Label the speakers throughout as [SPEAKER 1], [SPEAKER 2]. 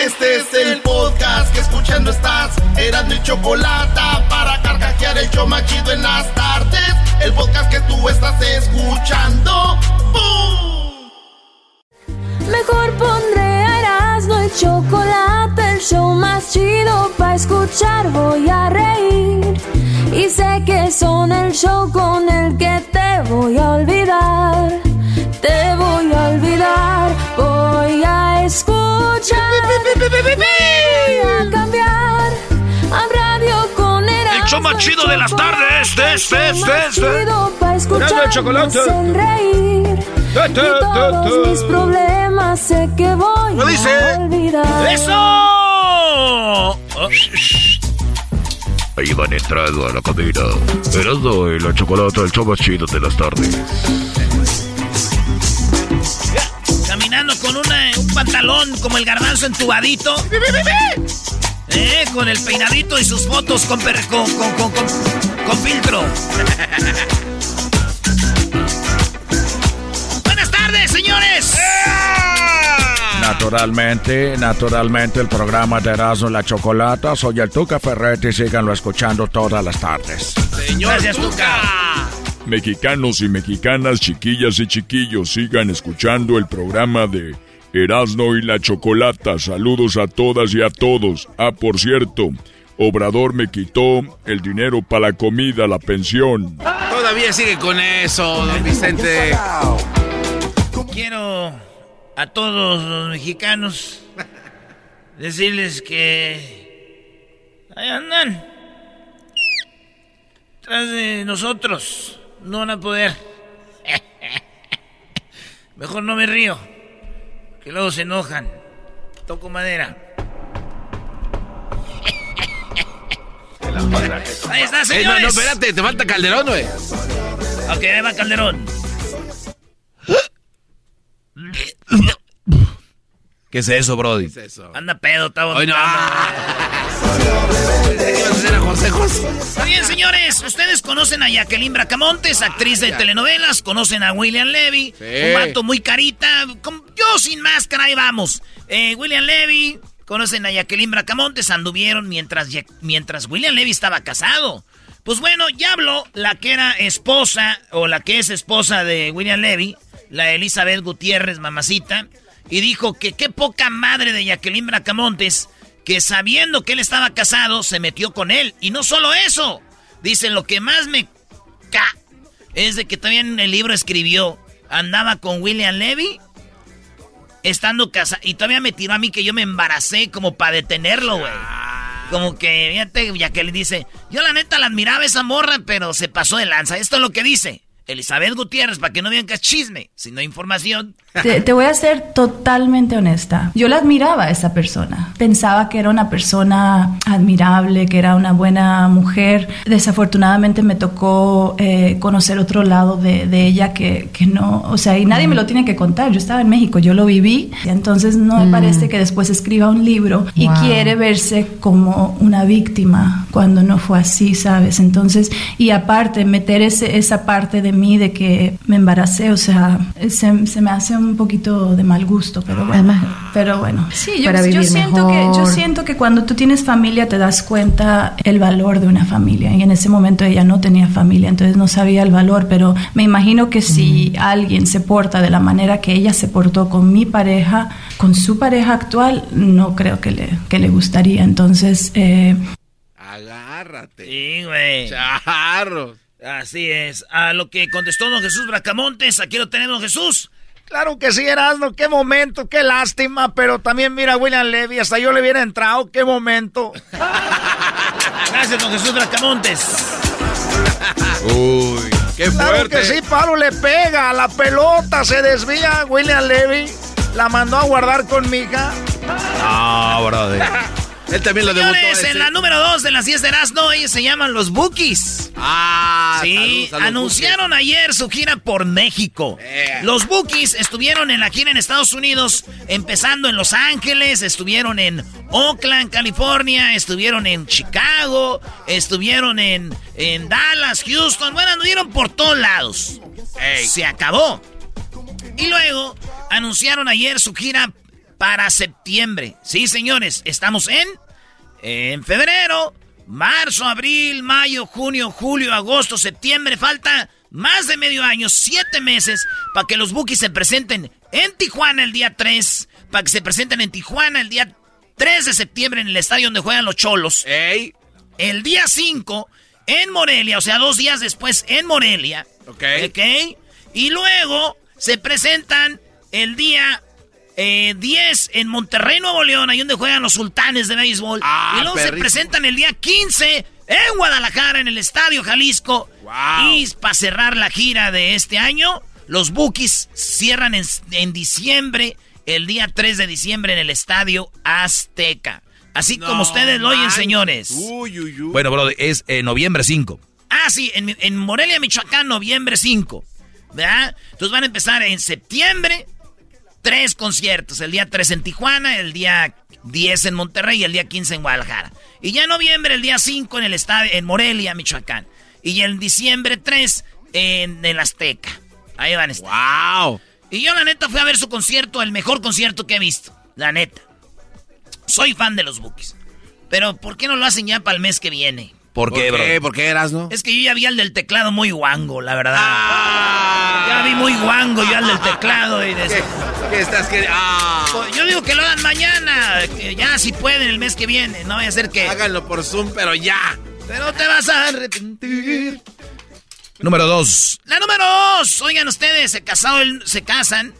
[SPEAKER 1] Este es el podcast que escuchando estás. Eran mi chocolate para carcajear el show machido en las tardes. El podcast que tú estás escuchando. ¡Bum!
[SPEAKER 2] Mejor pondré Erasmo y chocolate, el show más chido para escuchar. Voy a reír y sé que son el show con el que te voy a olvidar. Te voy a olvidar, voy a. Voy a cambiar a radio con.
[SPEAKER 3] El show más chido de las tardes, este, este, este, este.
[SPEAKER 2] Pa' escuchar,
[SPEAKER 3] chocolate.
[SPEAKER 2] me hacen reír.
[SPEAKER 3] Ta, ta,
[SPEAKER 2] Y
[SPEAKER 3] ta,
[SPEAKER 2] todos
[SPEAKER 3] ta.
[SPEAKER 2] mis problemas sé que voy
[SPEAKER 3] ¿Lo dice?
[SPEAKER 2] a olvidar.
[SPEAKER 3] ¡Eso!
[SPEAKER 4] Ahí van entrando a la cabina. Erasmo y la chocolate, el show más chido de las tardes.
[SPEAKER 3] Pantalón como el garbanzo entubadito. Eh, con el peinadito y sus fotos con, per- con, con, con, con- con filtro. Buenas tardes, señores.
[SPEAKER 5] Naturalmente, naturalmente el programa de Erasmo y la Chocolata. Soy el Tuca Ferretti, síganlo escuchando todas las tardes.
[SPEAKER 3] Gracias, Tuca.
[SPEAKER 6] Mexicanos y mexicanas, chiquillas y chiquillos, sigan escuchando el programa de Erasmo y la Chocolata. Saludos a todas y a todos. Ah, por cierto, Obrador me quitó el dinero para la comida, la pensión.
[SPEAKER 7] Todavía sigue con eso, don Vicente.
[SPEAKER 3] Quiero a todos los mexicanos decirles que ahí andan tras de nosotros. No van a poder. Mejor no me río, que luego se enojan. Toco madera. Ahí está,
[SPEAKER 7] Eh, no,
[SPEAKER 3] señores.
[SPEAKER 7] no, espérate, te falta Calderón, güey.
[SPEAKER 3] Ok, ahí va Calderón.
[SPEAKER 7] ¿Qué es eso, Brody?
[SPEAKER 3] Anda pedo, está
[SPEAKER 7] Ay, no.
[SPEAKER 3] vomitando.
[SPEAKER 7] ¿Qué ibas a hacer a José José?
[SPEAKER 3] Muy bien, señores. Ustedes conocen a Jacqueline Bracamontes, actriz de telenovelas. Conocen a William Levy,
[SPEAKER 7] Sí.
[SPEAKER 3] un vato muy carita. yo sin máscara, ahí vamos. Eh, William Levy, conocen a Jacqueline Bracamontes, anduvieron mientras, mientras William Levy estaba casado. Pues bueno, ya habló la que era esposa, o la que es esposa de William Levy, la Elizabeth Gutiérrez, mamacita, y dijo que qué poca madre de Jacqueline Bracamontes, que sabiendo que él estaba casado, se metió con él. Y no solo eso, dice, lo que más me ca es de que también en el libro escribió, andaba con William Levy, estando casado, y todavía me tiró a mí que yo me embaracé como para detenerlo, güey. Como que, fíjate, Jacqueline dice, yo la neta la admiraba esa morra, pero se pasó de lanza. Esto es lo que dice. Elizabeth Gutiérrez, para que no vean que es chisme, sino información.
[SPEAKER 8] Te, te voy a ser totalmente honesta. Yo la admiraba a esa persona. Pensaba que era una persona admirable, que era una buena mujer. Desafortunadamente me tocó eh, conocer otro lado de, de ella que, que no, o sea, y nadie me lo tiene que contar. Yo estaba en México, yo lo viví. Entonces no me
[SPEAKER 9] Mm.
[SPEAKER 8] parece que después escriba un libro y
[SPEAKER 9] Wow.
[SPEAKER 8] quiere verse como una víctima cuando no fue así, ¿sabes? Entonces, y aparte, meter ese, esa parte de de mí de que me embaracé, o sea, se, se me hace un poquito de mal gusto, pero bueno. pero bueno. Sí, yo,
[SPEAKER 1] Para
[SPEAKER 8] yo
[SPEAKER 1] vivir
[SPEAKER 8] siento que yo
[SPEAKER 1] mejor.
[SPEAKER 8] siento que cuando tú tienes familia te das cuenta el valor de una familia y en ese momento ella no tenía familia, entonces no sabía el valor, pero me imagino que si alguien se porta de la manera que ella se portó con mi pareja, con su pareja actual, no creo que le, que le gustaría. Entonces, eh,
[SPEAKER 10] Agárrate.
[SPEAKER 3] Sí, güey.
[SPEAKER 10] Charros.
[SPEAKER 3] Así es. A lo que contestó don Jesús Bracamontes, aquí lo tenemos, don Jesús.
[SPEAKER 11] Claro que sí, Erasmo, qué momento, qué lástima, pero también mira William Levy, hasta yo le hubiera entrado, qué momento.
[SPEAKER 3] Gracias, don Jesús Bracamontes.
[SPEAKER 10] Uy, qué
[SPEAKER 11] Claro
[SPEAKER 10] fuerte.
[SPEAKER 11] que sí, Pablo le pega, la pelota se desvía, William Levy la mandó a guardar con mi hija.
[SPEAKER 10] No, brother. Él también lo debutó. Ese.
[SPEAKER 3] en la número 2 de las 10 de Erasmo, ellos se llaman los Bookies.
[SPEAKER 10] Ah,
[SPEAKER 3] Sí, anunciaron ayer su gira por México.
[SPEAKER 10] Eh.
[SPEAKER 3] Los Bookies estuvieron en la gira en Estados Unidos, empezando en Los Ángeles, estuvieron en Oakland, California, estuvieron en Chicago, estuvieron en, en Dallas, Houston, bueno, anduvieron por todos lados. Se acabó. Y luego anunciaron ayer su gira para septiembre. Sí, señores, estamos en en febrero, marzo, abril, mayo, junio, julio, agosto, septiembre. Falta más de medio año, siete meses, para que los Bookies se presenten en Tijuana el día 3, para que se presenten en Tijuana el día 3 de septiembre en el estadio donde juegan los Cholos.
[SPEAKER 10] Ey,
[SPEAKER 3] El día 5 en Morelia, o sea, dos días después en Morelia.
[SPEAKER 10] ok.
[SPEAKER 3] ¿Ok? Y luego se presentan el día eh, 10 en Monterrey, Nuevo León, ahí donde juegan los sultanes de béisbol.
[SPEAKER 10] Ah,
[SPEAKER 3] y luego se presentan el día 15 en Guadalajara, en el Estadio Jalisco.
[SPEAKER 10] Wow.
[SPEAKER 3] Y para cerrar la gira de este año, los Bookies cierran en, en diciembre, el día 3 de diciembre, en el Estadio Azteca. Así
[SPEAKER 10] No
[SPEAKER 3] como ustedes lo oyen, señores.
[SPEAKER 10] Uy, uy, uy.
[SPEAKER 4] Bueno, bro, es eh, noviembre 5.
[SPEAKER 3] Ah, sí, en, en Morelia, Michoacán, noviembre 5. ¿Verdad? Entonces van a empezar en septiembre, tres conciertos. El día 3 en Tijuana, el día 10 en Monterrey y el día 15 en Guadalajara. Y ya en noviembre, el día 5 en el estadio, en Morelia, Michoacán. Y en diciembre 3 en el Azteca. Ahí van a estar.
[SPEAKER 10] Wow.
[SPEAKER 3] Y yo, la neta, fui a ver su concierto, el mejor concierto que he visto. La neta. Soy fan de los Bookies. Pero, ¿por qué no lo hacen ya para el mes que viene?
[SPEAKER 4] ¿Por qué, bro?
[SPEAKER 10] ¿Por qué eras, no?
[SPEAKER 3] Es que yo ya vi al del teclado muy guango, la verdad.
[SPEAKER 10] Ah.
[SPEAKER 3] Ya vi muy guango yo al del teclado y de
[SPEAKER 10] ¿Qué, qué estás que ah.
[SPEAKER 3] Yo digo que lo hagan mañana, que ya si pueden el mes que viene, no vaya a ser que...
[SPEAKER 10] Háganlo por Zoom, pero ya.
[SPEAKER 3] Pero te vas a arrepentir.
[SPEAKER 4] Número 2.
[SPEAKER 3] La número dos. Oigan ustedes, se, casado el- se casan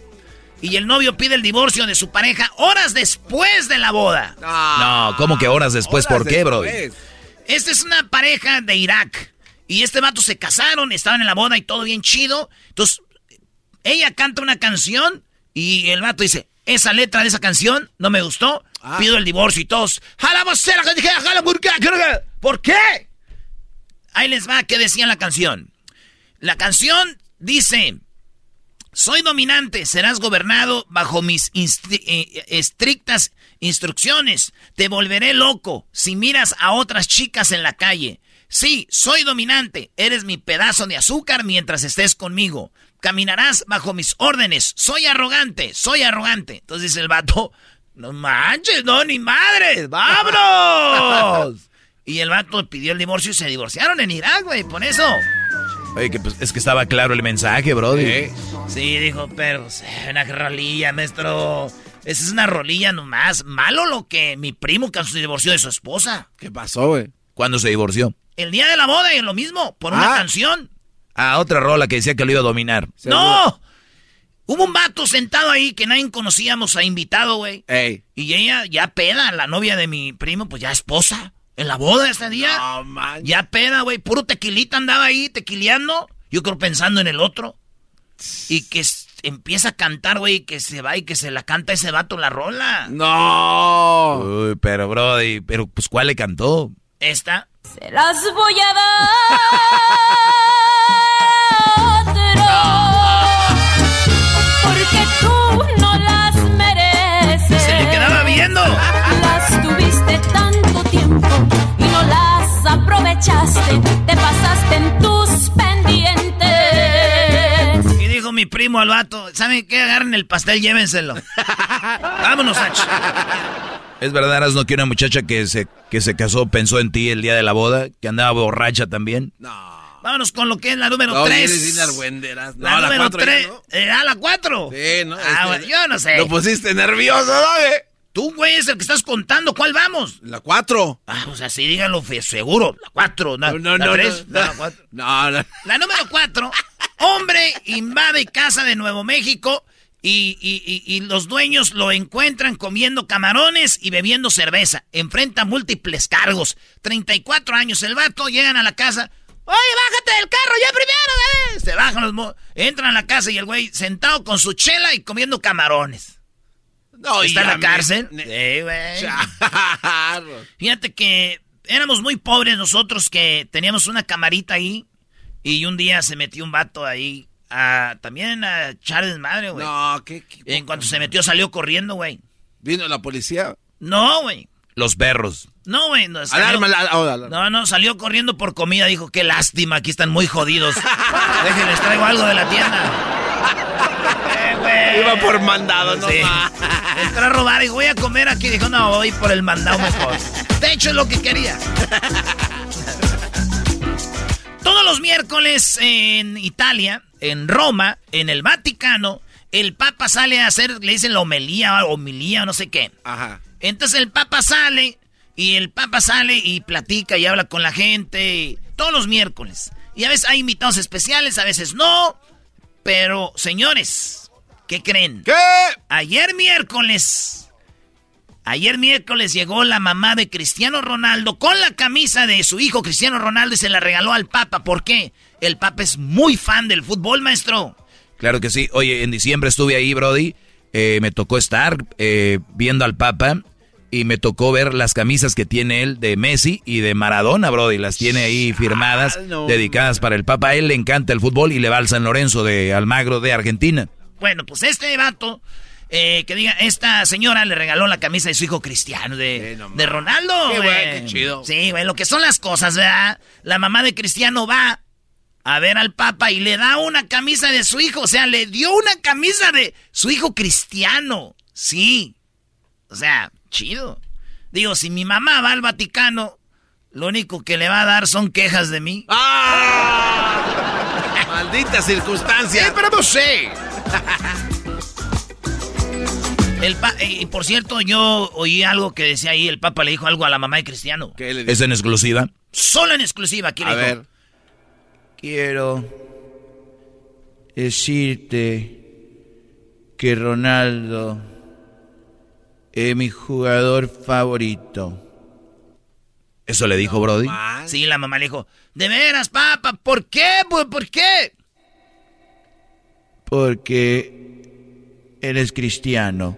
[SPEAKER 3] y el novio pide el divorcio de su pareja horas después de la boda.
[SPEAKER 4] No, ¿cómo que horas después?
[SPEAKER 10] Horas
[SPEAKER 4] ¿Por qué, bro?
[SPEAKER 3] Esta es una pareja de Irak. Y este vato se casaron, estaban en la boda y todo bien chido. Entonces, ella canta una canción y el vato dice, esa letra de esa canción no me gustó,
[SPEAKER 10] Ah.
[SPEAKER 3] pido el divorcio y todos, "Jala vocera, que dije, jala, ¿por qué? ¿Por qué? Ahí les va, ¿qué decía la canción? La canción dice, soy dominante, serás gobernado bajo mis instri- eh, estrictas instrucciones. Te volveré loco si miras a otras chicas en la calle. Sí, soy dominante, eres mi pedazo de azúcar mientras estés conmigo. Caminarás bajo mis órdenes. Soy arrogante, soy arrogante. Entonces dice el vato, no manches, no, ni madres, vámonos. y el vato pidió el divorcio y se divorciaron en Irak, güey, por eso.
[SPEAKER 4] Oye, que, pues, es que estaba claro el mensaje, bro.
[SPEAKER 10] ¿Eh?
[SPEAKER 3] Sí, dijo, pero una rolilla, maestro. Esa es una rolilla nomás. Malo lo que mi primo que se divorció de su esposa.
[SPEAKER 10] ¿Qué pasó, güey?
[SPEAKER 4] ¿Cuándo se divorció?
[SPEAKER 3] El día de la boda y lo mismo, por una
[SPEAKER 10] Ah.
[SPEAKER 3] canción.
[SPEAKER 4] Ah, otra rola que decía que lo iba a dominar.
[SPEAKER 3] ¡No! Hubo un vato sentado ahí que nadie conocíamos a invitado, güey.
[SPEAKER 10] Ey.
[SPEAKER 3] Y ella ya peda, la novia de mi primo, pues ya esposa. En la boda este día.
[SPEAKER 10] No, man.
[SPEAKER 3] Ya peda, güey. Puro tequilita andaba ahí, tequileando. Yo creo pensando en el otro. Y que empieza a cantar, güey, y que se va y que se la canta ese vato la rola.
[SPEAKER 10] No.
[SPEAKER 4] Uy, pero, bro, pero pues ¿cuál le cantó?
[SPEAKER 3] Esta.
[SPEAKER 2] Se las voy a dar aprovechaste. Te pasaste en tus pendientes.
[SPEAKER 3] primo al vato, ¿saben qué? Agarren el pastel, llévenselo. Vámonos, H.
[SPEAKER 10] ¿Es verdad, no que una muchacha que se, que se casó pensó en ti el día de la boda? ¿Que andaba borracha también?
[SPEAKER 3] No. Vámonos con lo que es la número 3.
[SPEAKER 10] la,
[SPEAKER 3] la número 3. ¿Era la 4?
[SPEAKER 10] Sí, ¿no?
[SPEAKER 3] Ah, este, yo no sé.
[SPEAKER 10] Lo pusiste nervioso, ¿no?
[SPEAKER 3] Tú, güey, es el que estás contando. ¿Cuál vamos?
[SPEAKER 10] La 4.
[SPEAKER 3] Ah, o sea, sí, díganlo seguro. La 4. No, no, no.
[SPEAKER 10] ¿La
[SPEAKER 3] No,
[SPEAKER 10] no, no.
[SPEAKER 3] La número 4. Hombre invade casa de Nuevo México y, y, y, los dueños lo encuentran comiendo camarones y bebiendo cerveza. Enfrenta múltiples cargos. 34 años el vato, llegan a la casa. Oye, bájate del carro ya primero, ¿eh? Se bajan los... Entran a la casa y el güey sentado con su chela y comiendo camarones. No, ¿Está en la cárcel? Sí, güey. Fíjate que éramos muy pobres nosotros que teníamos una camarita ahí y un día se metió un vato ahí a, también a echar desmadre, güey.
[SPEAKER 10] No, ¿qué,
[SPEAKER 3] En cuanto se metió salió corriendo, güey.
[SPEAKER 10] ¿Vino la policía?
[SPEAKER 3] No, güey.
[SPEAKER 10] Los perros.
[SPEAKER 3] No, güey. No,
[SPEAKER 10] oh,
[SPEAKER 3] no, no, salió corriendo por comida. Dijo, qué lástima, aquí están muy jodidos. Déjenles, traigo algo de la tienda.
[SPEAKER 10] Eh, Iba por mandado, no
[SPEAKER 3] sí. Entró a robar y voy a comer aquí. Dijo, no, voy por el mandado mejor. De hecho, es lo que quería. Todos los miércoles en Italia, en Roma, en el Vaticano, el Papa sale a hacer, le dicen la homilía, homilía, no sé qué.
[SPEAKER 10] Ajá.
[SPEAKER 3] Entonces el Papa sale y el Papa sale y platica y habla con la gente todos los miércoles. Y a veces hay invitados especiales, a veces no. Pero, señores, ¿qué creen?
[SPEAKER 10] ¿Qué?
[SPEAKER 3] Ayer miércoles Ayer miércoles llegó la mamá de Cristiano Ronaldo con la camisa de su hijo Cristiano Ronaldo y se la regaló al Papa. ¿Por qué? El Papa es muy fan del fútbol, maestro.
[SPEAKER 10] Claro que sí. Oye, en diciembre estuve ahí, Brody. Eh, me tocó estar eh, viendo al Papa y me tocó ver las camisas que tiene él de Messi y de Maradona, Brody. Las tiene ahí firmadas, dedicadas para el Papa. A él le encanta el fútbol y le va al San Lorenzo de Almagro de Argentina.
[SPEAKER 3] Bueno, pues este vato eh, que diga, esta señora le regaló la camisa de su hijo Cristiano, de, de Ronaldo.
[SPEAKER 10] Qué, qué chido.
[SPEAKER 3] Sí, güey, lo que son las cosas, ¿verdad? La mamá de Cristiano va a ver al Papa y le da una camisa de su hijo. O sea, le dio una camisa de su hijo Cristiano. Sí. O sea, chido. Digo, si mi mamá va al Vaticano, lo único que le va a dar son quejas de mí.
[SPEAKER 10] ¡Ah! Maldita circunstancia.
[SPEAKER 3] Sí, pero no sé. El y por cierto, yo oí algo que decía ahí, el Papa le dijo algo a la mamá de Cristiano.
[SPEAKER 10] ¿Qué le ¿Es en exclusiva?
[SPEAKER 3] Solo en exclusiva, ¿qué
[SPEAKER 10] a ver.
[SPEAKER 5] Quiero decirte que Ronaldo es mi jugador favorito.
[SPEAKER 10] ¿Eso le dijo Brody?
[SPEAKER 3] Sí, la mamá le dijo, de veras, papá, ¿por qué? ¿Por qué?
[SPEAKER 5] Porque él es cristiano.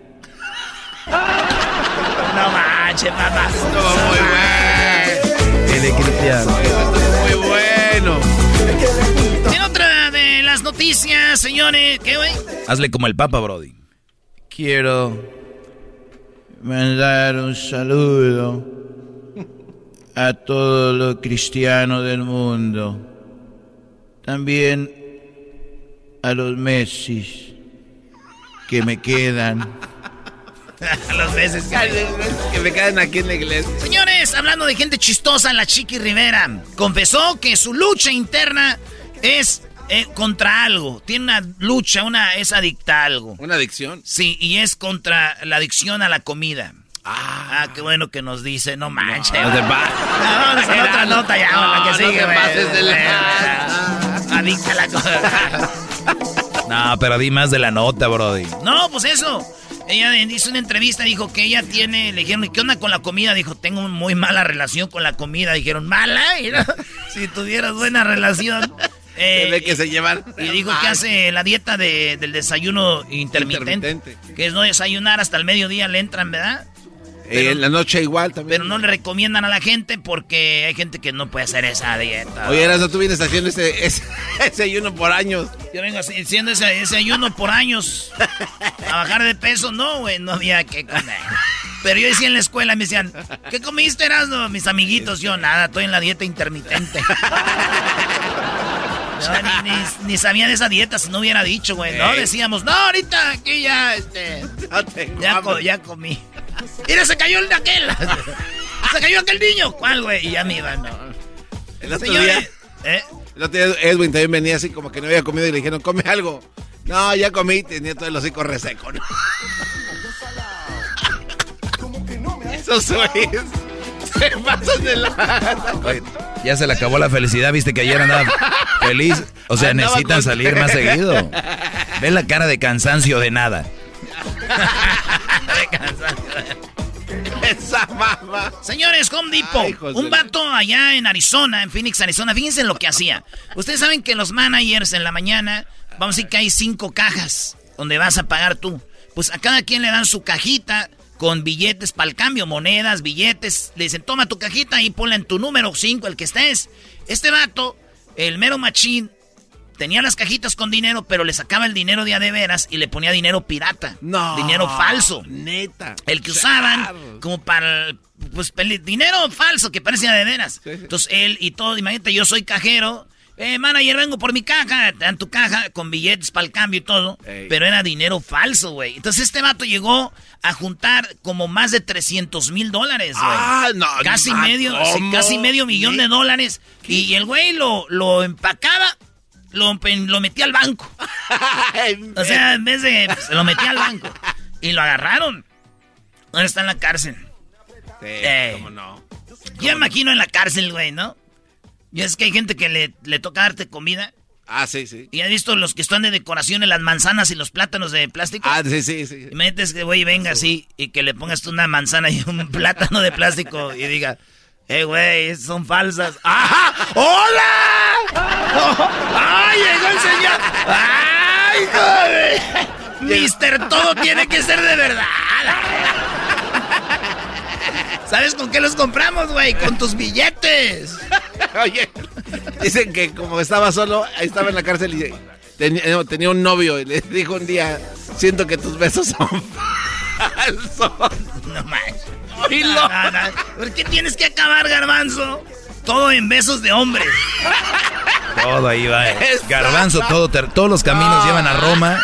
[SPEAKER 3] No manches, papá.
[SPEAKER 10] Estuvo muy bueno.
[SPEAKER 5] Tiene cristiano.
[SPEAKER 10] Muy bueno.
[SPEAKER 3] En otra de las noticias, señores. ¿Qué, güey?
[SPEAKER 10] Hazle como el Papa, Brody.
[SPEAKER 5] Quiero mandar un saludo a todos los cristianos del mundo. También a los Messi que me quedan.
[SPEAKER 3] Los meses
[SPEAKER 10] que, me quedan aquí en la iglesia.
[SPEAKER 3] Señores, hablando de gente chistosa, la Chiqui Rivera confesó que su lucha interna es eh, contra algo. Tiene una lucha, una es adicta a algo.
[SPEAKER 10] ¿Una adicción?
[SPEAKER 3] Sí, y es contra la adicción a la comida.
[SPEAKER 10] Ah,
[SPEAKER 3] ah qué bueno que nos dice, no manches.
[SPEAKER 10] No,
[SPEAKER 3] no, vamos a otra nota ya, no, la que sigue,
[SPEAKER 10] no
[SPEAKER 3] Adicta a la comida.
[SPEAKER 10] No, pero di más de la nota, Brody.
[SPEAKER 3] No, pues eso. Ella hizo una entrevista, dijo que ella tiene, le dijeron, ¿qué onda con la comida? Dijo, tengo muy mala relación con la comida. Dijeron, ¿mala? si tuvieras buena relación.
[SPEAKER 10] Eh, que se llevan.
[SPEAKER 3] Y dijo que hace la dieta del desayuno intermitente, Que es no desayunar hasta el mediodía, le entran, ¿verdad?
[SPEAKER 10] En la noche igual también.
[SPEAKER 3] Pero no le recomiendan a la gente porque hay gente que no puede hacer esa dieta.
[SPEAKER 10] Oye, no tú vienes haciendo ese, ese, ayuno por años.
[SPEAKER 3] Yo vengo haciendo ese, ayuno por años. A bajar de peso, no, güey, no había que comer. Pero yo decía en la escuela, me decían, ¿qué comiste, Erasmo? Mis amiguitos, yo nada, estoy en la dieta intermitente. ni, sabía de esa dieta si no hubiera dicho, güey. No decíamos, no, ahorita aquí ya, este. ya, ya comí. Mira, se cayó el de aquel. se cayó aquel niño. ¿Cuál, güey? Y ya me iba, no.
[SPEAKER 1] El otro día. ¿eh? El otro día Edwin también venía así como que no había comido y le dijeron, come algo. No, ya comí, tenía todo el hocico reseco, ¿no? Eso soy. Se pasan de la...
[SPEAKER 10] ya se le acabó la felicidad, viste que ayer andaba feliz. O sea, necesitan salir más seguido. Ve la cara de cansancio de nada. de
[SPEAKER 3] cansancio. Esa mamá. Señores, Home Depot. un vato allá en Arizona, en Phoenix, Arizona. Fíjense lo que hacía. Ustedes saben que los managers en la mañana, vamos a decir que hay cinco cajas donde vas a pagar tú. Pues a cada quien le dan su cajita con billetes para el cambio, monedas, billetes. Le dicen, toma tu cajita y ponla en tu número 5, el que estés. Este vato, el mero machín, tenía las cajitas con dinero, pero le sacaba el dinero de a de veras y le ponía dinero pirata. No. Dinero falso.
[SPEAKER 1] Neta.
[SPEAKER 3] El que usaban como para. Pues dinero falso que parecía de veras. Entonces él y todo, imagínate, yo soy cajero. Eh, manager, vengo por mi caja, en tu caja con billetes para el cambio y todo. Pero era dinero falso, güey. Entonces este vato llegó a juntar como más de 300 mil dólares, güey. Ah, no. Casi medio, casi medio millón de dólares. Y el güey lo, lo empacaba lo, lo metí al banco. o sea, en vez de. Pues, lo metí al banco. Y lo agarraron. Ahora está en la cárcel.
[SPEAKER 1] Sí, eh. ¿cómo no?
[SPEAKER 3] Yo me imagino en la cárcel, güey, ¿no? Y es que hay gente que le, le toca darte comida.
[SPEAKER 1] Ah, sí, sí.
[SPEAKER 3] ¿Y has visto los que están de decoración en las manzanas y los plátanos de plástico?
[SPEAKER 1] Ah, sí, sí, sí.
[SPEAKER 3] Y metes que, güey, venga así y que le pongas tú una manzana y un plátano de plástico y diga, eh, güey, son falsas. ¡Ajá! ¡Hola! ¡Ay, llegó el señor! ¡Ay, joder! Mister, todo tiene que ser de verdad. ¿Sabes con qué los compramos, güey? Con tus billetes.
[SPEAKER 1] Oye, dicen que como estaba solo, estaba en la cárcel y tenía, tenía un novio y le dijo un día, siento que tus besos son falsos.
[SPEAKER 3] No manches. ¿Por qué tienes que acabar, garbanzo? Todo en besos de hombres.
[SPEAKER 10] Todo ahí va. Eh. Garbanzo, todo, todos los caminos llevan a Roma.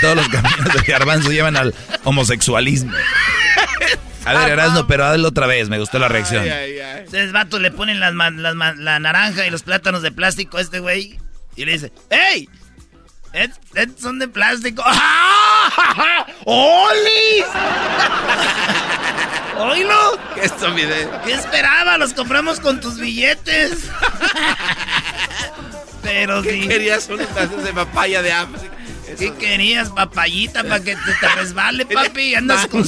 [SPEAKER 10] Todos los caminos de Garbanzo llevan al homosexualismo. A ver, Erasmo, pero hazlo otra vez, me gustó la reacción.
[SPEAKER 3] Ustedes, vatos, le ponen las, la naranja y los plátanos de plástico a este güey. Y le dice, ¡Ey! Estos son de plástico. ¡Oli! ¡Oílo!
[SPEAKER 1] ¿Qué estupidez?
[SPEAKER 3] ¿Qué esperaba? Los compramos con tus billetes. Pero
[SPEAKER 1] ¿Qué querías unos pedazos de papaya de África?
[SPEAKER 3] ¿Qué querías, papayita, para que te, resbale, papi? ¿Andas, con,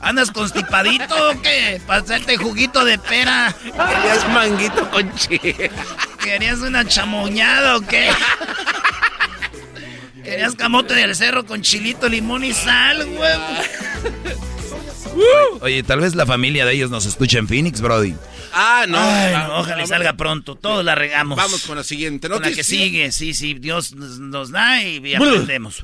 [SPEAKER 3] ¿Andas constipadito o qué? ¿Para hacerte juguito de pera?
[SPEAKER 1] ¿Querías manguito con chile?
[SPEAKER 3] ¿Querías una chamoñada o qué? ¿Querías camote del cerro con chilito, limón y sal, huevo?
[SPEAKER 10] Oye, tal vez la familia de ellos nos escucha en Phoenix, Brody.
[SPEAKER 1] Ah, no.
[SPEAKER 3] ojalá y salga pronto. Todos la regamos.
[SPEAKER 1] Vamos con la siguiente noticia.
[SPEAKER 3] Con la que sigue, sí, sí. Dios nos, da y aprendemos.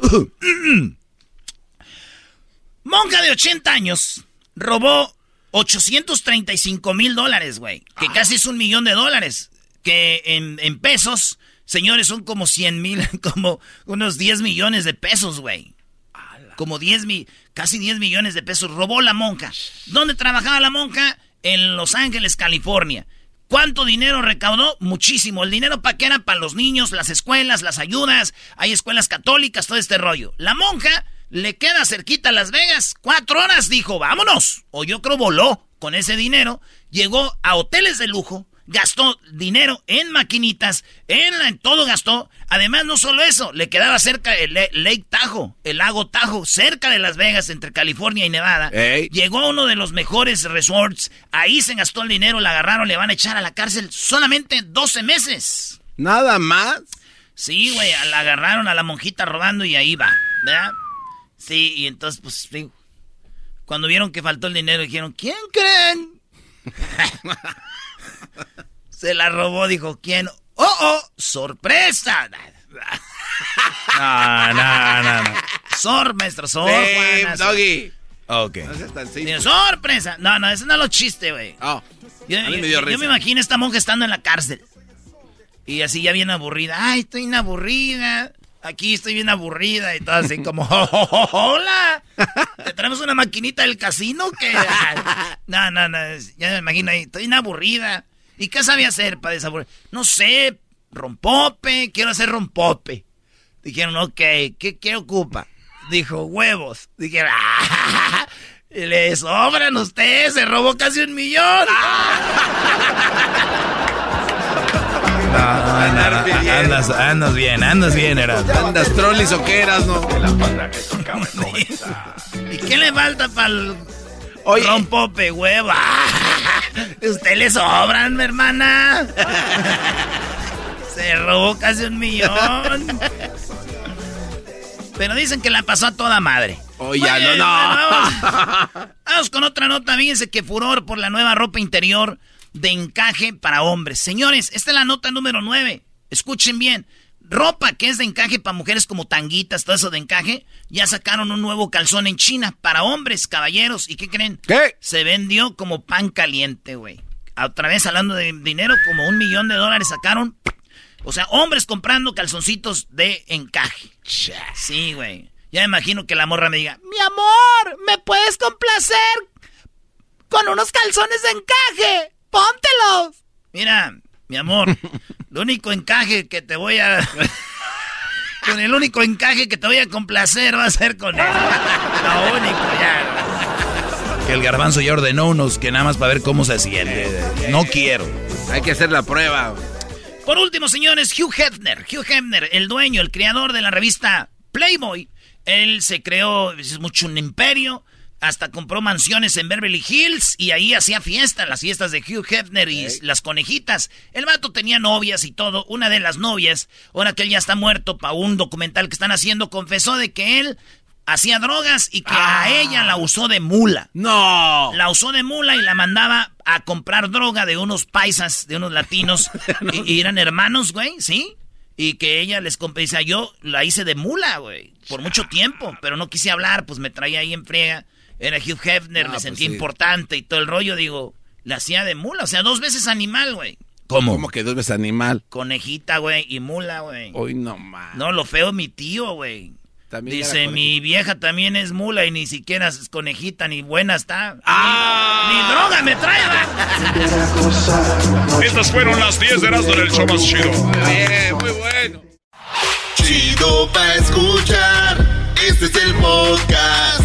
[SPEAKER 3] Monja de 80 años robó 835 mil dólares, güey. Que casi es un millón de dólares. Que en, pesos, señores, son como 100 mil, como unos 10 millones de pesos, güey. Como 10 mil casi 10 millones de pesos robó la monja. ¿Dónde trabajaba la monja? En Los Ángeles, California. ¿Cuánto dinero recaudó? Muchísimo. El dinero para qué era para los niños, las escuelas, las ayudas. Hay escuelas católicas, todo este rollo. La monja le queda cerquita a Las Vegas. Cuatro horas dijo, vámonos. O yo creo voló con ese dinero. Llegó a hoteles de lujo gastó dinero en maquinitas, en, la, en todo gastó. Además, no solo eso, le quedaba cerca el Lake Tahoe, el lago Tahoe, cerca de Las Vegas, entre California y Nevada. Llegó a uno de los mejores resorts, ahí se gastó el dinero, la agarraron, le van a echar a la cárcel solamente 12 meses.
[SPEAKER 1] ¿Nada más?
[SPEAKER 3] Sí, güey, la agarraron a la monjita robando y ahí va, ¿verdad? Sí, y entonces, pues, sí. Cuando vieron que faltó el dinero, dijeron, ¿quién creen? Se la robó, dijo, ¿quién? ¡Oh, oh! ¡Sorpresa! No, no, no, no. Sor, maestro, sor.
[SPEAKER 1] doggy.
[SPEAKER 10] Ok.
[SPEAKER 3] No sorpresa. No, no, ese no es lo chiste, güey.
[SPEAKER 1] Oh,
[SPEAKER 3] yo, me, yo me imagino esta monja estando en la cárcel. Y así ya bien aburrida. Ay, estoy bien aburrida. Aquí estoy bien aburrida y todo así como, hola, ¿te traemos una maquinita del casino que... No, no, no, ya me imagino ahí, estoy bien aburrida. ¿Y qué sabía hacer para desaburrir? No sé, rompope, quiero hacer rompope. Dijeron, ok, ¿qué, qué ocupa? Dijo, huevos. Dijeron, ¡ah! Le sobran ustedes, se robó casi un millón.
[SPEAKER 10] Andas, andas bien, andas bien, eras.
[SPEAKER 1] Andas trolis o qué eras, ¿no?
[SPEAKER 3] ¿Y qué le falta para el rompope, hueva? Usted le sobran, mi hermana. Se robó casi un millón. Pero dicen que la pasó a toda madre.
[SPEAKER 1] Oye, no, no.
[SPEAKER 3] Vamos. con otra nota. Fíjense que furor por la nueva ropa interior de encaje para hombres. Señores, esta es la nota número 9. Escuchen bien. Ropa que es de encaje para mujeres como tanguitas, todo eso de encaje. Ya sacaron un nuevo calzón en China para hombres, caballeros. ¿Y qué creen?
[SPEAKER 1] ¿Qué?
[SPEAKER 3] Se vendió como pan caliente, güey. Otra vez hablando de dinero, como un millón de dólares sacaron. O sea, hombres comprando calzoncitos de encaje. Sí, güey. Ya me imagino que la morra me diga, mi amor, ¿me puedes complacer con unos calzones de encaje? Póntelos. Mira, mi amor, lo único encaje que te voy a... con el único encaje que te voy a complacer va a ser con él. Lo único, ya.
[SPEAKER 10] Que el garbanzo ya ordenó unos que nada más para ver cómo se siente. No quiero.
[SPEAKER 1] Hay que hacer la prueba.
[SPEAKER 3] Por último, señores, Hugh Hefner. Hugh Hefner, el dueño, el creador de la revista Playboy. Él se creó, es mucho un imperio. Hasta compró mansiones en Beverly Hills y ahí hacía fiestas, las fiestas de Hugh Hefner y las conejitas. El vato tenía novias y todo. Una de las novias, ahora que él ya está muerto para un documental que están haciendo, confesó de que él hacía drogas y que a
[SPEAKER 1] Ah.
[SPEAKER 3] ella la usó de mula.
[SPEAKER 1] No.
[SPEAKER 3] La usó de mula y la mandaba a comprar droga de unos paisas, de unos latinos. y, y eran hermanos, güey, ¿sí? Y que ella les compró. Dice, yo la hice de mula, güey, por mucho tiempo, pero no quise hablar, pues me traía ahí en friega. Era Hugh Hefner,
[SPEAKER 1] Ah,
[SPEAKER 3] me
[SPEAKER 1] pues
[SPEAKER 3] sentía
[SPEAKER 1] sí.
[SPEAKER 3] importante y todo el rollo, digo, la hacía de mula, o sea, dos veces animal, güey.
[SPEAKER 10] ¿Cómo?
[SPEAKER 1] ¿Cómo que dos veces animal?
[SPEAKER 3] Conejita, güey, y mula, güey.
[SPEAKER 1] Hoy no más.
[SPEAKER 3] No, lo feo mi tío, güey.
[SPEAKER 1] También
[SPEAKER 3] Dice, mi vieja también es mula y ni siquiera es conejita ni buena está.
[SPEAKER 1] ¡Ah!
[SPEAKER 3] Ni, ni droga me trae, ¿va?
[SPEAKER 6] Estas fueron las 10 de Erasmo del show más chido.
[SPEAKER 1] Muy bien, muy bueno.
[SPEAKER 12] Chido pa' escuchar. Este es el podcast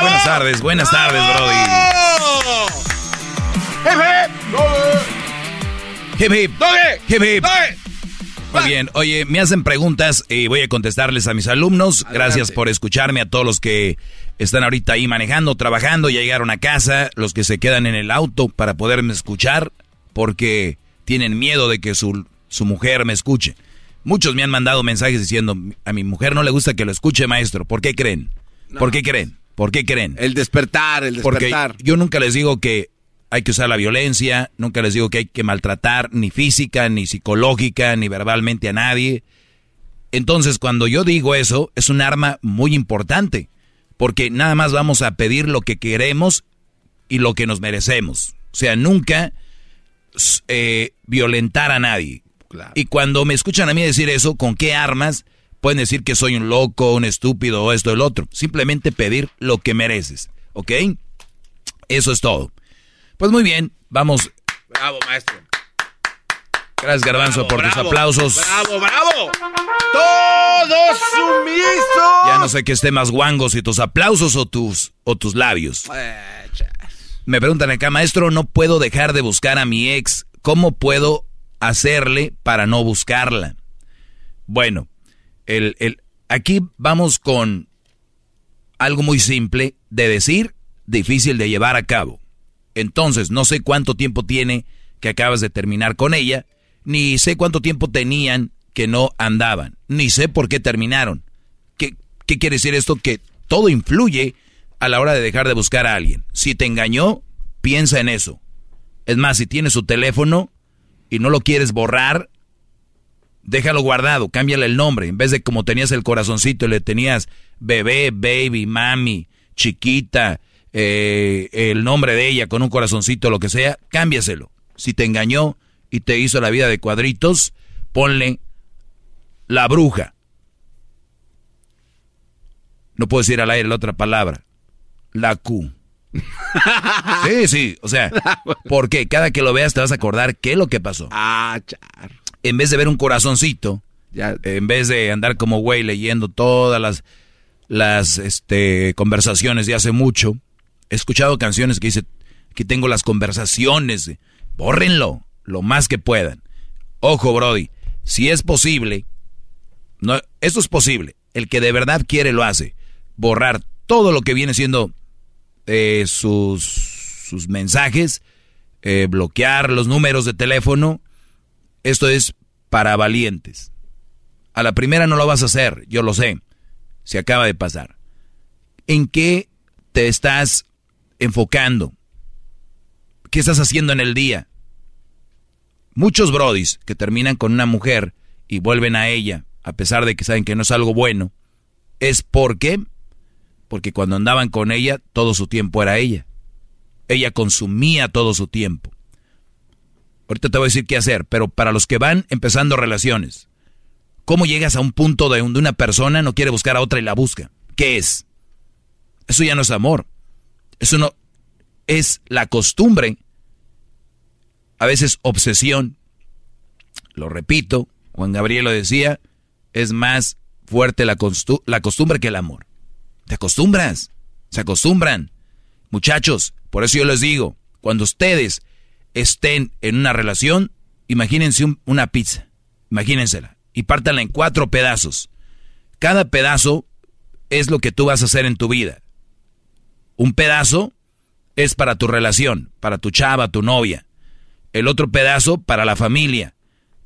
[SPEAKER 10] Buenas tardes, buenas tardes, Brody. Hip hip. Hip hip. Muy bien, oye, me hacen preguntas y voy a contestarles a mis alumnos. Gracias por escucharme, a todos los que están ahorita ahí manejando, trabajando, ya llegaron a casa, los que se quedan en el auto para poderme escuchar, porque tienen miedo de que su, su mujer me escuche. Muchos me han mandado mensajes diciendo, a mi mujer no le gusta que lo escuche, maestro. ¿Por qué creen? ¿Por qué creen? ¿Por qué creen?
[SPEAKER 1] El despertar, el
[SPEAKER 10] Porque
[SPEAKER 1] despertar.
[SPEAKER 10] yo nunca les digo que hay que usar la violencia, nunca les digo que hay que maltratar ni física, ni psicológica, ni verbalmente a nadie. Entonces, cuando yo digo eso, es un arma muy importante, porque nada más vamos a pedir lo que queremos y lo que nos merecemos. O sea, nunca eh, violentar a nadie. Y cuando me escuchan a mí decir eso, ¿con qué armas? Pueden decir que soy un loco, un estúpido o esto o el otro. Simplemente pedir lo que mereces. ¿Ok? Eso es todo. Pues muy bien, vamos.
[SPEAKER 1] Bravo, maestro.
[SPEAKER 10] Gracias, Garbanzo,
[SPEAKER 1] Bravo,
[SPEAKER 10] por tus aplausos.
[SPEAKER 1] Bravo, bravo. Todos sumisos.
[SPEAKER 10] Ya no sé qué esté más guango, si tus aplausos o tus, o tus labios. Me preguntan acá, maestro, no puedo dejar de buscar a mi ex. ¿Cómo puedo hacerle para no buscarla? Bueno, el, el, aquí vamos con algo muy simple de decir, difícil de llevar a cabo. Entonces, no sé cuánto tiempo tiene que acabas de terminar con ella, ni sé cuánto tiempo tenían que no andaban, ni sé por qué terminaron. ¿Qué, qué quiere decir esto? Que todo influye a la hora de dejar de buscar a alguien. Si te engañó, piensa en eso. Es más, si tienes su teléfono y no lo quieres borrar, déjalo guardado, cámbiale el nombre. En vez de como tenías el corazoncito y le tenías bebé, baby, mami, chiquita, eh, el nombre de ella con un corazoncito, lo que sea, cámbiaselo. Si te engañó y te hizo la vida de cuadritos, ponle la bruja. No puedo decir al aire la otra palabra. La Q. sí, sí, o sea, porque cada que lo veas te vas a acordar qué es lo que pasó.
[SPEAKER 1] Ah, char.
[SPEAKER 10] En vez de ver un corazoncito, ya. en vez de andar como güey leyendo todas las, las este, conversaciones de hace mucho, he escuchado canciones que dice, que tengo las conversaciones, bórrenlo lo más que puedan. Ojo, Brody, si es posible, no, esto es posible, el que de verdad quiere lo hace, borrar todo lo que viene siendo eh, sus, sus mensajes, eh, bloquear los números de teléfono, esto es para valientes. A la primera no lo vas a hacer, yo lo sé, se acaba de pasar. ¿En qué te estás enfocando? ¿Qué estás haciendo en el día? Muchos brodis que terminan con una mujer y vuelven a ella, a pesar de que saben que no es algo bueno, es porque porque cuando andaban con ella todo su tiempo era ella. Ella consumía todo su tiempo. Ahorita te voy a decir qué hacer, pero para los que van empezando relaciones, ¿cómo llegas a un punto de donde una persona no quiere buscar a otra y la busca? ¿Qué es? Eso ya no es amor. Eso no es la costumbre. A veces obsesión. Lo repito, Juan Gabriel lo decía, es más fuerte la, la costumbre que el amor. Te acostumbras, se acostumbran. Muchachos, por eso yo les digo, cuando ustedes estén en una relación, imagínense una pizza, imagínensela, y pártanla en cuatro pedazos. Cada pedazo es lo que tú vas a hacer en tu vida. Un pedazo es para tu relación, para tu chava, tu novia. El otro pedazo para la familia.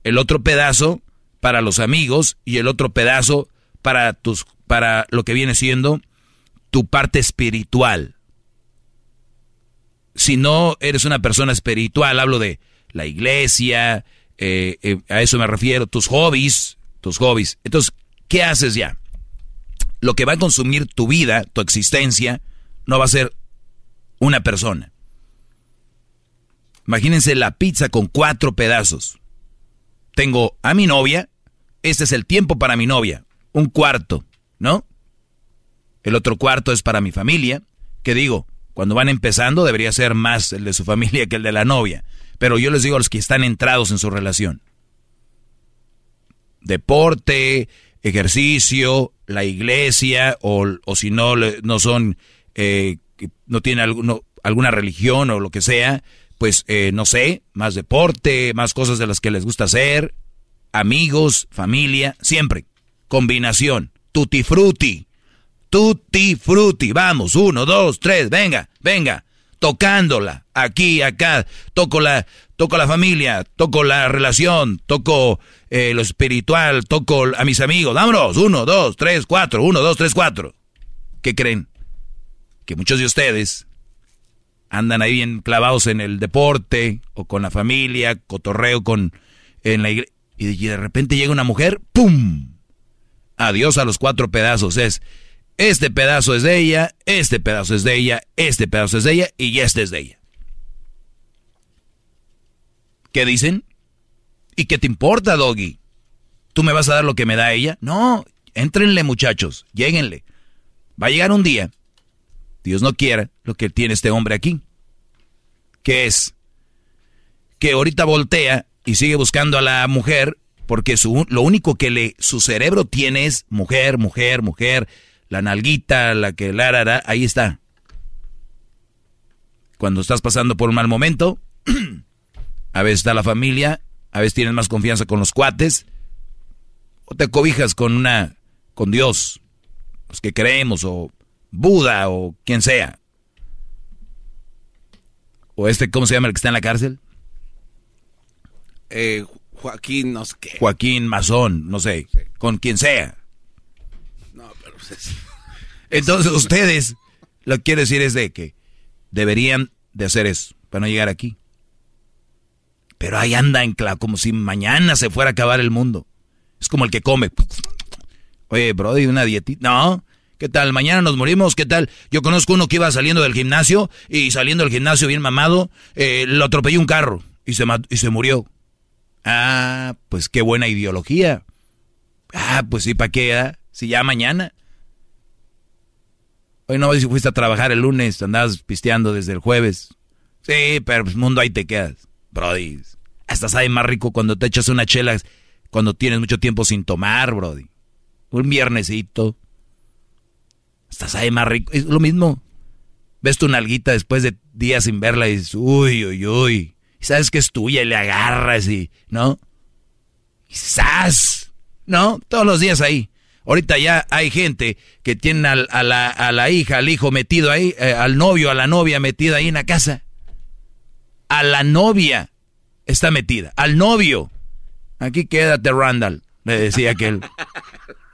[SPEAKER 10] El otro pedazo para los amigos y el otro pedazo para tus para lo que viene siendo tu parte espiritual si no eres una persona espiritual, hablo de la iglesia, eh, eh, a eso me refiero, tus hobbies, tus hobbies. Entonces, ¿qué haces ya? Lo que va a consumir tu vida, tu existencia, no va a ser una persona. Imagínense la pizza con cuatro pedazos. Tengo a mi novia, este es el tiempo para mi novia, un cuarto, ¿no? El otro cuarto es para mi familia, que digo, cuando van empezando debería ser más el de su familia que el de la novia. Pero yo les digo a los que están entrados en su relación. Deporte, ejercicio, la iglesia, o, si no, no son, eh, no tienen alguna religión o lo que sea, pues eh, no sé, más deporte, más cosas de las que les gusta hacer, amigos, familia, siempre. Combinación, tutti frutti. Tutti frutti. Vamos, uno, dos, tres, venga, venga. Tocándola, aquí, acá. Toco la, toco la familia, toco la relación, toco eh, lo espiritual, toco a mis amigos. Vámonos, uno, dos, tres, cuatro, uno, dos, tres, cuatro. ¿Qué creen? Que muchos de ustedes andan ahí bien clavados en el deporte o con la familia, cotorreo con en la iglesia. Y de repente llega una mujer, ¡pum! Adiós a los cuatro pedazos. Es, este pedazo es de ella, este pedazo es de ella, este pedazo es de ella y este es de ella. ¿Qué dicen? ¿Y qué te importa, Doggy? ¿Tú me vas a dar lo que me da ella? No, éntrenle muchachos, lléguenle. Va a llegar un día, Dios no quiera, lo que tiene este hombre aquí. ¿Qué es? Que ahorita voltea y sigue buscando a la mujer porque lo único que le, su cerebro tiene es mujer, mujer, mujer la nalguita, la que la, la, ahí está. Cuando estás pasando por un mal momento, a veces está la familia, a veces tienes más confianza con los cuates, o te cobijas con una, con Dios, los que creemos, o Buda, o quien sea. O este, ¿cómo se llama el que está en la cárcel?
[SPEAKER 1] eh, Joaquín, no sé qué.
[SPEAKER 10] Joaquín Mazón, no sé, con quien sea.
[SPEAKER 1] Pues
[SPEAKER 10] Entonces ustedes, lo que quiero decir es de que deberían de hacer eso para no llegar aquí. Pero ahí anda clavo, como si mañana se fuera a acabar el mundo. Es como el que come. Oye, Brody, una dietita. No, ¿qué tal? Mañana nos morimos, ¿qué tal? Yo conozco uno que iba saliendo del gimnasio y saliendo del gimnasio bien mamado, eh, lo atropelló un carro y se, y se murió. Ah, pues qué buena ideología. Ah, pues sí, ¿para qué? Ah? Si ya mañana. Hoy no si fuiste a trabajar el lunes, andabas pisteando desde el jueves. Sí, pero pues mundo ahí te quedas. Brody, hasta sabe más rico cuando te echas una chela cuando tienes mucho tiempo sin tomar, Brody. Un viernesito. Hasta sabe más rico. Es lo mismo. Ves tu nalguita después de días sin verla y dices, uy, uy, uy. Y sabes que es tuya y le agarras y, ¿no? Y. ¿No? Todos los días ahí. Ahorita ya hay gente que tiene a, la, a la, hija, al hijo metido ahí, eh, al novio, a la novia metida ahí en la casa. A la novia está metida, al novio. Aquí quédate, Randall, le decía aquel.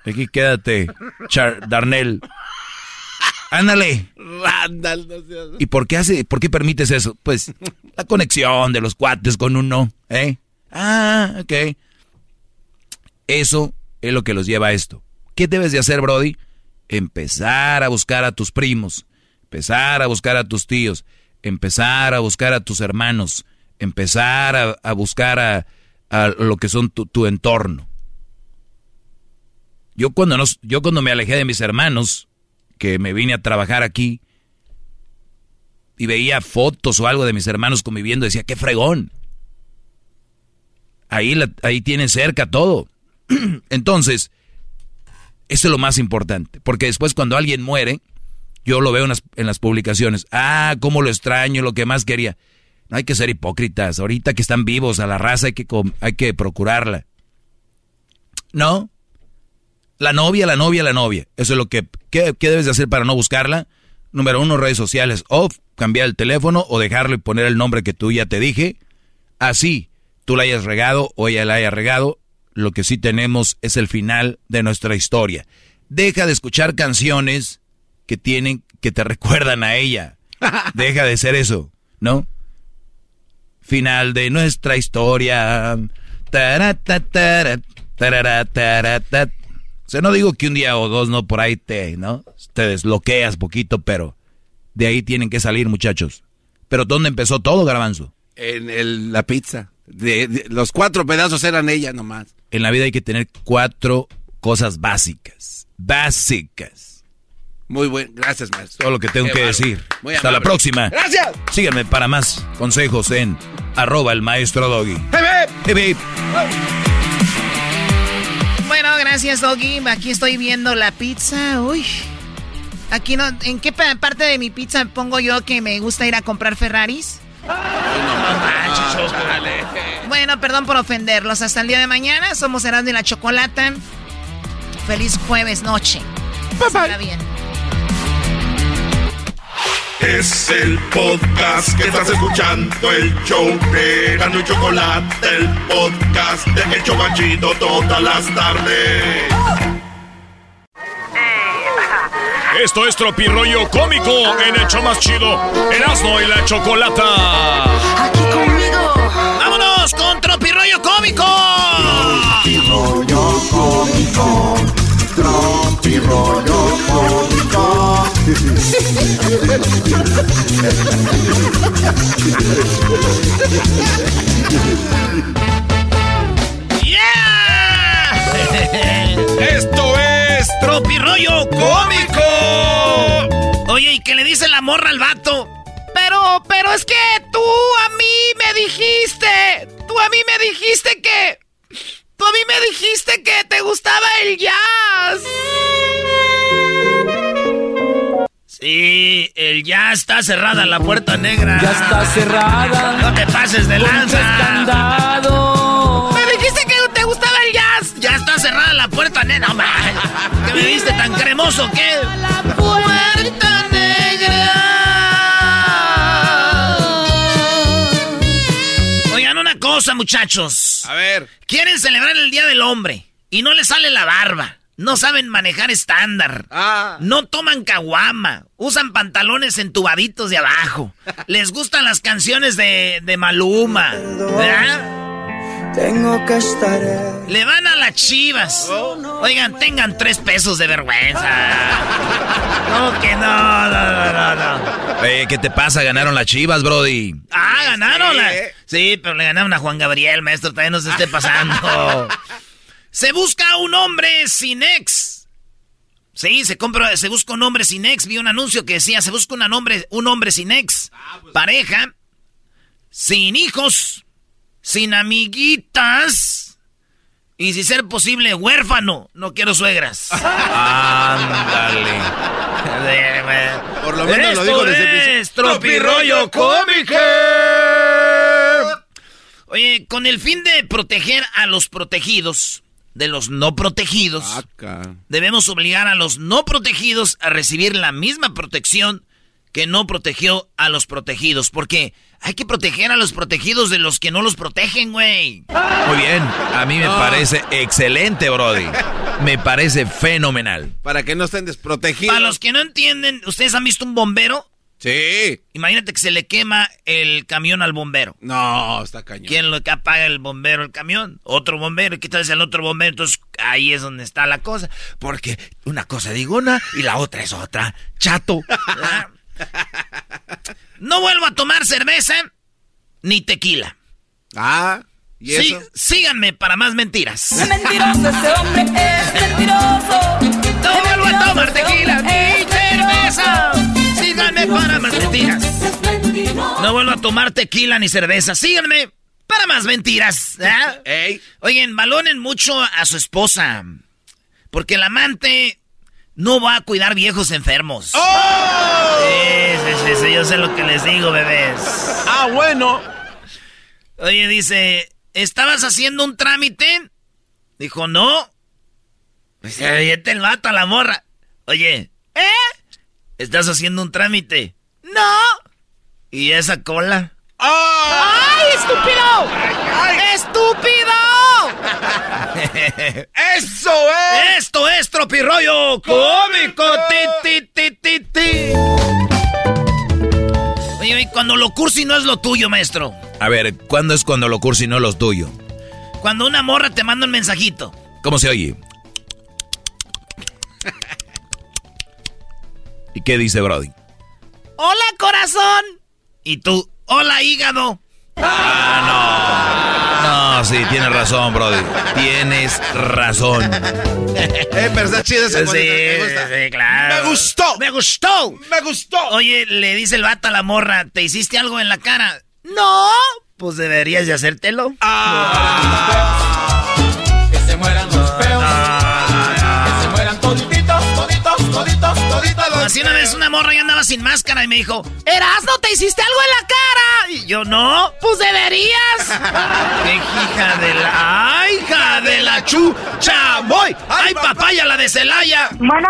[SPEAKER 10] Aquí quédate, Char Darnell. Ándale.
[SPEAKER 1] Randall, no seas...
[SPEAKER 10] ¿Y por qué hace, por qué permites eso? Pues la conexión de los cuates con uno, ¿eh? Ah, ok. Eso es lo que los lleva a esto. ¿Qué debes de hacer, Brody? Empezar a buscar a tus primos, empezar a buscar a tus tíos, empezar a buscar a tus hermanos, empezar a, buscar a, lo que son tu, entorno. Yo cuando, nos, yo cuando me alejé de mis hermanos, que me vine a trabajar aquí, y veía fotos o algo de mis hermanos conviviendo, decía, qué fregón. Ahí, ahí tienen cerca todo. Entonces, eso es lo más importante, porque después cuando alguien muere, yo lo veo en las, en las publicaciones, ah, cómo lo extraño, lo que más quería. No hay que ser hipócritas, ahorita que están vivos a la raza hay que, hay que procurarla. ¿No? La novia, la novia, la novia. Eso es lo que... ¿Qué, debes de hacer para no buscarla? Número uno, redes sociales. O cambiar el teléfono o dejarlo y poner el nombre que tú ya te dije. Así, tú la hayas regado o ella la haya regado, lo que sí tenemos es el final de nuestra historia. Deja de escuchar canciones que tienen, que te recuerdan a ella. Deja de ser eso, ¿no? Final de nuestra historia. O sea, no digo que un día o dos no por ahí te, ¿no? Te desbloqueas poquito, pero de ahí tienen que salir, muchachos. Pero ¿dónde empezó todo, Garbanzo?
[SPEAKER 1] En la pizza. Los cuatro pedazos eran ella nomás
[SPEAKER 10] en la vida hay que tener cuatro cosas básicas. Básicas.
[SPEAKER 1] Muy buen, gracias, maestro.
[SPEAKER 10] Todo lo que tengo que decir. Hasta la próxima.
[SPEAKER 1] Gracias.
[SPEAKER 10] Síganme para más consejos en arroba el maestro Doggy.
[SPEAKER 3] Bueno, gracias, Doggy. Aquí estoy viendo la pizza. Uy. Aquí no, ¿en qué parte de mi pizza pongo yo que me gusta ir a comprar Ferraris? Bueno, perdón por ofenderlos. Hasta el día de mañana. Somos Erasmo y la Chocolata. Feliz jueves noche.
[SPEAKER 12] Bye, bien. Es el podcast que estás escuchando, el show de Erasmo y Chocolate, el podcast de El Chocachito todas las tardes.
[SPEAKER 13] Esto es Tropirollo Cómico en el show más chido, Erasmo y la Chocolata.
[SPEAKER 3] Aquí conmigo. ¡Vámonos con Tropirollo Cómico!
[SPEAKER 12] Tropirollo Cómico. Tropirollo Cómico.
[SPEAKER 3] ¡Yeah!
[SPEAKER 13] Esto es
[SPEAKER 3] Tropirollo Cómico. Oye, ¿y qué le dice la morra al vato? Pero, pero es que tú a mí me dijiste, tú a mí me dijiste que, tú a mí me dijiste que te gustaba el jazz. Sí, el jazz está cerrada la puerta negra.
[SPEAKER 14] Ya está cerrada.
[SPEAKER 3] No te pases de lanza. Me dijiste que te gustaba el jazz. Ya está cerrada la puerta negra. ¿Qué me viste tan cremoso qué? La puerta cosa, muchachos.
[SPEAKER 1] A ver.
[SPEAKER 3] Quieren celebrar el Día del Hombre y no les sale la barba. No saben manejar estándar.
[SPEAKER 1] Ah.
[SPEAKER 3] No toman caguama. Usan pantalones entubaditos de abajo. Les gustan las canciones de, de Maluma. ¿Verdad?
[SPEAKER 14] Tengo que estar.
[SPEAKER 3] Le van a las chivas. Oigan, tengan tres pesos de vergüenza. No, que no, no, no, no.
[SPEAKER 10] Eh, ¿Qué te pasa? Ganaron las chivas, Brody.
[SPEAKER 3] Ah, ganaron. la- Sí, pero le ganaron a Juan Gabriel, maestro. También no se esté pasando. Se busca un hombre sin ex. Sí, se compra, se busca un hombre sin ex. Vi un anuncio que decía, se busca un hombre, un hombre sin ex. Pareja, sin hijos, sin amiguitas. Y si ser posible, huérfano. No quiero suegras.
[SPEAKER 10] Ándale.
[SPEAKER 1] Por lo menos lo digo desde el principio.
[SPEAKER 3] es Tropirollo Cómico. Oye, con el fin de proteger a los protegidos de los no protegidos,
[SPEAKER 1] Acá.
[SPEAKER 3] debemos obligar a los no protegidos a recibir la misma protección que no protegió a los protegidos. Porque hay que proteger a los protegidos de los que no los protegen, güey.
[SPEAKER 10] Muy bien. A mí me
[SPEAKER 1] No.
[SPEAKER 10] parece excelente, Brody. Me parece fenomenal.
[SPEAKER 1] Para que no estén desprotegidos.
[SPEAKER 3] Para los que no entienden, ¿ustedes han visto un bombero?
[SPEAKER 1] Sí.
[SPEAKER 3] Imagínate que se le quema el camión al bombero.
[SPEAKER 1] No, está cañón.
[SPEAKER 3] ¿Quién lo que apaga el bombero el camión? Otro bombero. ¿Y qué tal si el otro bombero? Entonces ahí es donde está la cosa. Porque una cosa digo una y la otra es otra. Chato. ¿verdad? no vuelvo a tomar cerveza ni tequila.
[SPEAKER 1] Ah, ¿y
[SPEAKER 3] Sí,
[SPEAKER 1] eso?
[SPEAKER 3] síganme para más mentiras.
[SPEAKER 14] Mentiroso ese hombre es mentiroso.
[SPEAKER 3] No vuelvo a tomar tequila ni cerveza. Síganme para más mentiras. No vuelvo a tomar tequila ni cerveza. Síganme para más mentiras. Oigan, valoren mucho a su esposa. Porque el amante no va a cuidar viejos enfermos.
[SPEAKER 1] ¡Oh!
[SPEAKER 3] Sí, sí, sí, sí, yo sé lo que les digo, bebés.
[SPEAKER 1] Ah, bueno.
[SPEAKER 3] Oye, dice, ¿estabas haciendo un trámite? Dijo, no. Dice, "Oye, el vato a la morra. Oye, ¿eh? ¿Estás haciendo un trámite? No. ¿Y esa cola? ¡Ay, estúpido! ¡Estúpido!
[SPEAKER 1] ¡Eso es!
[SPEAKER 3] Esto es tropirollo cómico. Ti, ti, ti, ti. Oye, oye, cuando lo cursi no es lo tuyo, maestro.
[SPEAKER 10] A ver, ¿cuándo es cuando lo cursi no lo tuyo?
[SPEAKER 3] Cuando una morra te manda un mensajito.
[SPEAKER 10] ¿Cómo se oye? ¿Y qué dice Brody?
[SPEAKER 3] ¡Hola, corazón! Y tú, ¡hola, hígado!
[SPEAKER 10] No, sí, tienes razón, Brody. Tienes razón.
[SPEAKER 1] Eh, pero está chido ese
[SPEAKER 3] Sí,
[SPEAKER 1] te gusta.
[SPEAKER 3] sí, claro.
[SPEAKER 1] Me gustó.
[SPEAKER 3] ¡Me gustó!
[SPEAKER 1] Me gustó.
[SPEAKER 3] Oye, le dice el vato a la morra, ¿te hiciste algo en la cara? ¡No! Pues deberías de hacértelo.
[SPEAKER 14] Que
[SPEAKER 3] Así una vez una morra ya andaba sin máscara y me dijo, Erasno, ¿te hiciste algo en la cara? Y yo, no, pues deberías. ¡Qué hija de la... ¡Ay, hija de la chucha! ¡Voy! ¡Ay, papaya, la de Celaya!
[SPEAKER 15] Bueno,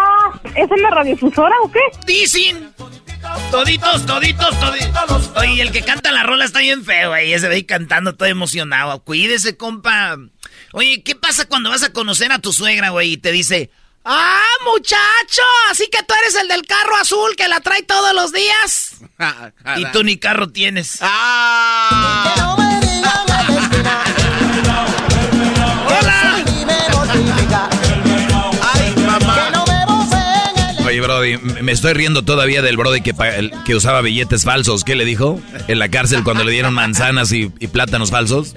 [SPEAKER 15] ¿es en la radiodifusora o qué?
[SPEAKER 3] ¡Dicen! Toditos, toditos, toditos. Oye, el que canta la rola está bien feo, güey. Ese ve ahí cantando todo emocionado. Cuídese, compa. Oye, ¿qué pasa cuando vas a conocer a tu suegra, güey? Y te dice, ¡Ah, muchacho! Así que tú eres el del carro azul que la trae todos los días. y tú ni carro tienes.
[SPEAKER 1] ¡Ah!
[SPEAKER 10] Oye, Brody, me estoy riendo todavía del Brody que, que usaba billetes falsos. ¿Qué le dijo? En la cárcel cuando le dieron manzanas y, y plátanos falsos.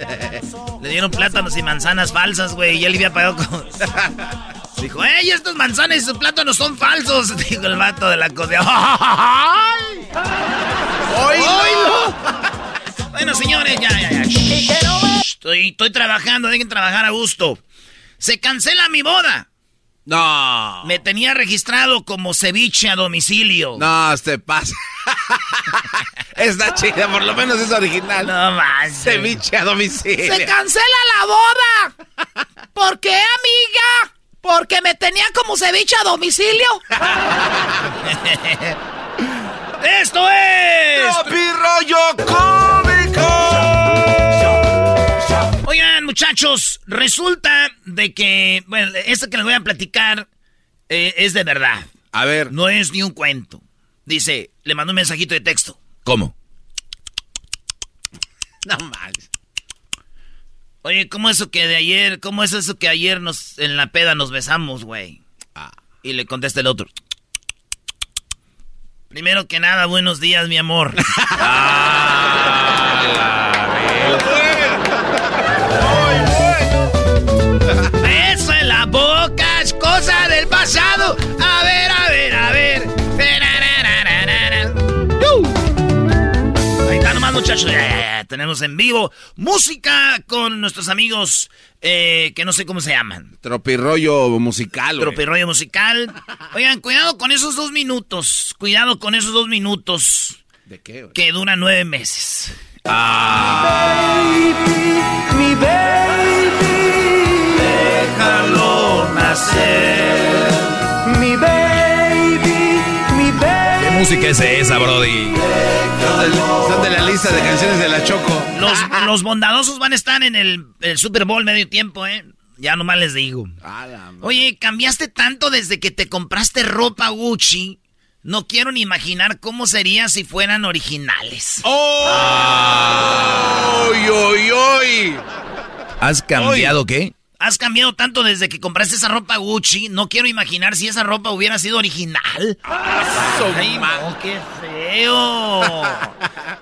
[SPEAKER 3] Le dieron plátanos y manzanas falsas, güey. Y él había pagado con... Dijo, ¡ey, estos manzanas y sus plátanos son falsos! Dijo el vato de la cosa. ¡Ay! ¡Oílo! Bueno, señores, ya, ya, ya. Shh. Estoy, estoy trabajando, dejen trabajar a gusto. Se cancela mi boda.
[SPEAKER 1] No.
[SPEAKER 3] Me tenía registrado como ceviche a domicilio.
[SPEAKER 1] No, se pasa. Está chida, por lo menos es original.
[SPEAKER 3] No más.
[SPEAKER 1] Ceviche a domicilio.
[SPEAKER 3] ¡Se cancela la boda! ¿Por qué, amiga? Porque me tenía como ceviche a domicilio. ¡Esto es!
[SPEAKER 1] ¡Tropirollo cómico!
[SPEAKER 3] Muchachos, resulta de que, bueno, esto que les voy a platicar eh, es de verdad.
[SPEAKER 7] A ver.
[SPEAKER 3] No es ni un cuento. Dice, le mandó un mensajito de texto.
[SPEAKER 10] ¿Cómo?
[SPEAKER 7] No más.
[SPEAKER 3] Oye, ¿cómo eso que de ayer, cómo es eso que ayer nos, en la peda nos besamos, güey?
[SPEAKER 7] Ah.
[SPEAKER 3] Y le contesta el otro. Primero que nada, buenos días, mi amor. Beso muchachos. Ya, ya, ya. Tenemos en vivo música con nuestros amigos eh, que no sé cómo se llaman.
[SPEAKER 7] Tropirollo musical, güey.
[SPEAKER 3] Tropirollo musical. Oigan, cuidado con esos dos minutos. Cuidado con esos dos minutos.
[SPEAKER 7] ¿De qué, güey?
[SPEAKER 3] Que duran nueve meses.
[SPEAKER 14] Mi baby, déjalo nacer. Mi baby, mi baby.
[SPEAKER 10] ¿Qué música es esa, Brody?
[SPEAKER 7] Son de la lista de canciones de la Choco.
[SPEAKER 3] Los, los bondadosos van a estar en el, el Super Bowl medio tiempo, ¿eh? Ya nomás les digo. Oye, cambiaste tanto desde que te compraste ropa Gucci. No quiero ni imaginar cómo sería si fueran originales.
[SPEAKER 7] ¡Oh! ¡Oy, oy, oy!
[SPEAKER 10] ¿Has cambiado qué?
[SPEAKER 3] Has cambiado tanto desde que compraste esa ropa Gucci. No quiero imaginar si esa ropa hubiera sido original. Ay, no, qué feo.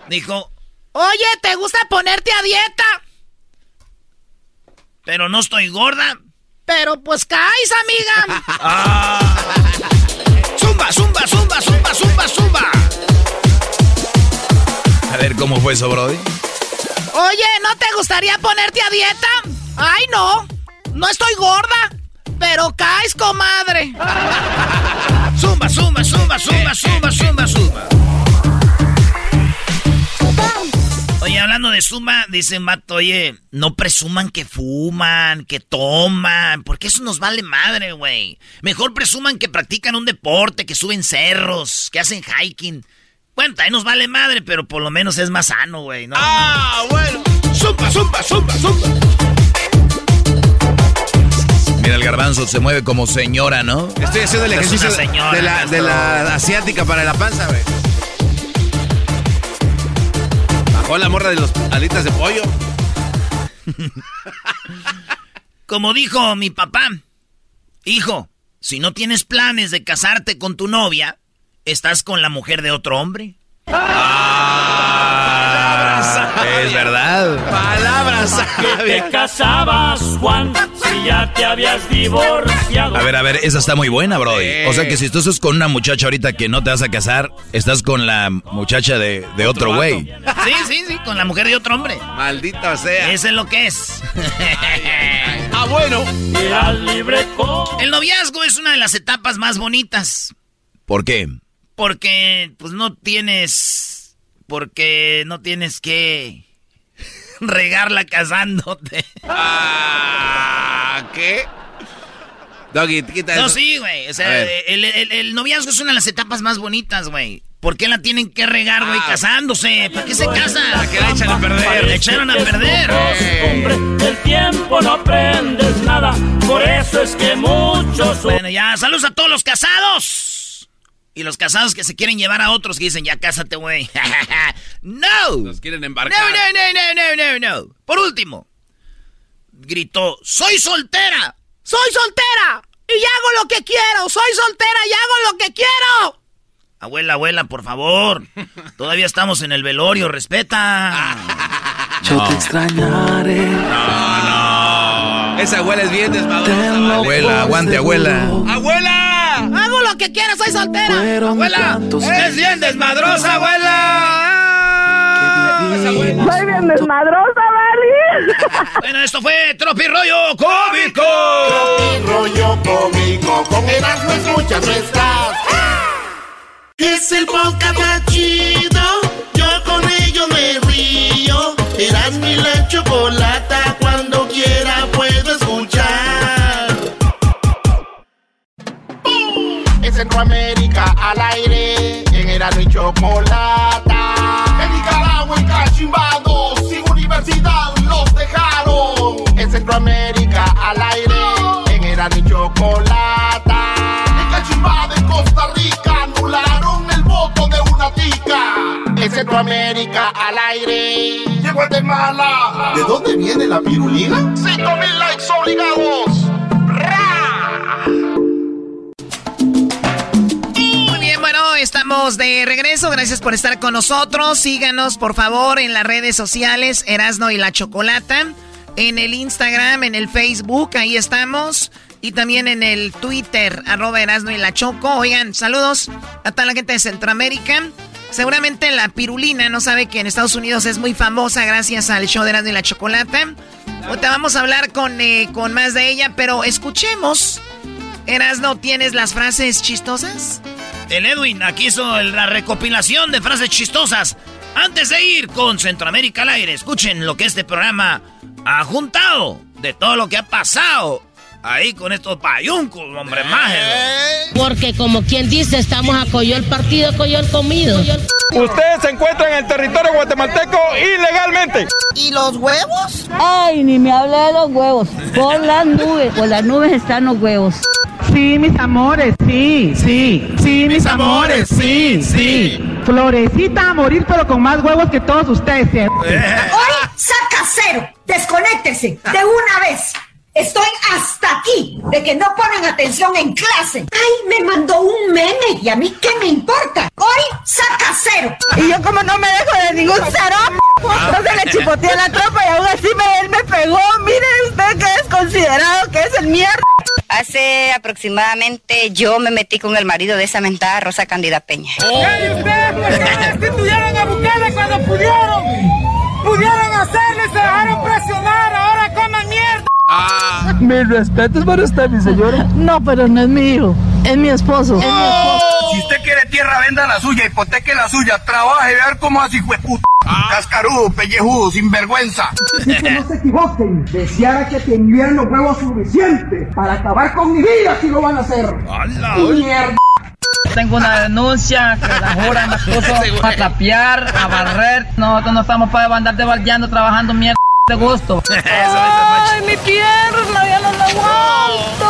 [SPEAKER 3] Dijo, oye, ¿te gusta ponerte a dieta? Pero no estoy gorda. Pero pues caes, amiga. Zumba, zumba, zumba, zumba, zumba, zumba.
[SPEAKER 10] A ver, ¿cómo fue eso, Brody?
[SPEAKER 3] Oye, ¿no te gustaría ponerte a dieta? Ay, no. No estoy gorda. Pero caes, comadre. Zumba, zumba, zumba, zumba, zumba, zumba, zumba. Oye, hablando de zumba, dice Mato, oye, no presuman que fuman, que toman, porque eso nos vale madre, güey. Mejor presuman que practican un deporte, que suben cerros, que hacen hiking. Bueno, también nos vale madre, pero por lo menos es más sano, güey, ¿no?
[SPEAKER 7] ¡Ah, bueno!
[SPEAKER 3] ¡Zumba, zumba, zumba, zumba!
[SPEAKER 10] Mira, el garbanzo se mueve como señora, ¿no?
[SPEAKER 7] Estoy haciendo el ejercicio
[SPEAKER 3] señora,
[SPEAKER 7] de, la, de la asiática para la panza, güey. Bajó la morra de los alitas de pollo.
[SPEAKER 3] Como dijo mi papá, hijo, si no tienes planes de casarte con tu novia, ¿estás con la mujer de otro hombre?
[SPEAKER 10] Es verdad.
[SPEAKER 7] Palabras
[SPEAKER 14] Que te casabas, Juan, si ya te habías divorciado.
[SPEAKER 10] A ver, a ver, esa está muy buena, Brody. O sea que si tú estás con una muchacha ahorita que no te vas a casar, estás con la muchacha de, de otro güey.
[SPEAKER 3] Sí, sí, sí, con la mujer de otro hombre.
[SPEAKER 7] Maldita sea.
[SPEAKER 3] Eso es lo que es.
[SPEAKER 7] Ah, bueno.
[SPEAKER 14] Eras libre con...
[SPEAKER 3] El noviazgo es una de las etapas más bonitas.
[SPEAKER 10] ¿Por qué?
[SPEAKER 3] Porque, pues, no tienes... Porque no tienes que regarla casándote.
[SPEAKER 7] Ah, ¿qué? Doggy, quita eso.
[SPEAKER 3] No, sí, güey. O sea, el, el- el noviazgo es una de las etapas más bonitas, güey. ¿Por qué la tienen que regar, güey,
[SPEAKER 7] Ah.
[SPEAKER 3] casándose? ¿Para qué se casan?
[SPEAKER 7] Para que la echen a perder.
[SPEAKER 3] Le echaron a perder.
[SPEAKER 14] Hombre, el tiempo no aprendes nada, por eso es que muchos...
[SPEAKER 3] Bueno, ya, saludos a todos los casados. Y los casados que se quieren llevar a otros que dicen, ya cásate, güey. ¡No!
[SPEAKER 7] Nos quieren
[SPEAKER 3] No,
[SPEAKER 7] embarcar.
[SPEAKER 3] no, no, no, no, no, no. Por último, gritó, soy soltera. Soy soltera. Y hago lo que quiero. Soy soltera y hago lo que quiero. Abuela, abuela, por favor. Todavía estamos en el velorio, respeta.
[SPEAKER 14] Yo te extrañaré.
[SPEAKER 7] Esa abuela es bien desmadrosa.
[SPEAKER 10] Abuela, aguante, abuela.
[SPEAKER 7] ¡Abuela!
[SPEAKER 3] Lo que quiero, soy soltera.
[SPEAKER 14] Fueron
[SPEAKER 3] Abuela, es bien desmadrosa, abuela.
[SPEAKER 12] Soy bien desmadrosa, ¿vale?
[SPEAKER 3] Bueno, esto fue Tropi Rollo Cómico.
[SPEAKER 1] rollo cómico, con Erasmo escuchas no estás. Es el podcast más chido, yo con ello me río. Erasmo y la chocolata, cuando quiera Centroamérica al aire en Erano y Chocolata. En Nicaragua y Cachimbados, sin universidad los dejaron. En
[SPEAKER 16] Centroamérica al aire en Erano y Chocolata.
[SPEAKER 17] En Cachimba de
[SPEAKER 1] Costa Rica anularon el voto de una tica. En Centroamérica al aire. Llegó
[SPEAKER 17] Guatemala.
[SPEAKER 16] ¿De dónde viene la pirulina?
[SPEAKER 17] 5.000 likes obligados.
[SPEAKER 18] De regreso. Gracias por estar con nosotros. Síganos, por favor, en las redes sociales Erasno y la Chocolata. En el Instagram, en el Facebook, ahí estamos. Y también en el Twitter, arroba Erasno y la Choco. Oigan, saludos a toda la gente de Centroamérica. Seguramente la pirulina no sabe que en Estados Unidos es muy famosa gracias al show de Erasmo y la Chocolata. Ahorita vamos a hablar con, eh, con más de ella, pero escuchemos. Erasno, ¿tienes las frases chistosas?
[SPEAKER 3] El Edwin aquí hizo la recopilación de frases chistosas. Antes de ir con Centroamérica al aire, escuchen lo que este programa ha juntado de todo lo que ha pasado ahí con estos payuncos, hombre, mágico.
[SPEAKER 14] Porque como quien dice, estamos a coyol partido, coyol comido.
[SPEAKER 19] Ustedes se encuentran en el territorio guatemalteco ilegalmente.
[SPEAKER 20] ¿Y los huevos?
[SPEAKER 21] Ay, ni me hable de los huevos. Por las nubes, por las nubes están los huevos.
[SPEAKER 7] Sí, mis amores, sí, sí. Sí, mis amores, sí, sí. Florecita a morir, pero con más huevos que todos ustedes. ¿eh?
[SPEAKER 22] Hoy saca cero. Desconéctese de una vez. Estoy hasta aquí de que no ponen atención en clase. Ay, me mandó un meme y a mí qué me importa. Hoy saca cero.
[SPEAKER 21] Y yo como no me dejo de ningún cero, entonces le chipoteé la tropa y aún así me, él me pegó. Mire usted que es considerado que es el mierda.
[SPEAKER 23] Hace aproximadamente yo me metí con el marido de esa mentada Rosa Candida Peña.
[SPEAKER 7] ¡Ey, ustedes por qué no destituyeron a Bukele cuando pudieron! ¡Pudieron hacerlo y se dejaron presionar!
[SPEAKER 21] Ah. Mis respetos para usted, mi señora. No, pero no es mi hijo, es mi esposo. Es mi esposo.
[SPEAKER 19] Si usted quiere tierra, venda la suya, hipoteque la suya, trabaje, ver cómo así fue puta. Cascarudo, pellejudo, sinvergüenza.
[SPEAKER 7] que no se equivoquen. Deseara que tendrían los huevos suficientes para acabar con mi vida si lo van a hacer. ¡Mierda!
[SPEAKER 24] Tengo una denuncia que la jura me puso a trapear, a barrer. Nosotros no estamos para andar debaldeando, trabajando mierda de gusto.
[SPEAKER 21] Ay, mi pierna, ya no la aguanto.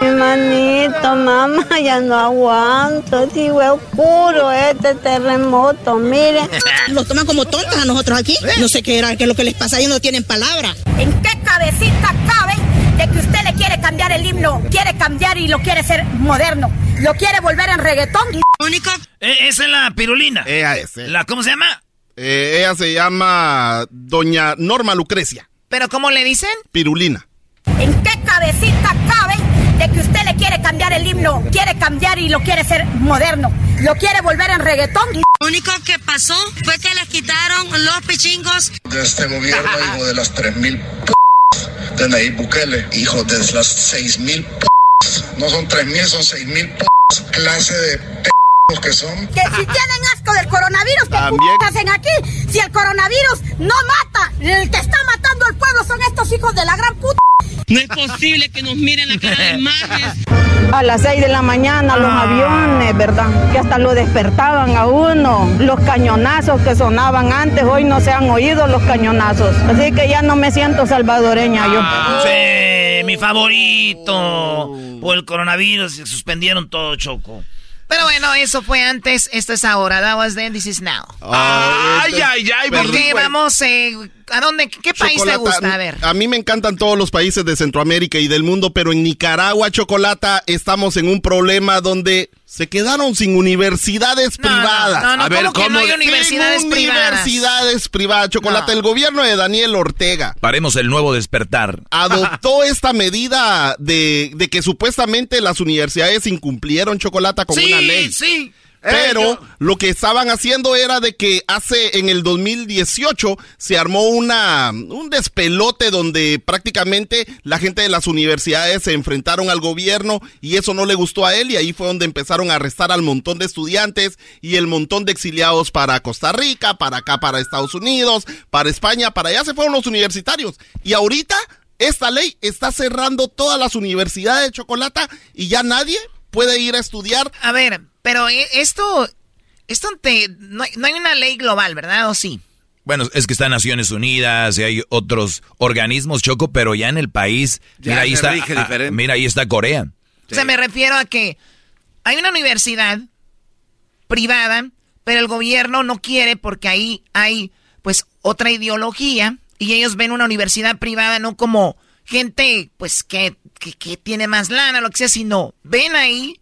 [SPEAKER 21] Mi manito, mamá, ya no aguanto. Si fue oscuro este terremoto, mire.
[SPEAKER 22] Nos toman como tontas a nosotros aquí. No sé qué era, qué es lo que les pasa, ellos no tienen palabra. ¿En qué cabecita cabe de que usted le quiere cambiar el himno? Quiere cambiar y lo quiere ser moderno. Lo quiere volver en reggaetón. Único.
[SPEAKER 3] Eh, esa es la pirulina.
[SPEAKER 1] Eh.
[SPEAKER 3] La, ¿Cómo se llama?
[SPEAKER 1] Eh, ella se llama Doña Norma Lucrecia.
[SPEAKER 18] ¿Pero cómo le dicen?
[SPEAKER 1] Pirulina.
[SPEAKER 22] ¿En qué cabecita cabe de que usted le quiere cambiar el himno? Quiere cambiar y lo quiere ser moderno. Lo quiere volver en reggaetón.
[SPEAKER 23] Lo único que pasó fue que les quitaron los pichingos.
[SPEAKER 25] de este gobierno, hijo de las 3.000 p de Nayib Bukele, hijo de las 6.000 p no son 3.000, son 6.000 p clase de p que son.
[SPEAKER 22] Que si tienen asco del coronavirus, ¿qué hacen aquí? Si el coronavirus no mata, el que está matando al pueblo son estos hijos de la gran puta.
[SPEAKER 23] No es posible que nos miren la cara de imágenes.
[SPEAKER 21] A las 6 de la mañana los aviones, ¿verdad? Que hasta lo despertaban a uno. Los cañonazos que sonaban antes, hoy no se han oído los cañonazos. Así que ya no me siento salvadoreña yo.
[SPEAKER 3] Sí, mi favorito. Por el coronavirus se suspendieron todo, Choco.
[SPEAKER 18] Pero bueno, eso fue antes, esto es ahora. That was then, this is now.
[SPEAKER 1] Ay, ay, ay,
[SPEAKER 18] ¿Por qué vamos? eh, ¿A dónde? ¿Qué país te
[SPEAKER 1] Chocolata,
[SPEAKER 18] gusta? A ver.
[SPEAKER 1] A mí me encantan todos los países de Centroamérica y del mundo, pero en Nicaragua, Chocolata, estamos en un problema donde se quedaron sin universidades privadas.
[SPEAKER 18] no, no, ¿cómo que no hay universidades
[SPEAKER 1] Sin
[SPEAKER 18] privadas?
[SPEAKER 1] Universidades privadas, Chocolata. El gobierno de Daniel Ortega
[SPEAKER 10] Paremos el nuevo despertar.
[SPEAKER 1] adoptó esta medida de, de que supuestamente las universidades incumplieron Chocolata con
[SPEAKER 3] sí,
[SPEAKER 1] una ley.
[SPEAKER 3] sí.
[SPEAKER 1] Pero
[SPEAKER 3] yo-
[SPEAKER 1] lo que estaban haciendo era de que hace en el 2018 se armó una un despelote donde prácticamente la gente de las universidades se enfrentaron al gobierno y eso no le gustó a él y ahí fue donde empezaron a arrestar al montón de estudiantes y el montón de exiliados para Costa Rica, para acá para Estados Unidos, para España, para allá se fueron los universitarios y ahorita esta ley está cerrando todas las universidades de Chocolata y ya nadie puede ir a estudiar.
[SPEAKER 18] A ver, pero eh, esto, esto te, no, hay, no hay una ley global, ¿verdad? ¿O sí?
[SPEAKER 10] Bueno, es que está Naciones Unidas y hay otros organismos, Choco, pero ya en el país,
[SPEAKER 1] Ya
[SPEAKER 10] mira ahí está, ah, mira ahí está Corea.
[SPEAKER 18] O sea, me refiero a que hay una universidad privada, pero el gobierno no quiere porque ahí hay pues otra ideología y ellos ven una universidad privada no como gente pues que, que, tiene más lana, lo que sea, sino ven ahí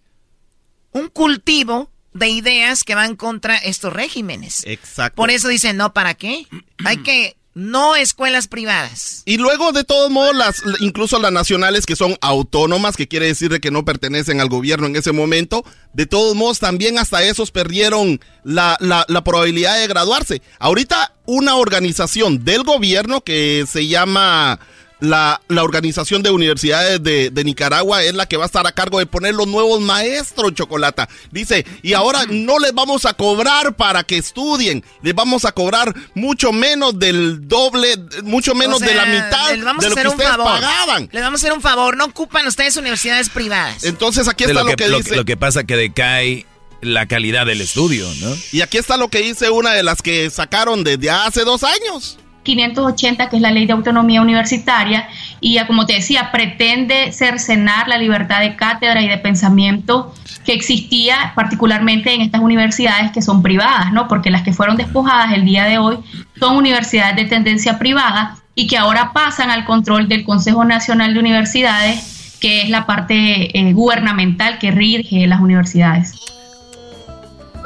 [SPEAKER 18] un cultivo de ideas que van contra estos regímenes.
[SPEAKER 1] Exacto.
[SPEAKER 18] Por eso dicen, no, ¿para qué? Hay que no escuelas privadas.
[SPEAKER 1] Y luego, de todos modos, las, incluso las nacionales que son autónomas, que quiere decir que no pertenecen al gobierno en ese momento, de todos modos, también hasta esos perdieron la, la, la probabilidad de graduarse. Ahorita, una organización del gobierno que se llama la, la, Organización de Universidades de, de, Nicaragua es la que va a estar a cargo de poner los nuevos maestros, Chocolata. Dice, y ahora no les vamos a cobrar para que estudien, les vamos a cobrar mucho menos del doble, mucho menos de la mitad de lo que ustedes pagaban.
[SPEAKER 18] Les vamos a hacer un favor, no ocupan ustedes universidades privadas.
[SPEAKER 1] Entonces aquí está lo, que, dice.
[SPEAKER 10] Lo, que pasa que decae la calidad del estudio, ¿no?
[SPEAKER 1] Y aquí está lo que dice una de las que sacaron desde hace dos años.
[SPEAKER 26] 580, que es la ley de autonomía universitaria, y ya como te decía, pretende cercenar la libertad de cátedra y de pensamiento que existía particularmente en estas universidades que son privadas, ¿no? Porque las que fueron despojadas el día de hoy son universidades de tendencia privada y que ahora pasan al control del Consejo Nacional de Universidades, que es la parte eh, gubernamental que rige las universidades.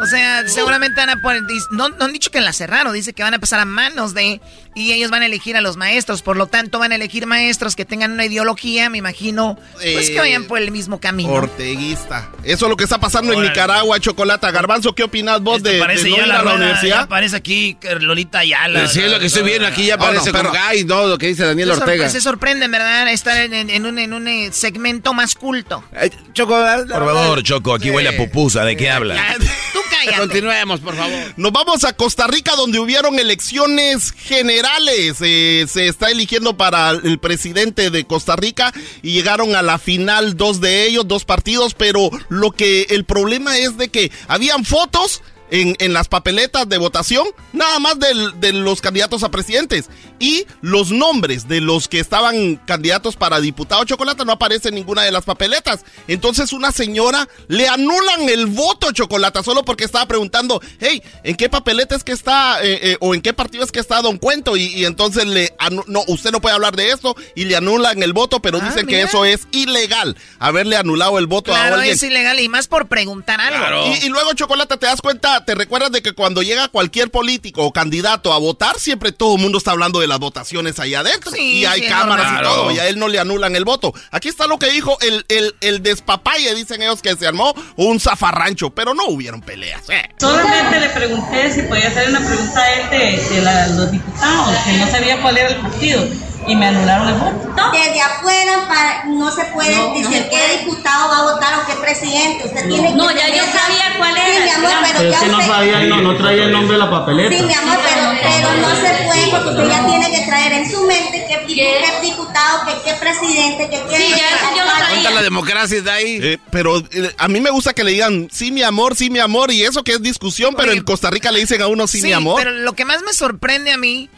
[SPEAKER 18] O sea, seguramente van a poner. No, no han dicho que la cerraron, dice que van a pasar a manos de. Y ellos van a elegir a los maestros. Por lo tanto, van a elegir maestros que tengan una ideología, me imagino. Pues que vayan por el mismo camino.
[SPEAKER 1] Orteguista. Eso es lo que está pasando en Nicaragua, Chocolata. Garbanzo, ¿qué opinas vos de,
[SPEAKER 3] parece
[SPEAKER 1] de
[SPEAKER 3] ya la, universidad? Ya aparece aquí Lolita Ayala.
[SPEAKER 7] Sí, es lo que estoy viendo aquí, ya aparece con Gay, no, lo que dice Daniel Ortega.
[SPEAKER 18] Se sorprende, ¿verdad? Estar en, un, en un eh, segmento más culto.
[SPEAKER 10] Eh, Chocolata. Por favor, Choco, aquí huele a pupusa. ¿De qué habla?
[SPEAKER 18] Tú
[SPEAKER 7] Continuemos, por favor.
[SPEAKER 1] Nos vamos a Costa Rica, donde hubieron elecciones generales. Eh, se está eligiendo para el presidente de Costa Rica y llegaron a la final dos de ellos, dos partidos, pero lo que el problema es de que habían fotos en, las papeletas de votación, nada más de los candidatos a presidentes. Y los nombres de los que estaban candidatos para diputado Chocolata no aparecen en ninguna de las papeletas. Entonces una señora le anulan el voto Chocolata solo porque estaba preguntando, hey, ¿en qué papeleta es que está eh, eh, o en qué partido es que está Don Cuento? Y, entonces le, no, usted no puede hablar de esto y le anulan el voto, pero ah, dicen que eso es ilegal, haberle anulado el voto
[SPEAKER 18] a
[SPEAKER 1] alguien.
[SPEAKER 18] es ilegal y más por preguntar algo.
[SPEAKER 1] Y, y luego Chocolata te das cuenta te recuerdas de que cuando llega cualquier político o candidato a votar, siempre todo el mundo está hablando de las votaciones ahí adentro. y hay cámaras y todo, y a él no le anulan el voto. Aquí está lo que dijo el, el, el despapalle, dicen ellos que se armó un zafarrancho, pero no hubieron peleas.
[SPEAKER 14] Solamente le pregunté si podía hacer una pregunta a él de, los diputados, que no sabía cuál era el partido y me anularon el voto.
[SPEAKER 27] Desde afuera para, no se puede decir qué diputado va a votar o qué presidente. Usted tiene
[SPEAKER 14] no, ya yo sabía cuál era.
[SPEAKER 27] Sí, mi amor, pero,
[SPEAKER 28] pero ya no, sabía, no, no, traía el nombre de la papeleta.
[SPEAKER 27] Sí, mi amor, pero, pero no se puede porque usted ya tiene que traer en su mente qué, qué diputado, qué, qué presidente, qué, qué
[SPEAKER 14] Sí, ya yo lo
[SPEAKER 7] sabía. la democracia está ahí.
[SPEAKER 1] Eh, pero eh, a mí me gusta que le digan sí, mi amor, sí, mi amor, y eso que es discusión, pero en Costa Rica le dicen a uno sí, mi amor.
[SPEAKER 18] Pero lo que más me sorprende a mí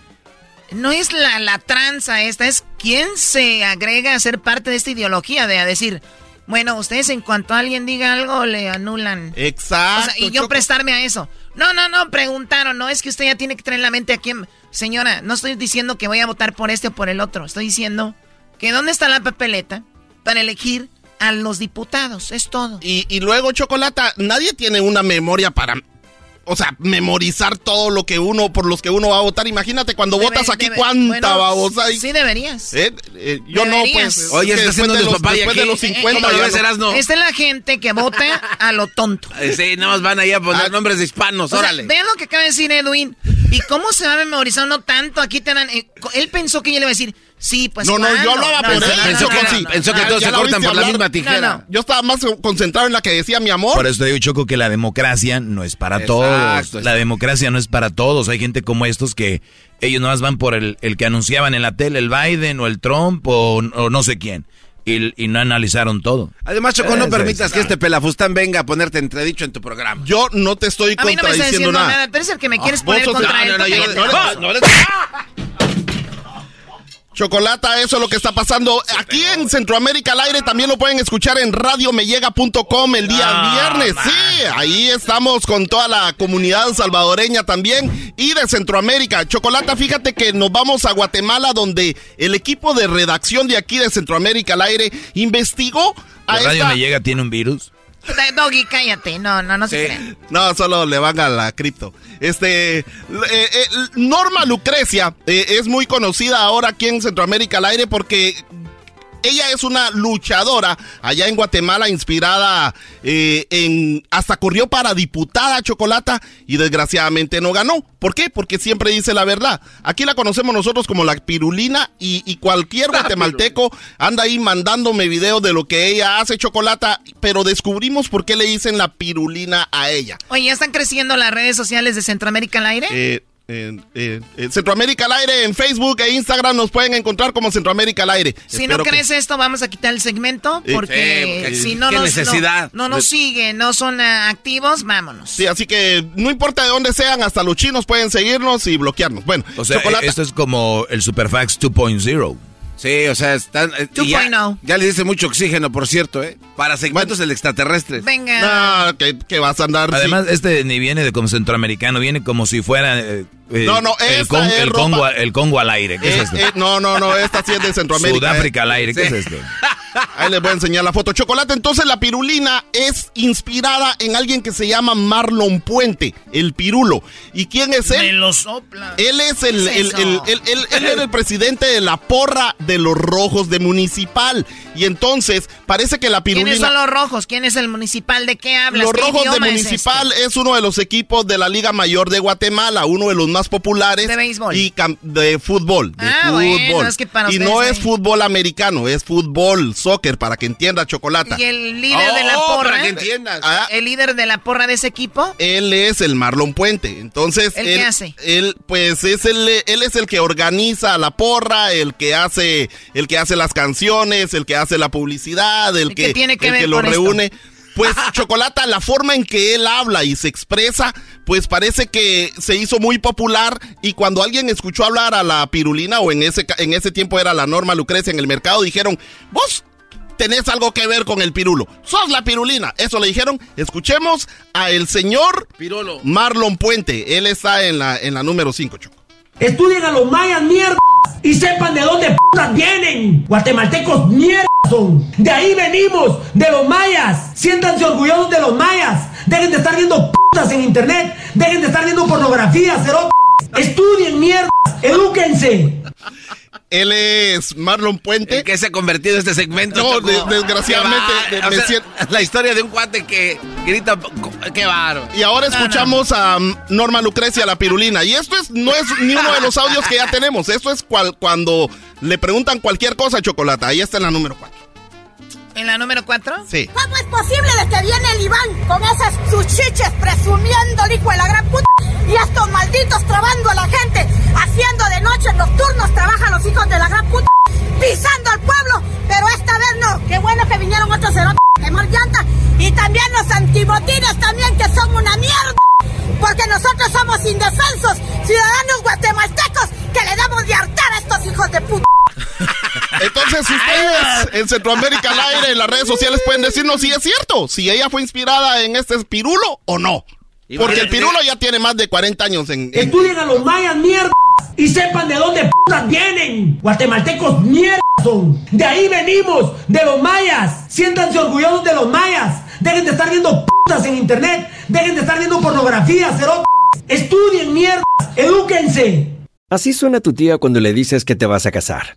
[SPEAKER 18] no es la, la tranza esta, es quién se agrega a ser parte de esta ideología de a decir, bueno, ustedes en cuanto alguien diga algo le anulan.
[SPEAKER 1] Exacto.
[SPEAKER 18] y yo prestarme a eso. No, no, no, preguntaron, no, es que usted ya tiene que tener la mente aquí. Señora, no estoy diciendo que voy a votar por este o por el otro, estoy diciendo que dónde está la papeleta para elegir a los diputados, es todo.
[SPEAKER 1] Y, y luego, Chocolata, nadie tiene una memoria para o sea, memorizar todo lo que uno, por los que uno va a votar. Imagínate cuando votas aquí cuánta babosa hay.
[SPEAKER 18] Sí, deberías.
[SPEAKER 1] ¿Eh? Eh, yo no, pues.
[SPEAKER 7] Oye, está haciendo de los, después
[SPEAKER 1] de los 50. Eh,
[SPEAKER 7] no.
[SPEAKER 18] Esta es la gente que vota a lo tonto.
[SPEAKER 7] sí, nada más van ahí a poner ah. nombres de hispanos, órale.
[SPEAKER 18] vean lo que acaba de decir Edwin. ¿Y cómo se va a memorizar uno tanto? Aquí te dan. él pensó que yo le iba a decir. Sí, pues.
[SPEAKER 1] No, no, yo hablaba por él.
[SPEAKER 7] Pensó, que, pensó que todos se cortan por la misma tijera.
[SPEAKER 1] Yo estaba más concentrado en la que decía mi amor.
[SPEAKER 10] Por eso te digo, Choco, que la democracia no es para todos. La democracia no es para todos. Hay gente como estos que ellos nomás van por el, el que anunciaban en la tele, el Biden o el Trump o, no sé quién. Y, no analizaron todo.
[SPEAKER 7] Además, Choco, no permitas que este pelafustán venga a ponerte entredicho en tu programa.
[SPEAKER 1] Yo no te estoy a mí no me está diciendo nada.
[SPEAKER 18] Tú eres el que me quieres poner contra él.
[SPEAKER 1] Chocolata, eso es lo que está pasando. Aquí en Centroamérica al aire también lo pueden escuchar en radiomellega.com el día
[SPEAKER 3] Ah,
[SPEAKER 1] viernes. Sí, ahí estamos con toda la comunidad salvadoreña también y de Centroamérica. Chocolata, fíjate que nos vamos a Guatemala donde el equipo de redacción de aquí de Centroamérica al aire investigó a
[SPEAKER 10] ¿La radio
[SPEAKER 1] esta...
[SPEAKER 10] me llega tiene un virus?
[SPEAKER 3] Doggy, cállate. No, no, no se crean.
[SPEAKER 1] No, solo le van a la cripto. Este, eh, eh, Norma Lucrecia eh, es muy conocida ahora aquí en Centroamérica al aire porque ella es una luchadora allá en Guatemala, inspirada eh, en. Hasta corrió para diputada Chocolata y desgraciadamente no ganó. ¿Por qué? Porque siempre dice la verdad. Aquí la conocemos nosotros como la pirulina y, y cualquier guatemalteco anda ahí mandándome videos de lo que ella hace Chocolata, pero descubrimos por qué le dicen la pirulina a ella.
[SPEAKER 3] Oye, ¿ya están creciendo las redes sociales de Centroamérica al aire?
[SPEAKER 1] Eh, eh, eh, eh, Centroamérica al aire en Facebook e Instagram nos pueden encontrar como Centroamérica al aire.
[SPEAKER 3] Si no
[SPEAKER 1] Espero que-
[SPEAKER 3] crees esto, vamos a quitar el segmento
[SPEAKER 1] Eh,
[SPEAKER 3] porque
[SPEAKER 1] sí,
[SPEAKER 3] si no nos,
[SPEAKER 1] necesidad.
[SPEAKER 3] no, no nos siguen, no son ah, activos, vámonos.
[SPEAKER 1] Sí, así que no importa de dónde sean, hasta los chinos pueden seguirnos y bloquearnos. Bueno,
[SPEAKER 10] O sea,
[SPEAKER 1] Chocolata-
[SPEAKER 10] esto es como el Superfax 2.0.
[SPEAKER 7] Sí, o sea, están. eh, ya,
[SPEAKER 3] 2.0.
[SPEAKER 7] ya le dice mucho oxígeno, por cierto, ¿eh? Para segmentos del extraterrestre.
[SPEAKER 3] Venga.
[SPEAKER 1] No, que, que vas a andar.
[SPEAKER 10] Además, este ni viene de como centroamericano, viene como si fuera eh, eh,
[SPEAKER 1] No, no,
[SPEAKER 10] el, Con-
[SPEAKER 1] es
[SPEAKER 10] el Congo, el Congo al aire. ¿Qué
[SPEAKER 1] Eh,
[SPEAKER 10] es esto?
[SPEAKER 1] eh, no, no, no, esta sí es de Centroamérica.
[SPEAKER 10] Sudáfrica
[SPEAKER 1] eh.
[SPEAKER 10] al aire, ¿qué
[SPEAKER 1] Sí.
[SPEAKER 10] es esto?
[SPEAKER 1] Ahí les voy a enseñar la foto. Chocolate, entonces la pirulina es inspirada en alguien que se llama Marlon Puente, el pirulo. ¿Y quién es él?
[SPEAKER 3] Me lo sopla.
[SPEAKER 1] Él es el,
[SPEAKER 3] ¿Qué es
[SPEAKER 1] el- el- el- él- era el presidente de la porra de los rojos de municipal. Y entonces parece que la pirulina.
[SPEAKER 3] ¿Quiénes son los rojos? ¿Quién es el municipal? ¿De qué hablas?
[SPEAKER 1] Los
[SPEAKER 3] ¿Qué
[SPEAKER 1] Rojos de
[SPEAKER 3] idioma es
[SPEAKER 1] Municipal es, uno de los equipos de la Liga Mayor de Guatemala, uno de los más populares.
[SPEAKER 3] De béisbol.
[SPEAKER 1] Y de fútbol. De
[SPEAKER 3] Ah,
[SPEAKER 1] fútbol.
[SPEAKER 3] bueno, es que para
[SPEAKER 1] y no es fútbol americano, es fútbol, soccer, para que entienda Chocolata.
[SPEAKER 3] ¿Y el líder de la
[SPEAKER 7] Oh,
[SPEAKER 3] porra?
[SPEAKER 7] para que entiendas.
[SPEAKER 1] Ah,
[SPEAKER 3] ¿El líder de la porra de ese equipo?
[SPEAKER 1] él es el Marlon Puente. Entonces,
[SPEAKER 3] ¿El
[SPEAKER 1] él,
[SPEAKER 3] qué hace?
[SPEAKER 1] él, pues es el, él es el que organiza la porra, el que hace, el que hace las canciones, el que hace la publicidad, el
[SPEAKER 3] ¿Y qué
[SPEAKER 1] que,
[SPEAKER 3] tiene que
[SPEAKER 1] el
[SPEAKER 3] ver
[SPEAKER 1] que lo
[SPEAKER 3] esto?
[SPEAKER 1] reúne. Pues Chocolata, la forma en que él habla y se expresa, pues parece que se hizo muy popular y cuando alguien escuchó hablar a la pirulina o en ese, ca- en ese tiempo era la norma Lucrecia en el mercado, dijeron, vos tenés algo que ver con el pirulo, sos la pirulina. Eso le dijeron, escuchemos a el señor
[SPEAKER 7] Pirolo.
[SPEAKER 1] Marlon Puente, él está en la, en la número 5, Choco.
[SPEAKER 29] Estudien a los mayas, mierda. Y sepan de dónde putas vienen. Guatemaltecos, mierda son. De ahí venimos, de los mayas. Siéntanse orgullosos de los mayas. Dejen de estar viendo putas en internet. Dejen de estar viendo pornografía, cerotes. Estudien, mierda. Edúquense.
[SPEAKER 1] Él es Marlon Puente.
[SPEAKER 7] ¿En qué se ha convertido este segmento?
[SPEAKER 1] No, de- desgraciadamente, de-
[SPEAKER 7] va- o
[SPEAKER 1] me
[SPEAKER 7] sea,
[SPEAKER 1] siento-
[SPEAKER 7] La historia de un cuate que grita. ¡Qué bárbaro!
[SPEAKER 1] Y ahora
[SPEAKER 7] No,
[SPEAKER 1] escuchamos a um, Norma Lucrecia, la pirulina. Y esto es, no es ni uno de los audios que ya tenemos. Esto es cual- cuando le preguntan cualquier cosa a Chocolata. Ahí está en la número 4.
[SPEAKER 3] ¿En la número 4?
[SPEAKER 1] Sí.
[SPEAKER 22] ¿Cómo es posible de que viene el Iván con esas sus chiches presumiendo el hijo de la gran puta y estos malditos trabando a la gente, haciendo de noche nocturnos, trabajan los hijos de la gran puta, pisando al pueblo, pero esta vez no. Qué bueno que vinieron otros cerotes a quemar llanta y también los antibotines también que son una mierda. Porque nosotros somos indefensos, ciudadanos guatemaltecos, que le damos de hartar a estos hijos de puta.
[SPEAKER 1] Entonces, ustedes en Centroamérica al aire, en las redes sociales, pueden decirnos si es cierto, si ella fue inspirada en este pirulo o no. Porque el pirulo ya tiene más de 40 años en... en-
[SPEAKER 29] Estudien a los mayas, mierda. Y sepan de dónde putas vienen. Guatemaltecos, mierda son. De ahí venimos, de los mayas. Siéntanse orgullosos de los mayas. Dejen de estar viendo putas en internet. Dejen de estar viendo pornografía, cerotes. Estudien, mierda. Edúquense.
[SPEAKER 30] Así suena tu tía cuando le dices que te vas a casar.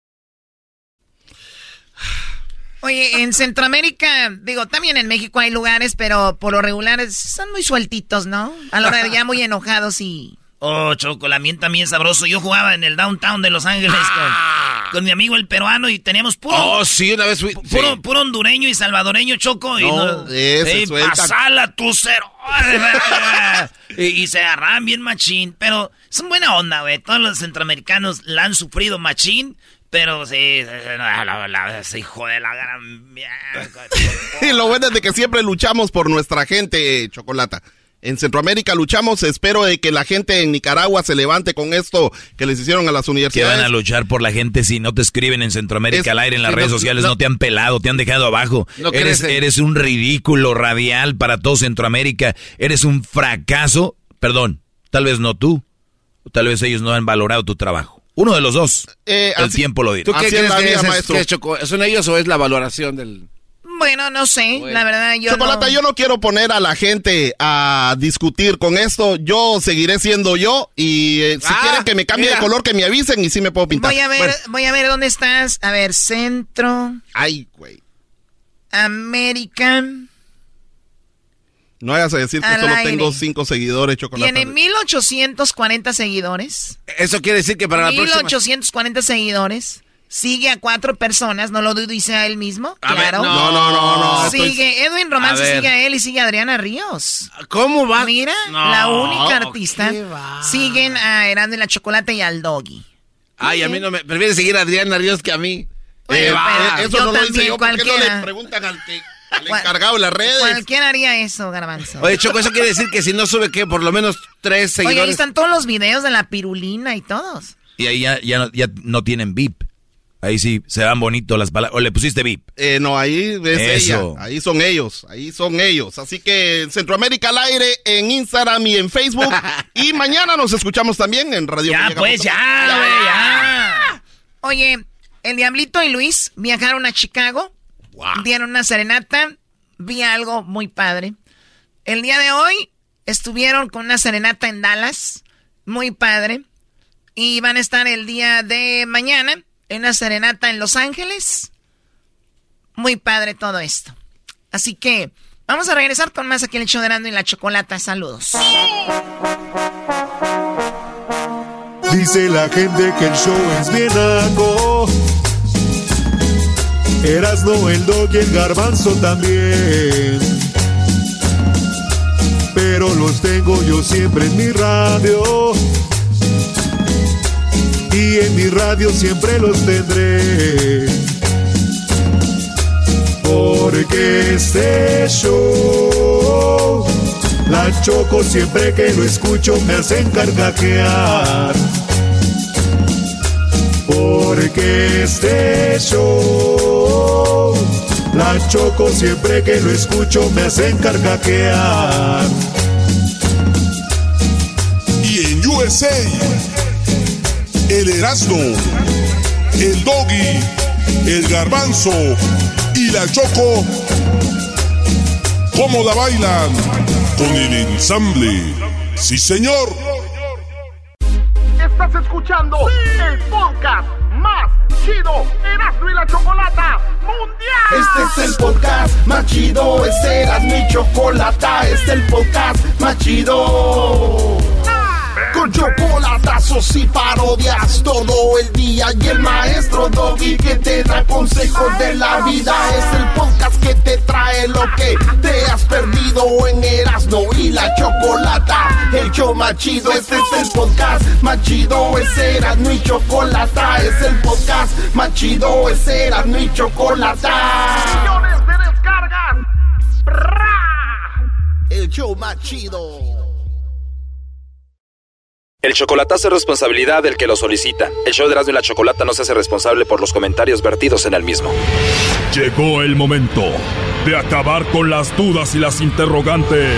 [SPEAKER 3] Oye, en Centroamérica, digo, también en México hay lugares, pero por lo regular son muy sueltitos, ¿no? A la hora de ya muy enojados y... Oh, Choco, la mienta también sabroso. Yo jugaba en el downtown de Los Ángeles con, mi amigo el peruano y teníamos puro...
[SPEAKER 7] Oh, sí, una vez fui...
[SPEAKER 3] Puro, puro hondureño y salvadoreño, Choco. Y
[SPEAKER 1] no,
[SPEAKER 3] pasala tu cero. y, y, se agarran bien machín. Pero son buena onda, güey. Todos los centroamericanos la han sufrido machín. Pero sí, hijo de la gran
[SPEAKER 1] y lo bueno es de que siempre luchamos por nuestra gente, Chocolata. En Centroamérica luchamos, espero de que la gente en Nicaragua se levante con esto que les hicieron a las universidades.
[SPEAKER 10] ¿Qué van a luchar por la gente si no te escriben en Centroamérica al aire en las redes sociales? No, te han pelado, te han dejado abajo. eres, eres un ridículo radial para todo Centroamérica. Eres un fracaso. Perdón, tal vez no tú. Tal vez ellos no han valorado tu trabajo. Uno de los dos. Eh, el tiempo lo dirá.
[SPEAKER 7] ¿Tú qué crees que es, maestro? ¿Son ellos o es la valoración del...?
[SPEAKER 3] Bueno, no sé, la verdad yo
[SPEAKER 1] Chocolata, yo no quiero poner a la gente a discutir con esto. Yo seguiré siendo yo y eh, si ah, quieren que me cambie de color, que me avisen y sí me puedo pintar.
[SPEAKER 3] Voy a ver, voy a ver dónde estás. A ver, centro.
[SPEAKER 1] Ay, güey.
[SPEAKER 3] American.
[SPEAKER 1] No vayas a decir que solo tengo cinco seguidores, Chocolate.
[SPEAKER 3] Tiene 1840 seguidores.
[SPEAKER 7] Eso quiere decir que para la próxima...
[SPEAKER 3] 1840 seguidores. Sigue a cuatro personas, no lo dice a él mismo. claro.
[SPEAKER 1] no, no, no,
[SPEAKER 3] no. Sigue Edwin Román, sigue a él y sigue a Adriana Ríos.
[SPEAKER 7] ¿Cómo va?
[SPEAKER 3] Mira, la única artista. Siguen a Erando y la Chocolate y al Doggy.
[SPEAKER 7] Ay, a mí no me. Prefiere seguir a Adriana Ríos que a mí.
[SPEAKER 1] Eh, eso no lo dice yo. ¿Por qué no le preguntan al que el encargado de las redes.
[SPEAKER 3] Cualquiera haría eso, Garbanzo.
[SPEAKER 7] Oye, Choco, eso quiere decir que si no sube, ¿qué? Por lo menos tres seguidores. Oye,
[SPEAKER 3] ahí están todos los videos de la pirulina y todos.
[SPEAKER 10] Y ahí ya, ya, no, tienen VIP. Ahí sí se dan bonito las palabras. ¿O le pusiste VIP?
[SPEAKER 1] Eh, no, ahí es ella. Ahí son ellos. Ahí son ellos. Así que en Centroamérica al aire, en Instagram y en Facebook. y mañana nos escuchamos también en Radio
[SPEAKER 3] Ya, pues, ya, ya, ya. Oye, el Diablito y Luis viajaron a Chicago Dieron una serenata. Vi algo muy padre. El día de hoy estuvieron con una serenata en Dallas. Muy padre. Y van a estar el día de mañana en una serenata en Los Ángeles. Muy padre todo esto. Así que vamos a regresar con más aquí en el show de y la chocolata. Saludos.
[SPEAKER 31] Dice la gente que el show es bien algo no el dog y el garbanzo también. Pero los tengo yo siempre en mi radio. Y en mi radio siempre los tendré. Porque este show, la choco siempre que lo escucho me hacen carcajear porque este show la choco siempre que lo escucho me hacen carcaquear.
[SPEAKER 32] Y en USA, el Erasmo, el Doggy, el Garbanzo y la Choco, ¿cómo la bailan? Con el ensamble. Sí, señor.
[SPEAKER 33] Estás escuchando el podcast más chido Erasmo y la Chocolata Mundial.
[SPEAKER 12] Este es el podcast más chido, este era mi chocolata, este es el podcast más chido.
[SPEAKER 1] Con chocolatazos y parodias todo el día. Y el maestro Doggy que te da consejos de la vida. Es el podcast que te trae lo que te has perdido en Erasmo y la Chocolata. El show más chido, este es el podcast más chido. Es Erasmo y Chocolata. Es el podcast más chido. Es Erasmo y Chocolata.
[SPEAKER 34] Millones de descargas.
[SPEAKER 1] El show más chido.
[SPEAKER 35] El chocolatazo es responsabilidad del que lo solicita. El show de Erasmo y la Chocolata no se hace responsable por los comentarios vertidos en el mismo.
[SPEAKER 32] Llegó el momento de acabar con las dudas y las interrogantes.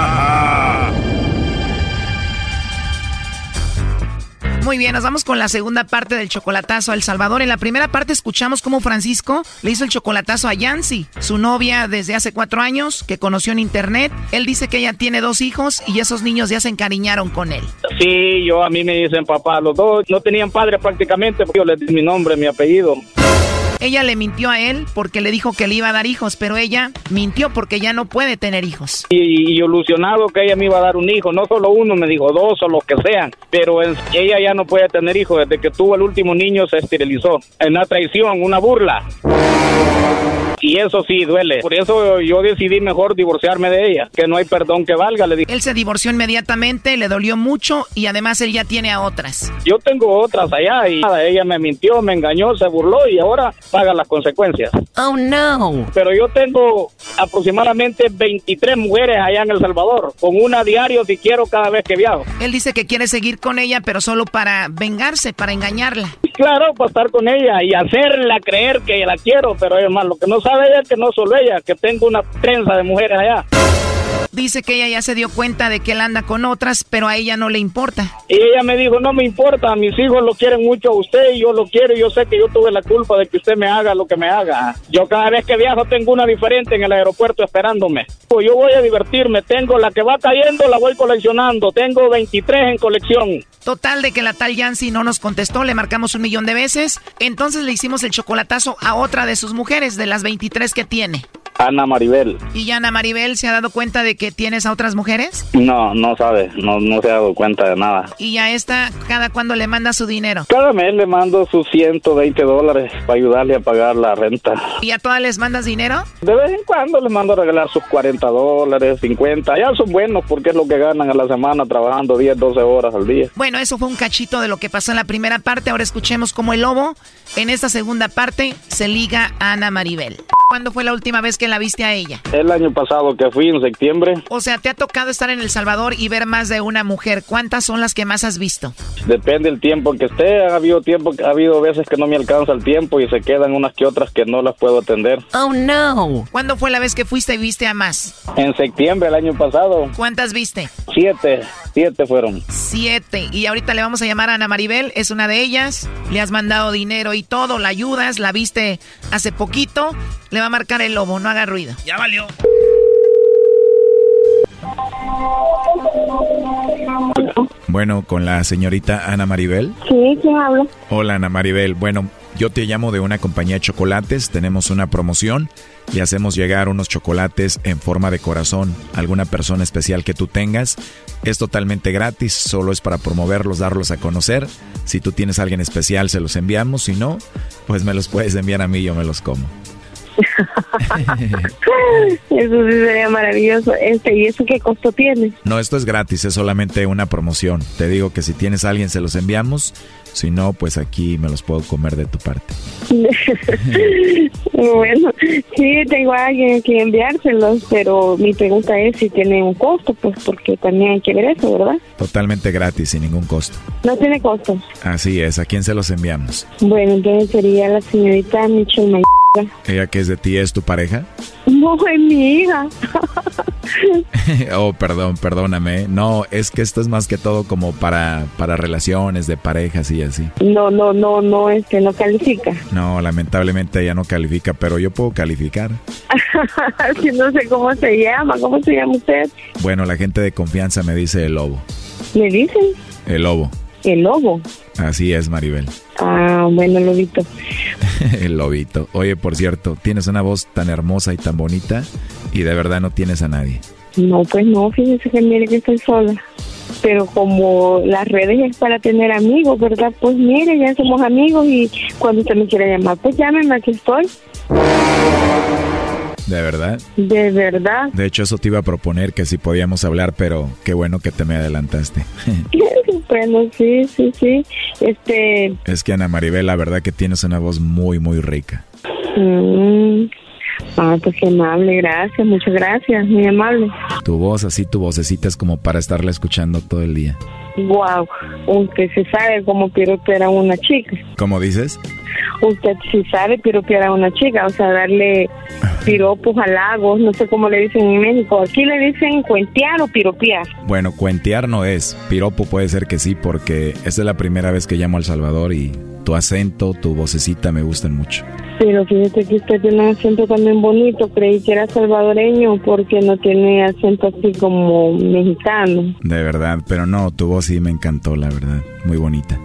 [SPEAKER 18] Muy bien, nos vamos con la segunda parte del chocolatazo a El Salvador. En la primera parte escuchamos cómo Francisco le hizo el chocolatazo a Yancy, su novia desde hace cuatro años, que conoció en internet. Él dice que ella tiene dos hijos y esos niños ya se encariñaron con él.
[SPEAKER 36] Sí, yo a mí me dicen papá, los dos no tenían padre prácticamente, porque yo les di mi nombre, mi apellido.
[SPEAKER 18] Ella le mintió a él porque le dijo que le iba a dar hijos, pero ella mintió porque ya no puede tener hijos.
[SPEAKER 36] Y, ilusionado que ella me iba a dar un hijo, no solo uno, me dijo dos o los que sean, pero en- ella ya no puede tener hijos, desde que tuvo el último niño se esterilizó. Una traición, una burla. Y eso sí duele. Por eso yo decidí mejor divorciarme de ella, que no hay perdón que valga, le dije.
[SPEAKER 18] Él se divorció inmediatamente, le dolió mucho y además él ya tiene a otras.
[SPEAKER 36] Yo tengo otras allá y nada, ella me mintió, me engañó, se burló y ahora paga las consecuencias.
[SPEAKER 18] Oh no.
[SPEAKER 36] Pero yo tengo aproximadamente 23 mujeres allá en El Salvador, con una diario si quiero cada vez que viajo.
[SPEAKER 18] Él dice que quiere seguir con ella, pero solo para vengarse, para engañarla.
[SPEAKER 36] Claro, para estar con ella y hacerla creer que la quiero, pero es más, lo que no sabe ella que no solo ella, que tengo una trenza de mujeres allá.
[SPEAKER 18] Dice que ella ya se dio cuenta de que él anda con otras, pero a ella no le importa.
[SPEAKER 36] Y ella me dijo, no me importa, mis hijos lo quieren mucho a usted y yo lo quiero y yo sé que yo tuve la culpa de que usted me haga lo que me haga. Yo cada vez que viajo tengo una diferente en el aeropuerto esperándome. Pues yo voy a divertirme, tengo la que va cayendo, la voy coleccionando, tengo 23 en colección.
[SPEAKER 18] Total de que la tal Yancy no nos contestó, le marcamos un millón de veces, entonces le hicimos el chocolatazo a otra de sus mujeres, de las 23 que tiene.
[SPEAKER 36] Ana Maribel.
[SPEAKER 18] ¿Y Ana Maribel se ha dado cuenta de que tienes a otras mujeres?
[SPEAKER 36] No, no sabe, no, no se ha dado cuenta de nada.
[SPEAKER 18] Y ya esta, cada cuando le manda su dinero.
[SPEAKER 36] Cada mes le mando sus 120 dólares para ayudarle a pagar la renta.
[SPEAKER 18] ¿Y a todas les mandas dinero?
[SPEAKER 36] De vez en cuando le mando a regalar sus 40 dólares, 50. Ya son buenos porque es lo que ganan a la semana trabajando 10, 12 horas al día.
[SPEAKER 18] Bueno, eso fue un cachito de lo que pasó en la primera parte. Ahora escuchemos cómo el lobo, en esta segunda parte, se liga a Ana Maribel. ¿Cuándo fue la última vez que la viste a ella?
[SPEAKER 36] El año pasado que fui en septiembre,
[SPEAKER 18] O sea, te ha tocado estar en El Salvador y ver más de una mujer. ¿Cuántas son las que más has visto?
[SPEAKER 36] depende del tiempo en que esté. Ha habido tiempo, ha habido veces que no me alcanza el tiempo y se quedan unas que otras que no las puedo atender.
[SPEAKER 18] Oh, no. ¿Cuándo fue la vez que fuiste y viste a más?
[SPEAKER 36] En septiembre el año pasado,
[SPEAKER 18] ¿Cuántas viste?
[SPEAKER 36] siete, siete fueron.
[SPEAKER 18] Siete. Y ahorita le vamos a llamar a Ana Maribel, es una de ellas. Le has mandado dinero y todo, la ayudas, la viste hace poquito. Le va a marcar el lobo, no haga ruido.
[SPEAKER 3] Ya valió.
[SPEAKER 10] Bueno, con la señorita Ana Maribel.
[SPEAKER 37] Sí, ¿quién habla?
[SPEAKER 10] Hola Ana Maribel. Bueno, yo te llamo de una compañía de chocolates. Tenemos una promoción y hacemos llegar unos chocolates en forma de corazón a alguna persona especial que tú tengas. Es totalmente gratis, solo es para promoverlos, darlos a conocer. Si tú tienes a alguien especial, se los enviamos. Si no, pues me los puedes enviar a mí y yo me los como.
[SPEAKER 37] Eso sí sería maravilloso. Este, ¿y eso qué costo tiene?
[SPEAKER 10] No, esto es gratis, es solamente una promoción. Te digo que si tienes a alguien, se los enviamos. Si no, pues aquí me los puedo comer de tu parte.
[SPEAKER 37] bueno, sí, tengo a alguien que enviárselos, pero mi pregunta es si tiene un costo, pues porque también hay que ver eso, ¿verdad?
[SPEAKER 10] Totalmente gratis, sin ningún costo.
[SPEAKER 37] No tiene costo.
[SPEAKER 10] Así es, ¿a quién se los enviamos?
[SPEAKER 37] Bueno, entonces sería la señorita Michelle May.
[SPEAKER 10] ¿Ella que es de ti es tu pareja?
[SPEAKER 37] No, es mi hija.
[SPEAKER 10] oh, perdón, perdóname. No, es que esto es más que todo como para, para relaciones de parejas y así.
[SPEAKER 37] No, no, no, no, este no califica.
[SPEAKER 10] No, lamentablemente ella no califica, pero yo puedo calificar.
[SPEAKER 37] Sí, no sé cómo se llama, ¿cómo se llama usted?
[SPEAKER 10] Bueno, la gente de confianza me dice el lobo.
[SPEAKER 37] ¿Me dicen?
[SPEAKER 10] El lobo.
[SPEAKER 37] El lobo.
[SPEAKER 10] Así es, Maribel.
[SPEAKER 37] Ah, bueno, lobito.
[SPEAKER 10] el lobito. Oye, por cierto, tienes una voz tan hermosa y tan bonita y de verdad no tienes a nadie.
[SPEAKER 37] No, pues no, fíjese que mire que estoy sola. Pero como las redes es para tener amigos, ¿verdad? Pues mire, ya somos amigos y cuando usted me quiera llamar, pues llámeme, aquí estoy.
[SPEAKER 10] ¿De verdad?
[SPEAKER 37] De verdad.
[SPEAKER 10] De hecho, eso te iba a proponer que si podíamos hablar, pero qué bueno que te me adelantaste.
[SPEAKER 37] bueno, sí, sí, sí. Este...
[SPEAKER 10] Es que Ana Maribel, la verdad que tienes una voz muy, muy rica.
[SPEAKER 37] Mm. Ah, pues qué amable, gracias, muchas gracias, muy amable.
[SPEAKER 10] Tu voz, así tu vocecita es como para estarla escuchando todo el día.
[SPEAKER 37] Wow, aunque se sabe cómo piropear a una chica.
[SPEAKER 10] ¿Cómo dices?
[SPEAKER 37] Usted sí sabe piropear a una chica, o sea, darle piropos, halagos, no sé cómo le dicen en México. Aquí le dicen cuentear o piropear.
[SPEAKER 10] Bueno, cuentear no es. Piropo puede ser que sí, porque esta es la primera vez que llamo al Salvador y tu acento, tu vocecita me gustan mucho.
[SPEAKER 37] Pero fíjate que usted tiene un acento también bonito. Creí que era salvadoreño porque no tiene acento así como mexicano.
[SPEAKER 10] De verdad, pero no, tu voz sí me encantó, la verdad. Muy bonita.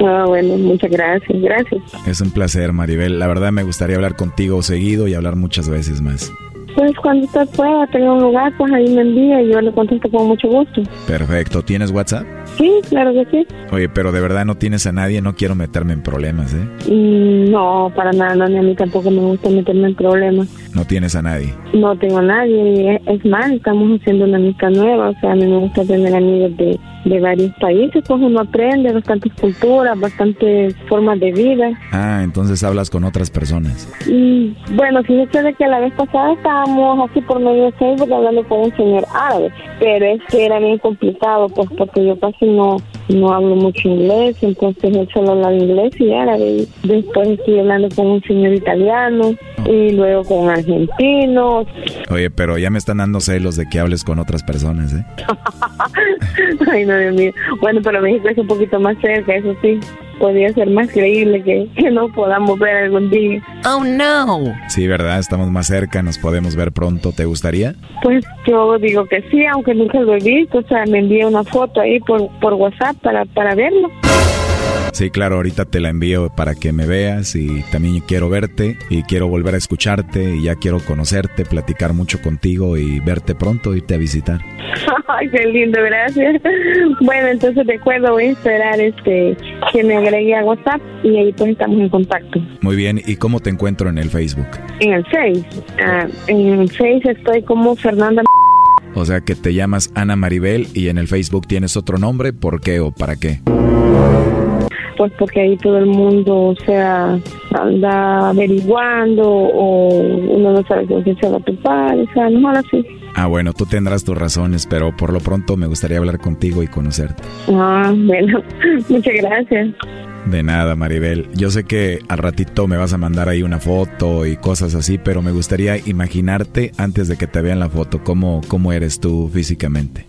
[SPEAKER 37] Ah, bueno, muchas gracias, gracias.
[SPEAKER 10] Es un placer, Maribel. La verdad me gustaría hablar contigo seguido y hablar muchas veces más.
[SPEAKER 37] Pues cuando usted pueda tener un lugar, pues ahí me envía y yo le contesto con mucho gusto.
[SPEAKER 10] Perfecto. ¿Tienes WhatsApp?
[SPEAKER 37] Sí, claro que sí.
[SPEAKER 10] Oye, pero de verdad no tienes a nadie, no quiero meterme en problemas, ¿eh?
[SPEAKER 37] Mm, no, para nada, no, ni a mí tampoco me gusta meterme en problemas.
[SPEAKER 10] No tienes a nadie.
[SPEAKER 37] No tengo a nadie, es más, estamos haciendo una amistad nueva, o sea, a mí me gusta tener amigos de, de varios países, pues uno aprende bastantes culturas, bastantes formas de vida.
[SPEAKER 10] Ah, entonces hablas con otras personas.
[SPEAKER 37] Y bueno, fíjese de que la vez pasada estábamos así por medio de Facebook hablando con un señor árabe, pero es que era bien complicado, pues porque yo casi no no hablo mucho inglés, entonces él solo habla inglés y árabe. Después estoy hablando con un señor italiano y luego con argentinos.
[SPEAKER 10] Oye, pero ya me están dando celos de que hables con otras personas, ¿eh?
[SPEAKER 37] Ay, no, Dios mío. Bueno, pero México es un poquito más cerca, eso sí. Podría ser más creíble que, que no podamos ver algún día.
[SPEAKER 38] Oh, no.
[SPEAKER 10] Sí, ¿verdad? Estamos más cerca, nos podemos ver pronto. ¿Te gustaría?
[SPEAKER 37] Pues yo digo que sí, aunque nunca lo he visto. O sea, me envié una foto ahí por, por WhatsApp para, para verlo.
[SPEAKER 10] Sí, claro, ahorita te la envío para que me veas y también quiero verte y quiero volver a escucharte y ya quiero conocerte, platicar mucho contigo y verte pronto, irte a visitar.
[SPEAKER 37] Ay, qué lindo, gracias. Bueno, entonces de acuerdo, voy a esperar este que me agregue a WhatsApp y ahí pues estamos en contacto.
[SPEAKER 10] Muy bien, ¿y cómo te encuentro en el Facebook?
[SPEAKER 37] En el Face, ah, en el Face estoy como Fernanda.
[SPEAKER 10] O sea que te llamas Ana Maribel y en el Facebook tienes otro nombre, ¿por qué o para qué?
[SPEAKER 37] Pues porque ahí todo el mundo, o sea, anda averiguando o uno no sabe con quién se va a topar, o sea, no así.
[SPEAKER 10] Ah, bueno, tú tendrás tus razones, pero por lo pronto me gustaría hablar contigo y conocerte.
[SPEAKER 37] Ah, bueno, muchas gracias.
[SPEAKER 10] De nada, Maribel. Yo sé que al ratito me vas a mandar ahí una foto y cosas así, pero me gustaría imaginarte antes de que te vean la foto, cómo, cómo eres tú físicamente.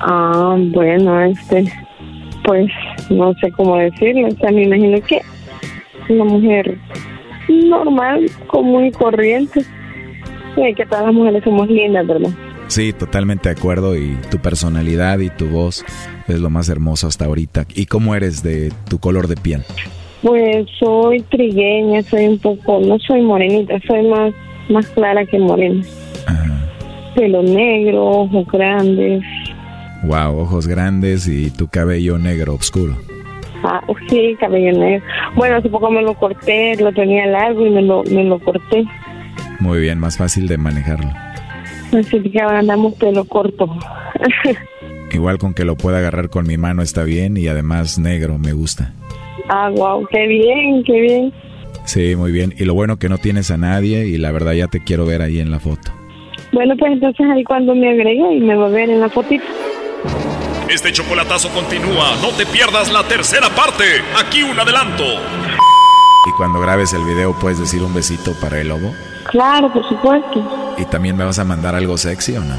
[SPEAKER 37] Ah, bueno, este, pues no sé cómo decirlo, o sea, me imagino que una mujer normal, común y corriente. Sí, que todas las mujeres somos lindas, ¿verdad?
[SPEAKER 10] Sí, totalmente de acuerdo y tu personalidad y tu voz es lo más hermoso hasta ahorita. ¿Y cómo eres de tu color de piel?
[SPEAKER 37] Pues soy trigueña, soy un poco, no soy morenita, soy más, más clara que morena. Pelo negro, ojos grandes.
[SPEAKER 10] Wow, ojos grandes y tu cabello negro oscuro.
[SPEAKER 37] Ah, sí, cabello negro. Bueno, hace poco me lo corté, lo tenía largo y me lo, me lo corté.
[SPEAKER 10] Muy bien, más fácil de manejarlo.
[SPEAKER 37] Así que ahora andamos pelo corto.
[SPEAKER 10] Igual con que lo pueda agarrar con mi mano está bien y además negro me gusta.
[SPEAKER 37] ah, wow, qué bien, qué bien.
[SPEAKER 10] Sí, muy bien. Y lo bueno que no tienes a nadie y la verdad ya te quiero ver ahí en la foto.
[SPEAKER 37] Bueno, pues entonces ahí cuando me agregue y me va a ver en la fotito.
[SPEAKER 32] Este chocolatazo continúa. No te pierdas la tercera parte. Aquí un adelanto.
[SPEAKER 10] Y cuando grabes el video puedes decir un besito para el lobo.
[SPEAKER 37] Claro, por supuesto.
[SPEAKER 10] ¿Y también me vas a mandar algo sexy o no?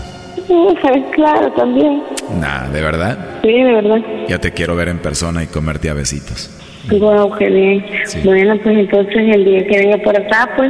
[SPEAKER 37] claro, también.
[SPEAKER 10] Nah, ¿de verdad?
[SPEAKER 37] Sí, de verdad.
[SPEAKER 10] Ya te quiero ver en persona y comerte a besitos.
[SPEAKER 37] Wow, qué bien. Bueno, pues entonces el día que venga por acá, pues.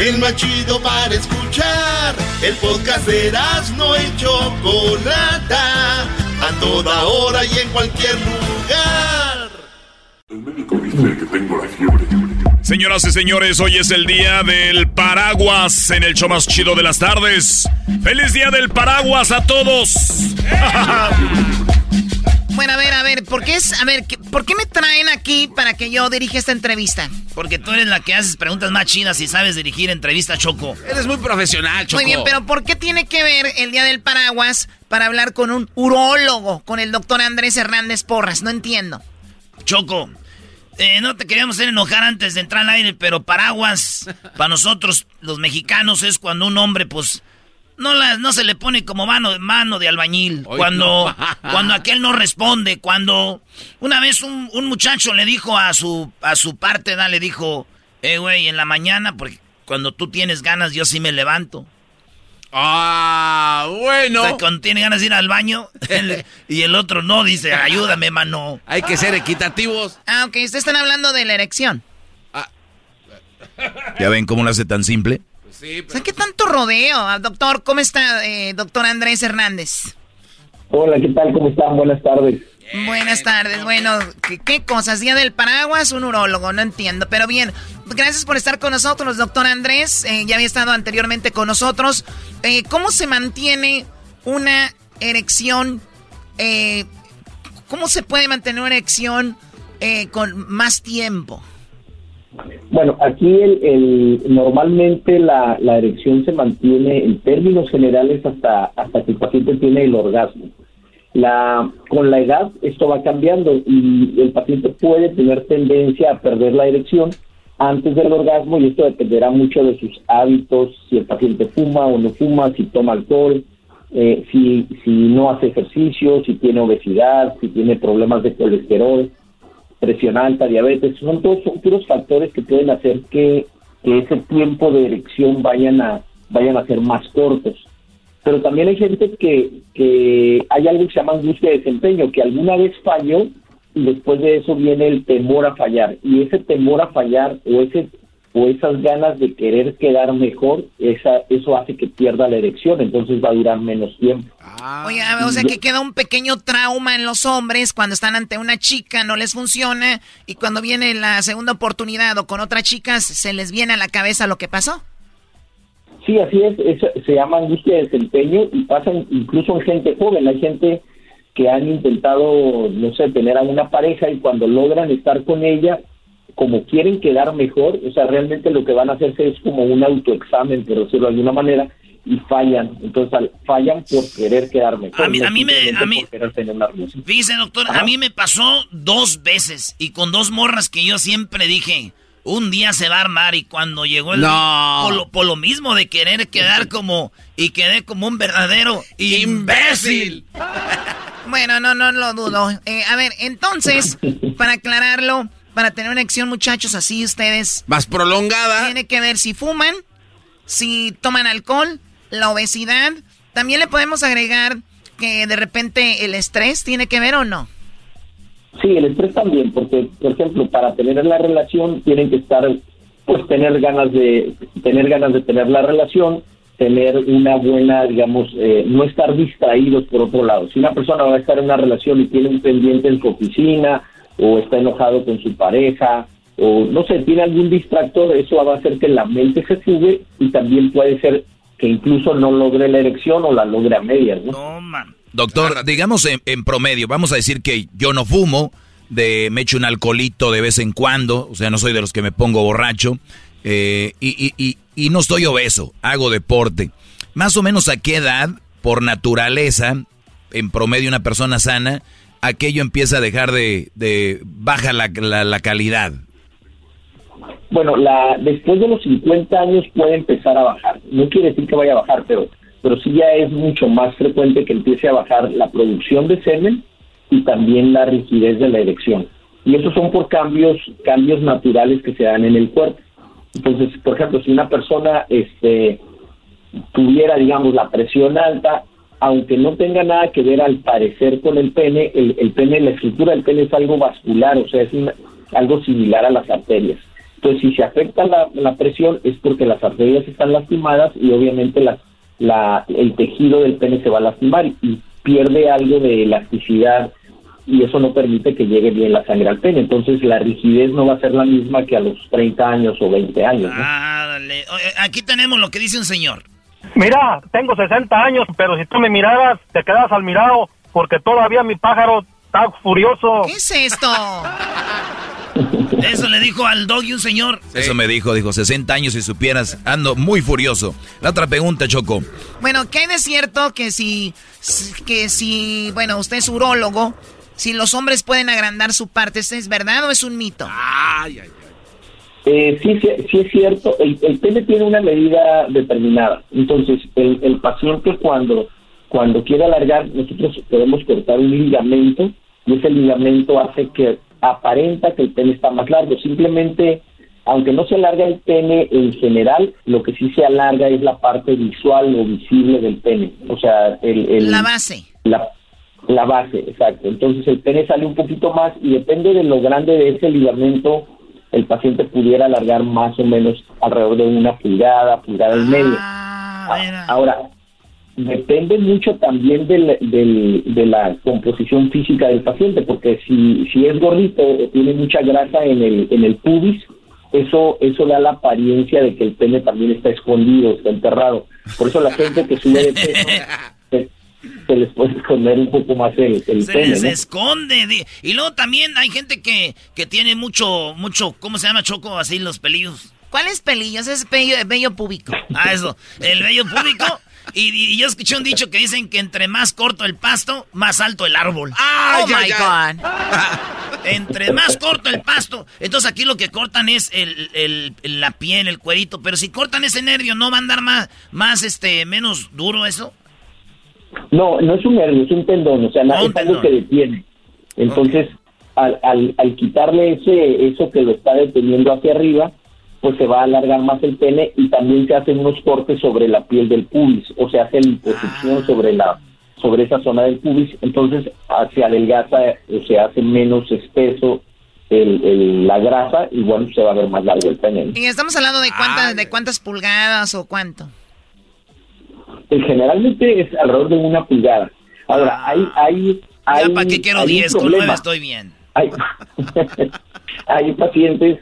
[SPEAKER 12] el más chido para escuchar. El podcast de Erasmo y Chocolata, a toda hora y en cualquier lugar.
[SPEAKER 32] El médico dice que tengo la fiebre. Señoras y señores, hoy es el día del paraguas en el show más chido de las tardes. ¡Feliz día del paraguas a todos!
[SPEAKER 18] Bueno, a ver, a ver, ¿por qué es, a ver, ¿por qué me traen aquí para que yo dirija esta entrevista?
[SPEAKER 3] Porque tú eres la que haces preguntas más chidas y sabes dirigir entrevistas, Choco.
[SPEAKER 7] Eres muy profesional, Choco.
[SPEAKER 18] Muy bien, pero ¿por qué tiene que ver el Día del Paraguas para hablar con un urólogo, con el doctor Andrés Hernández Porras? No entiendo.
[SPEAKER 3] Choco, eh, no te queríamos hacer enojar antes de entrar al aire, pero paraguas para nosotros los mexicanos es cuando un hombre, pues no, no se le pone como mano, mano de albañil. cuando, cuando aquel no responde, cuando una vez un, muchacho le dijo a su, a su parte, le dijo, eh, güey, en la mañana, porque cuando tú tienes ganas, yo sí me levanto.
[SPEAKER 7] Ah, bueno.
[SPEAKER 3] cuando tiene ganas de ir al baño y el otro no, dice, ayúdame, mano.
[SPEAKER 7] Hay que ser equitativos.
[SPEAKER 18] Ah, ok, ustedes están hablando de la erección. Ah.
[SPEAKER 10] ¿Ya ven cómo lo hace tan simple?
[SPEAKER 18] ¿Qué tanto rodeo? Ah, doctor, ¿cómo está, eh, doctor Andrés Hernández?
[SPEAKER 39] Hola, ¿qué tal? ¿Cómo están? Buenas tardes.
[SPEAKER 18] Buenas tardes. Bueno, ¿qué, cosas? Día del paraguas, un urólogo, no entiendo. Pero bien, gracias por estar con nosotros, doctor Andrés. Eh, ya había estado anteriormente con nosotros. Eh, ¿Cómo se mantiene una erección? ¿Cómo se puede mantener una erección con más tiempo?
[SPEAKER 39] Bueno, aquí el, normalmente la, erección se mantiene en términos generales hasta, hasta que el paciente tiene el orgasmo. La, con la edad esto va cambiando y el paciente puede tener tendencia a perder la erección antes del orgasmo y esto dependerá mucho de sus hábitos, si el paciente fuma o no fuma, si toma alcohol, eh, si, si no hace ejercicio, si tiene obesidad, si tiene problemas de colesterol presión alta, diabetes, son todos son factores que pueden hacer que, ese tiempo de erección vayan a vayan a ser más cortos. Pero también hay gente que, que hay algo que se llama angustia de desempeño, que alguna vez falló y después de eso viene el temor a fallar. Y ese temor a fallar o ese o esas ganas de querer quedar mejor, esa, eso hace que pierda la erección, entonces va a durar menos tiempo.
[SPEAKER 18] Ah. Oye, o sea que queda un pequeño trauma en los hombres cuando están ante una chica, no les funciona, y cuando viene la segunda oportunidad o con otra chica, se les viene a la cabeza lo que pasó.
[SPEAKER 39] Sí, así es, se llama angustia de desempeño y pasa incluso en gente joven, hay gente que han intentado, no sé, tener a una pareja y cuando logran estar con ella, como quieren quedar mejor, o sea, realmente lo que van a hacerse es como un autoexamen, por decirlo de alguna manera, y fallan. Entonces, fallan por querer quedar mejor.
[SPEAKER 3] A mí, a mí me. A mí, fíjese, doctor, a mí me pasó dos veces y con dos morras que yo siempre dije. Un día se va a armar y cuando llegó el... No. Por lo, mismo de querer quedar como... Y quedé como un verdadero imbécil.
[SPEAKER 18] bueno, no, no lo dudo. Eh, a ver, entonces, para aclararlo, para tener una acción, muchachos, así ustedes.
[SPEAKER 7] Más prolongada.
[SPEAKER 18] Tiene que ver si fuman, si toman alcohol, la obesidad. También le podemos agregar que de repente el estrés tiene que ver o no.
[SPEAKER 39] Sí, el estrés también, porque, por ejemplo, para tener la relación tienen que estar, pues, tener ganas de tener ganas de tener la relación, tener una buena, digamos, eh, no estar distraídos por otro lado. Si una persona va a estar en una relación y tiene un pendiente en su oficina o está enojado con su pareja, o no sé, tiene algún distractor, eso va a hacer que la mente se sube y también puede ser que incluso no logre la erección o la logre a medias, ¿no?
[SPEAKER 10] Doctor, digamos en, promedio, vamos a decir que yo no fumo, de me echo un alcoholito de vez en cuando, o sea, no soy de los que me pongo borracho, eh, y, y, y no estoy obeso, hago deporte. Más o menos a qué edad, por naturaleza, en promedio una persona sana, aquello empieza a dejar de, de baja la, la, calidad.
[SPEAKER 39] Bueno, la, después de los 50 años puede empezar a bajar. No quiere decir que vaya a bajar, pero, pero sí ya es mucho más frecuente que empiece a bajar la producción de semen y también la rigidez de la erección. Y esos son por cambios, cambios naturales que se dan en el cuerpo. Entonces, por ejemplo, si una persona este, tuviera, digamos, la presión alta, aunque no tenga nada que ver al parecer con el pene, el, pene, la estructura del pene es algo vascular, o sea, es algo similar a las arterias. Entonces, si se afecta la, presión es porque las arterias están lastimadas y obviamente la, el tejido del pene se va a lastimar y pierde algo de elasticidad y eso no permite que llegue bien la sangre al pene. Entonces la rigidez no va a ser la misma que a los 30 años o 20 años.
[SPEAKER 3] Ah, dale. Aquí tenemos lo que dice un señor.
[SPEAKER 40] Mira, tengo 60 años, pero si tú me miraras, te quedas al mirado, porque todavía mi pájaro está furioso.
[SPEAKER 18] ¿Qué es esto?
[SPEAKER 3] Eso le dijo al doggy un señor.
[SPEAKER 10] Eso me dijo, dijo, 60 años y supieras, ando muy furioso. La otra pregunta, Choco.
[SPEAKER 18] Bueno, ¿qué hay de cierto que si, que si, bueno, usted es urólogo, si los hombres pueden agrandar su parte, ¿es verdad o es un mito? Ay, ay, ay.
[SPEAKER 39] Eh, sí, sí, es cierto. El, el, pene tiene una medida determinada. Entonces, el, el paciente cuando, cuando quiere alargar, nosotros podemos cortar un ligamento y ese ligamento hace que aparenta que el pene está más largo. Simplemente, aunque no se alarga el pene en general, lo que sí se alarga es la parte visual o visible del pene. O sea, el...
[SPEAKER 18] la base.
[SPEAKER 39] La, la base, exacto. Entonces el pene sale un poquito más y depende de lo grande de ese ligamento, el paciente pudiera alargar más o menos alrededor de una pulgada, pulgada y media. Ah, Ahora, depende mucho también del, de la composición física del paciente, porque si, si es gordito o tiene mucha grasa en el, en el pubis, eso, eso da la apariencia de que el pene también está escondido, está enterrado. Por eso la gente que sube de peso se les puede esconder un poco más el, el
[SPEAKER 3] se les esconde y luego también hay gente que, que tiene mucho mucho cómo se llama choco así los pelillos
[SPEAKER 18] ¿Cuáles pelillos? Es bello, bello público.
[SPEAKER 3] Ah, eso. El bello público. Y, yo escuché un dicho que dicen que entre más corto el pasto, más alto el árbol.
[SPEAKER 18] oh my God.
[SPEAKER 3] entre más corto el pasto. Entonces aquí lo que cortan es el, el, la piel, el cuerito. Pero si cortan ese nervio, ¿no va a andar más, más este, menos duro eso?
[SPEAKER 39] No, no es un nervio, es un tendón, o sea, no, es algo que detiene. Entonces, al, al, al, quitarle ese eso que lo está deteniendo hacia arriba, pues se va a alargar más el pene y también se hacen unos cortes sobre la piel del pubis, o se hace la ah. sobre la sobre esa zona del pubis, entonces se adelgaza o se hace menos espeso el, el, la grasa y bueno, se va a ver más largo el pene.
[SPEAKER 18] ¿Y estamos hablando de cuántas, de cuántas pulgadas o cuánto?
[SPEAKER 39] Generalmente es alrededor de una pulgada. Ahora, ah. hay... hay, hay
[SPEAKER 3] ¿para qué quiero 10? Con 9 estoy bien.
[SPEAKER 39] Hay, hay pacientes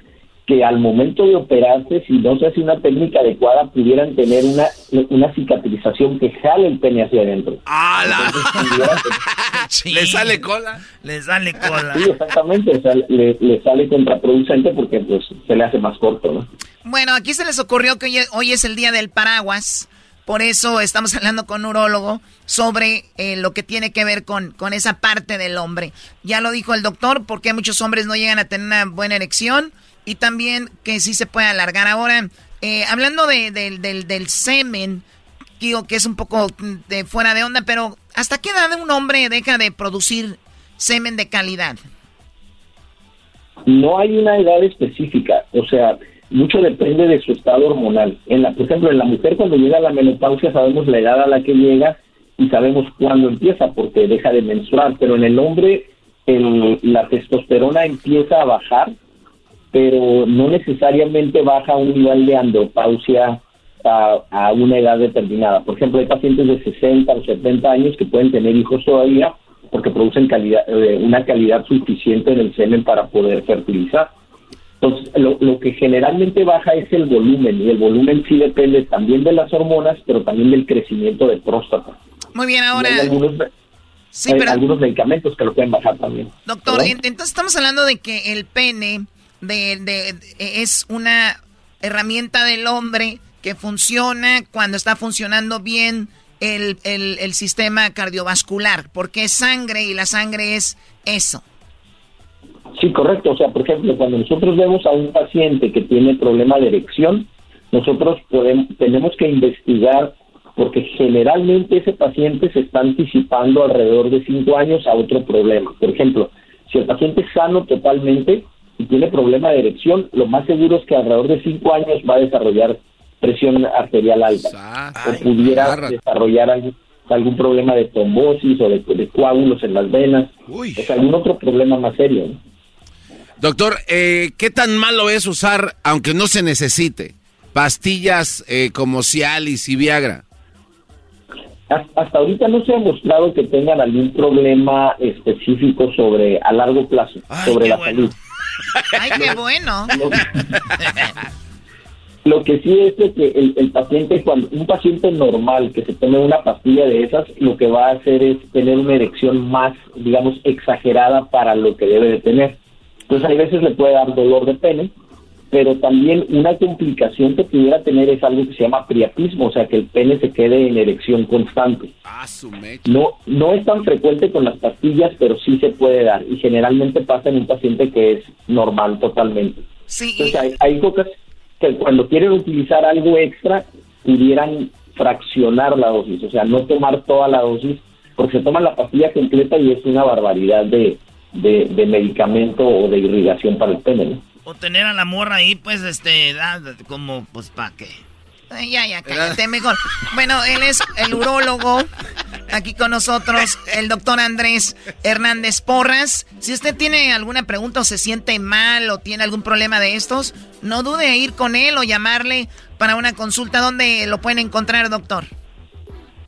[SPEAKER 39] que al momento de operarse, si no se hace una técnica adecuada, pudieran tener una, una cicatrización que jale el pene hacia adentro.
[SPEAKER 7] ¡Ah, ¿Le sale cola?
[SPEAKER 3] Le sale cola.
[SPEAKER 39] Sí, exactamente. le, le, sale contraproducente porque pues, se le hace más corto, ¿no?
[SPEAKER 18] Bueno, aquí se les ocurrió que hoy, hoy es el día del paraguas. Por eso estamos hablando con un urólogo sobre eh, lo que tiene que ver con, con esa parte del hombre. Ya lo dijo el doctor, porque muchos hombres no llegan a tener una buena erección y también que sí se puede alargar. Ahora, eh, hablando de, del, del semen, digo que es un poco de fuera de onda, pero ¿hasta qué edad un hombre deja de producir semen de calidad?
[SPEAKER 39] No hay una edad específica, o sea, mucho depende de su estado hormonal. En la, por ejemplo, en la mujer cuando llega a la menopausia sabemos la edad a la que llega y sabemos cuándo empieza porque deja de menstruar, pero en el hombre el, la testosterona empieza a bajar, pero no necesariamente baja a un nivel de andropausia a, a, una edad determinada. Por ejemplo, hay pacientes de 60 o 70 años que pueden tener hijos todavía porque producen calidad, eh, una calidad suficiente en el semen para poder fertilizar entonces, lo, que generalmente baja es el volumen, y el volumen sí depende también de las hormonas, pero también del crecimiento de próstata.
[SPEAKER 18] Muy bien, ahora...
[SPEAKER 39] hay algunos, sí, pero... algunos medicamentos que lo pueden bajar también.
[SPEAKER 18] Doctor, entonces estamos hablando de que el pene de, es una herramienta del hombre que funciona cuando está funcionando bien el, el, el sistema cardiovascular, porque es sangre y la sangre es eso.
[SPEAKER 39] Sí, correcto. O sea, por ejemplo, cuando nosotros vemos a un paciente que tiene problema de erección, nosotros podemos, tenemos que investigar porque generalmente ese paciente se está anticipando alrededor de cinco años a otro problema. Por ejemplo, si el paciente es sano totalmente y tiene problema de erección, lo más seguro es que alrededor de cinco años va a desarrollar presión arterial alta o pudiera desarrollar algún, algún, problema de trombosis o de, coágulos en las venas, o sea, algún otro problema más serio.
[SPEAKER 7] Doctor, eh, ¿qué tan malo es usar, aunque no se necesite, pastillas eh, como Cialis y Viagra?
[SPEAKER 39] Hasta ahorita no se ha demostrado que tengan algún problema específico sobre a largo plazo, sobre la salud.
[SPEAKER 18] Ay, qué bueno.
[SPEAKER 39] Lo que sí es que el, paciente, cuando un paciente normal que se tome una pastilla de esas, lo que va a hacer es tener una erección más, digamos, exagerada para lo que debe de tener. Entonces, hay veces le puede dar dolor de pene, pero también una complicación que pudiera tener es algo que se llama priapismo, o sea, que el pene se quede en erección constante. No, no es tan frecuente con las pastillas, pero sí se puede dar y generalmente pasa en un paciente que es normal totalmente.
[SPEAKER 18] Sí.
[SPEAKER 39] Entonces, hay, hay cosas que cuando quieren utilizar algo extra pudieran fraccionar la dosis, o sea, no tomar toda la dosis, porque se toma la pastilla completa y es una barbaridad de, de, medicamento o de irrigación para el pene.
[SPEAKER 3] O tener a la morra ahí, pues, este, como, pues, ¿para qué? ya, ya, cállate mejor. Bueno, él es el urólogo. Aquí con nosotros, el doctor Andrés Hernández Porras. Si usted tiene alguna pregunta o se siente mal o tiene algún problema de estos, no dude en ir con él o llamarle para una consulta. ¿Dónde lo pueden encontrar, doctor?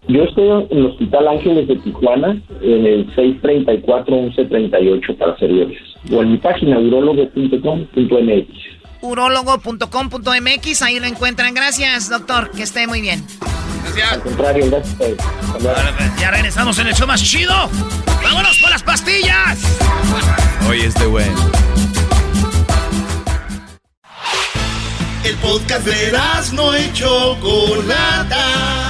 [SPEAKER 39] Yo estoy en el Hospital Ángeles de Tijuana, en el 634-1138 para servirles. O en mi página urologo.com.mx.
[SPEAKER 18] Urologo.com.mx, ahí lo encuentran. Gracias, doctor. Que esté muy bien.
[SPEAKER 39] Gracias. Al contrario, gracias. Pues,
[SPEAKER 3] ya regresamos en el show más chido. ¡Vámonos por las pastillas!
[SPEAKER 41] Oye, este güey.
[SPEAKER 12] El podcast de no hecho Chocolata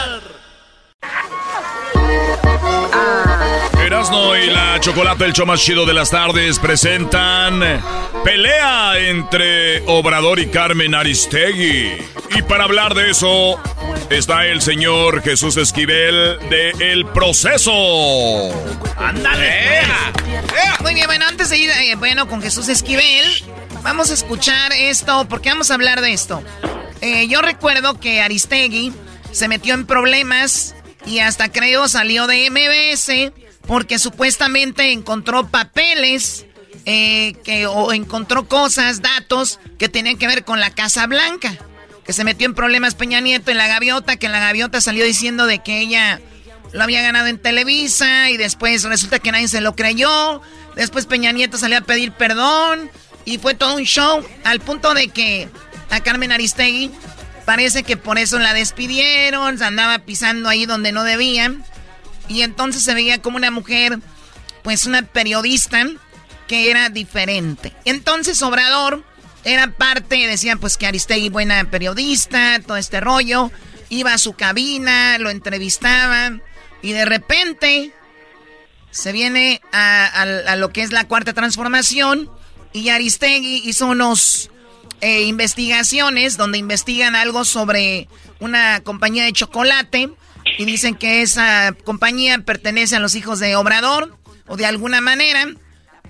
[SPEAKER 32] Erasno y la Chocolata, el show más chido de las tardes, presentan pelea entre Obrador y Carmen Aristegui. Y para hablar de eso, está el señor Jesús Esquivel de El Proceso.
[SPEAKER 3] ¡Ándale!
[SPEAKER 18] Muy bien, bueno, antes de ir eh, bueno, con Jesús Esquivel, vamos a escuchar esto, porque vamos a hablar de esto. Eh, yo recuerdo que Aristegui se metió en problemas y hasta creo salió de MBS porque supuestamente encontró papeles eh, que, o encontró cosas, datos que tenían que ver con la Casa Blanca. Que se metió en problemas Peña Nieto en la gaviota, que la gaviota salió diciendo de que ella lo había ganado en Televisa y después resulta que nadie se lo creyó. Después Peña Nieto salió a pedir perdón y fue todo un show al punto de que a Carmen Aristegui parece que por eso la despidieron, se andaba pisando ahí donde no debían y entonces se veía como una mujer, pues una periodista que era diferente. Entonces Obrador era parte, decían pues que Aristegui buena periodista, todo este rollo, iba a su cabina, lo entrevistaba y de repente se viene a, lo que es la cuarta transformación y Aristegui hizo unos eh, investigaciones donde investigan algo sobre una compañía de chocolate y dicen que esa compañía pertenece a los hijos de Obrador o de alguna manera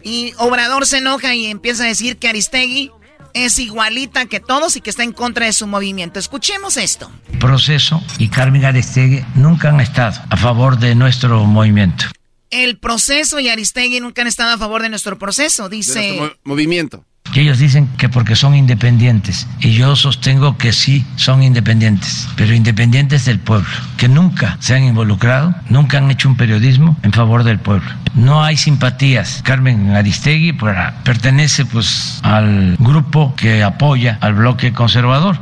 [SPEAKER 18] y Obrador se enoja y empieza a decir que Aristegui es igualita que todos y que está en contra de su movimiento. Escuchemos esto.
[SPEAKER 42] Proceso y Carmen Aristegui nunca han estado a favor de nuestro movimiento.
[SPEAKER 18] El proceso y Aristegui nunca han estado a favor de nuestro proceso, dice.
[SPEAKER 7] movimiento.
[SPEAKER 42] Y ellos dicen que porque son independientes. Y yo sostengo que sí son independientes, pero independientes del pueblo, que nunca se han involucrado, nunca han hecho un periodismo en favor del pueblo. No hay simpatías. Carmen Aristegui pertenece pues al grupo que apoya al bloque conservador.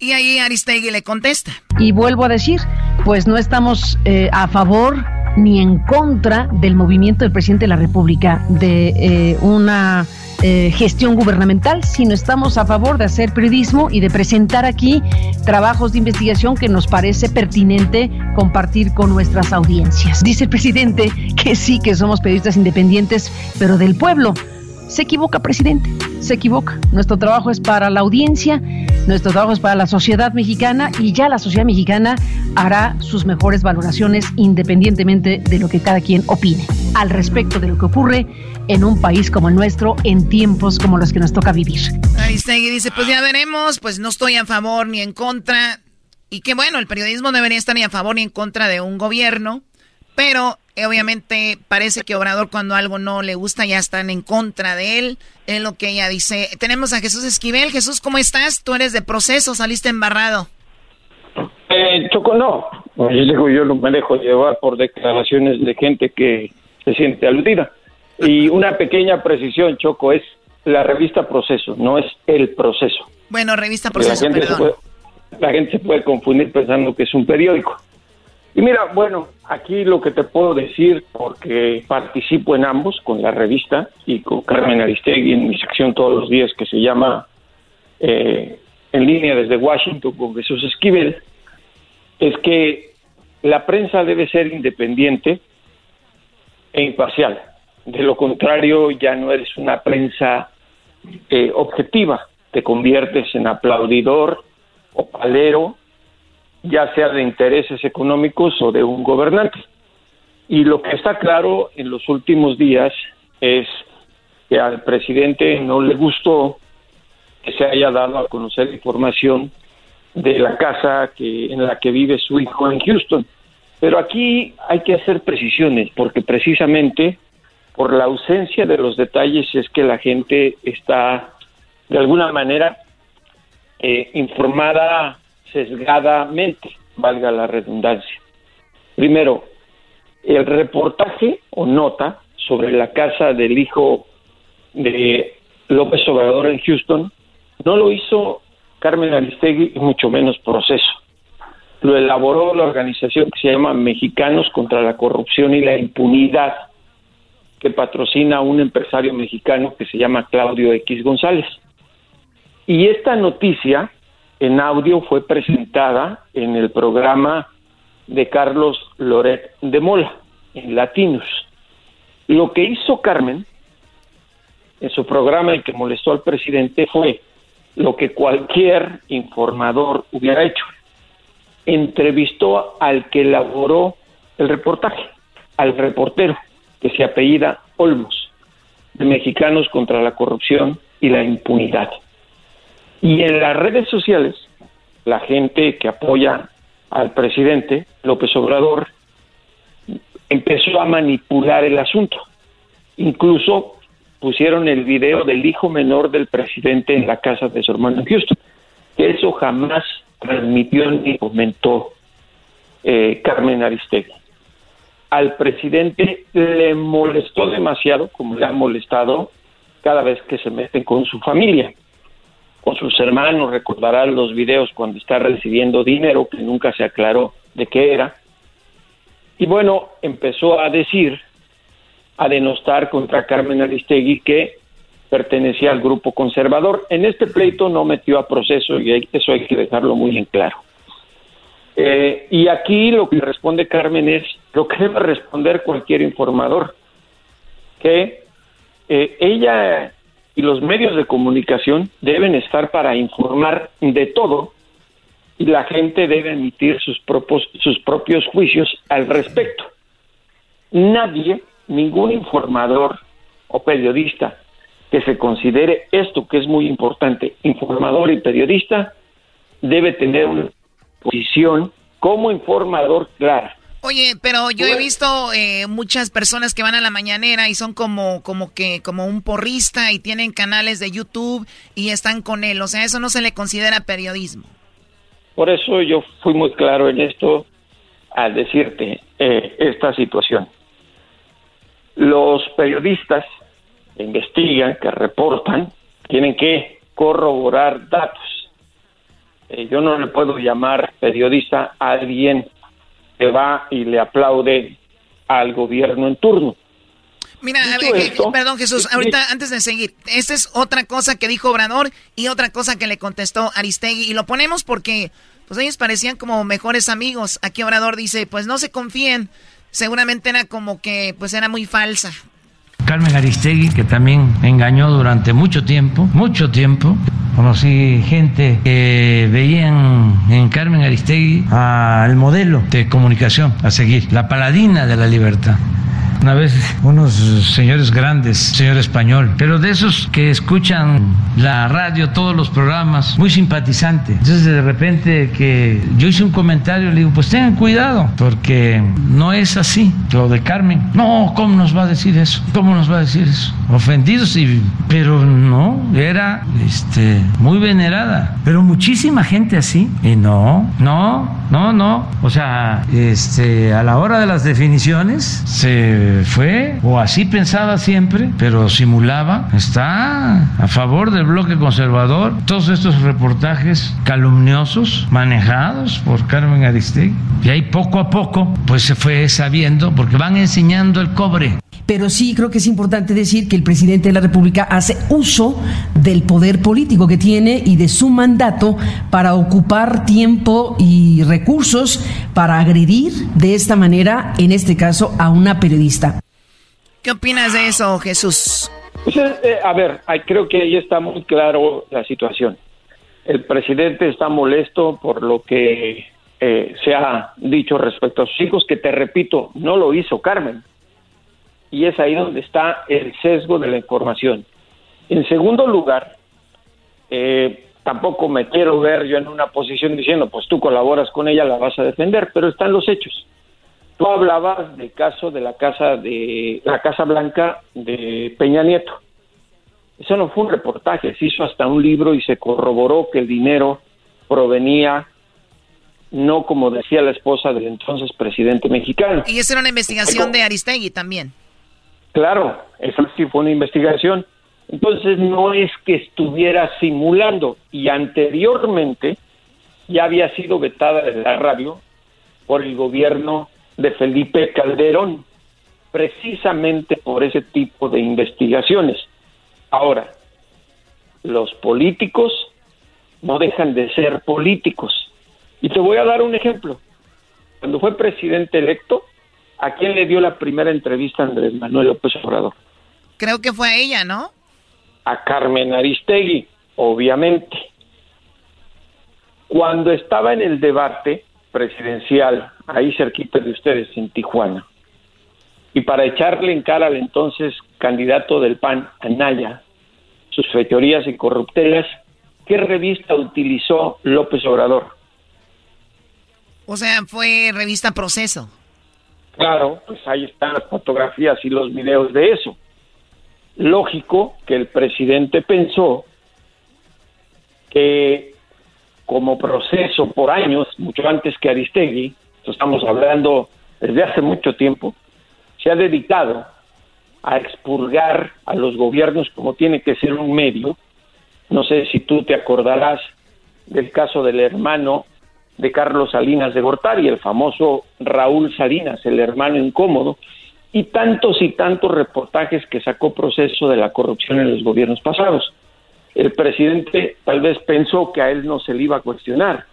[SPEAKER 18] Y ahí Aristegui le contesta.
[SPEAKER 43] Y vuelvo a decir, pues no estamos eh, a favor ni en contra del movimiento del presidente de la República, de eh, una eh, gestión gubernamental, sino estamos a favor de hacer periodismo y de presentar aquí trabajos de investigación que nos parece pertinente compartir con nuestras audiencias. Dice el presidente que sí, que somos periodistas independientes, pero del pueblo. Se equivoca, presidente, se equivoca. Nuestro trabajo es para la audiencia, nuestro trabajo es para la sociedad mexicana y ya la sociedad mexicana hará sus mejores valoraciones independientemente de lo que cada quien opine al respecto de lo que ocurre en un país como el nuestro en tiempos como los que nos toca vivir.
[SPEAKER 18] Aristegui dice, pues ya veremos, pues no estoy a favor ni en contra. Y que bueno, el periodismo debería estar ni a favor ni en contra de un gobierno, pero eh, obviamente parece que Obrador cuando algo no le gusta ya están en contra de él. Es lo que ella dice. Tenemos a Jesús Esquivel. Jesús, ¿cómo estás? Tú eres de proceso, saliste embarrado.
[SPEAKER 44] Eh, Choco, no. Yo digo, yo no me dejo llevar por declaraciones de gente que se siente aludida. Y una pequeña precisión, Choco, es la revista Proceso, no es el proceso.
[SPEAKER 18] Bueno, revista Proceso,
[SPEAKER 44] la gente,
[SPEAKER 18] perdón.
[SPEAKER 44] puede, la gente se puede confundir pensando que es un periódico. Y mira, bueno, aquí lo que te puedo decir, porque participo en ambos, con la revista y con Carmen Aristegui en mi sección todos los días que se llama eh, En línea desde Washington con Jesús Esquivel, es que la prensa debe ser independiente e imparcial. De lo contrario, ya no eres una prensa eh, objetiva, te conviertes en aplaudidor o palero ya sea de intereses económicos o de un gobernante. Y lo que está claro en los últimos días es que al presidente no le gustó que se haya dado a conocer información de la casa que en la que vive su hijo en Houston. Pero aquí hay que hacer precisiones porque precisamente por la ausencia de los detalles es que la gente está de alguna manera eh, informada sesgadamente, valga la redundancia. Primero, el reportaje o nota sobre la casa del hijo de López Obrador en Houston no lo hizo Carmen Aristegui mucho menos proceso. Lo elaboró la organización que se llama Mexicanos contra la Corrupción y la Impunidad, que patrocina a un empresario mexicano que se llama Claudio X González. Y esta noticia en audio fue presentada en el programa de Carlos Loret de Mola, en Latinos. Lo que hizo Carmen en su programa y que molestó al presidente fue lo que cualquier informador hubiera hecho. Entrevistó al que elaboró el reportaje, al reportero, que se apellida Olmos, de Mexicanos contra la Corrupción y la Impunidad. Y en las redes sociales, la gente que apoya al presidente López Obrador empezó a manipular el asunto. Incluso pusieron el video del hijo menor del presidente en la casa de su hermano en Houston. Eso jamás transmitió ni comentó eh, Carmen Aristegui. Al presidente le molestó demasiado, como le ha molestado cada vez que se meten con su familia con sus hermanos, recordarán los videos cuando está recibiendo dinero que nunca se aclaró de qué era. Y bueno, empezó a decir, a denostar contra Carmen Aristegui que pertenecía al grupo conservador. En este pleito no metió a proceso y eso hay que dejarlo muy en claro. Eh, y aquí lo que responde Carmen es lo que debe responder cualquier informador, que eh, ella y los medios de comunicación deben estar para informar de todo y la gente debe emitir sus propios, sus propios juicios al respecto. Nadie, ningún informador o periodista que se considere esto que es muy importante, informador y periodista, debe tener una posición como informador clara.
[SPEAKER 18] Oye, pero yo he visto eh, muchas personas que van a la mañanera y son como, como que, como un porrista y tienen canales de YouTube y están con él. O sea, eso no se le considera periodismo.
[SPEAKER 44] Por eso yo fui muy claro en esto al decirte eh, esta situación. Los periodistas que investigan, que reportan, tienen que corroborar datos. Eh, yo no le puedo llamar periodista a alguien que va y le aplaude al gobierno en turno.
[SPEAKER 3] Mira, a ver, perdón Jesús, ahorita antes de seguir, esta es otra cosa que dijo Obrador y otra cosa que le contestó Aristegui y lo ponemos porque pues ellos parecían como mejores amigos. Aquí Obrador dice, pues no se confíen, seguramente era como que pues era muy falsa.
[SPEAKER 42] Carmen Aristegui, que también engañó durante mucho tiempo, mucho tiempo. Conocí gente que veían en Carmen Aristegui al modelo de comunicación a seguir, la paladina de la libertad. Una vez unos señores grandes, señor español, pero de esos que escuchan la radio, todos los programas, muy simpatizante. Entonces de repente que yo hice un comentario, le digo, pues tengan cuidado, porque no es así lo de Carmen. No, ¿cómo nos va a decir eso? ¿Cómo nos va a decir eso? Ofendidos, y, pero no, era este, muy venerada. Pero muchísima gente así. Y no, no, no, no. O sea, este, a la hora de las definiciones se fue, o así pensaba siempre, pero simulaba, está a favor del bloque conservador. Todos estos reportajes calumniosos manejados por Carmen Aristegui. Y ahí poco a poco, pues se fue sabiendo, porque van enseñando el cobre
[SPEAKER 45] pero sí creo que es importante decir que el presidente de la República hace uso del poder político que tiene y de su mandato para ocupar tiempo y recursos para agredir de esta manera, en este caso, a una periodista.
[SPEAKER 3] ¿Qué opinas de eso, Jesús?
[SPEAKER 44] Pues, eh, eh, a ver, creo que ahí está muy claro la situación. El presidente está molesto por lo que eh, se ha dicho respecto a sus hijos, que te repito, no lo hizo Carmen y es ahí donde está el sesgo de la información. En segundo lugar, eh, tampoco me quiero ver yo en una posición diciendo, pues tú colaboras con ella, la vas a defender, pero están los hechos. Tú hablabas del caso de la casa de la Casa Blanca de Peña Nieto. Eso no fue un reportaje, se hizo hasta un libro y se corroboró que el dinero provenía no como decía la esposa del entonces presidente mexicano.
[SPEAKER 3] Y esa era una investigación de Aristegui también.
[SPEAKER 44] Claro, eso sí fue una investigación. Entonces no es que estuviera simulando y anteriormente ya había sido vetada de la radio por el gobierno de Felipe Calderón, precisamente por ese tipo de investigaciones. Ahora, los políticos no dejan de ser políticos. Y te voy a dar un ejemplo. Cuando fue presidente electo, ¿A quién le dio la primera entrevista Andrés Manuel López Obrador?
[SPEAKER 3] Creo que fue a ella, ¿no?
[SPEAKER 44] A Carmen Aristegui, obviamente. Cuando estaba en el debate presidencial, ahí cerquita de ustedes, en Tijuana, y para echarle en cara al entonces candidato del PAN, Anaya, sus fechorías y corruptelas, ¿qué revista utilizó López Obrador?
[SPEAKER 3] O sea, fue revista Proceso.
[SPEAKER 44] Claro, pues ahí están las fotografías y los videos de eso. Lógico que el presidente pensó que como proceso por años, mucho antes que Aristegui, estamos hablando desde hace mucho tiempo, se ha dedicado a expurgar a los gobiernos como tiene que ser un medio. No sé si tú te acordarás del caso del hermano de Carlos Salinas de Gortari, el famoso Raúl Salinas, el hermano incómodo, y tantos y tantos reportajes que sacó proceso de la corrupción en los gobiernos pasados. El presidente tal vez pensó que a él no se le iba a cuestionar.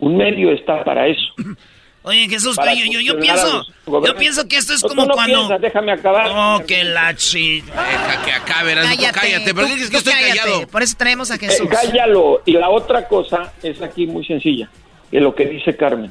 [SPEAKER 44] Un medio está para eso.
[SPEAKER 3] Oye, Jesús, yo, yo, pienso, yo pienso que esto es como cuando...
[SPEAKER 44] déjame acabar.
[SPEAKER 3] Oh, que la
[SPEAKER 7] Deja que acabe, cállate, cállate. ¿Pero que estoy callado?
[SPEAKER 3] Por eso traemos a Jesús.
[SPEAKER 44] Eh, cállalo. Y la otra cosa es aquí muy sencilla es lo que dice Carmen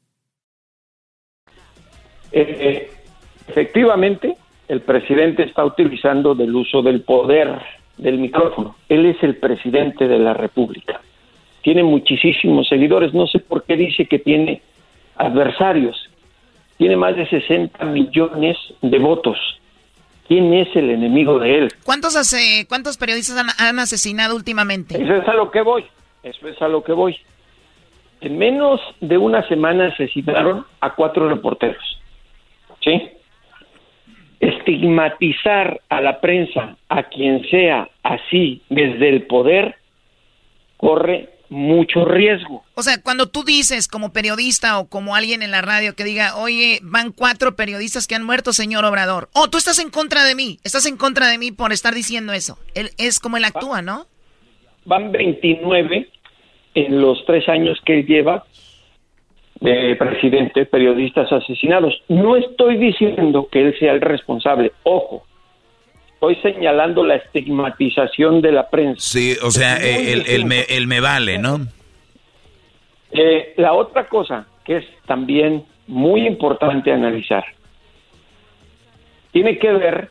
[SPEAKER 44] Eh, efectivamente, el presidente está utilizando del uso del poder del micrófono. Él es el presidente de la República. Tiene muchísimos seguidores. No sé por qué dice que tiene adversarios. Tiene más de 60 millones de votos. ¿Quién es el enemigo de él?
[SPEAKER 18] ¿Cuántos, hace, cuántos periodistas han, han asesinado últimamente?
[SPEAKER 44] Eso es a lo que voy. Eso es a lo que voy. En menos de una semana asesinaron a cuatro reporteros. ¿Sí? Estigmatizar a la prensa, a quien sea así desde el poder, corre mucho riesgo.
[SPEAKER 18] O sea, cuando tú dices como periodista o como alguien en la radio que diga, oye, van cuatro periodistas que han muerto, señor Obrador. Oh, tú estás en contra de mí, estás en contra de mí por estar diciendo eso. Él, es como él actúa, ¿no?
[SPEAKER 44] Van 29 en los tres años que él lleva de presidente, periodistas asesinados. No estoy diciendo que él sea el responsable, ojo, estoy señalando la estigmatización de la prensa.
[SPEAKER 10] Sí, o sea, eh, el, el, me, el, me, vale, ¿no?
[SPEAKER 44] Eh, la otra cosa que es también muy importante analizar tiene que ver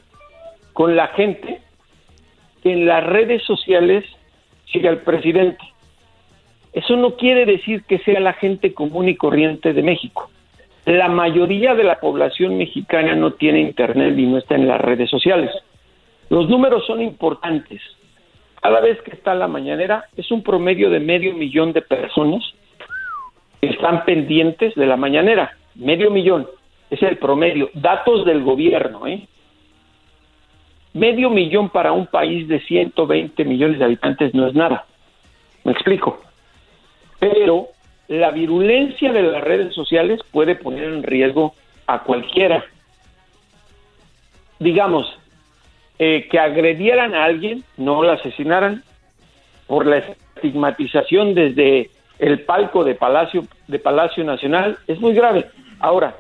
[SPEAKER 44] con la gente que en las redes sociales sigue al presidente. Eso no quiere decir que sea la gente común y corriente de México. La mayoría de la población mexicana no tiene internet y no está en las redes sociales. Los números son importantes. Cada vez que está la mañanera es un promedio de medio millón de personas que están pendientes de la mañanera. Medio millón es el promedio. Datos del gobierno, ¿eh? Medio millón para un país de 120 millones de habitantes no es nada. Me explico pero la virulencia de las redes sociales puede poner en riesgo a cualquiera. Digamos, eh, que agredieran a alguien, no la asesinaran, por la estigmatización desde el palco de Palacio, de Palacio Nacional, es muy grave. Ahora,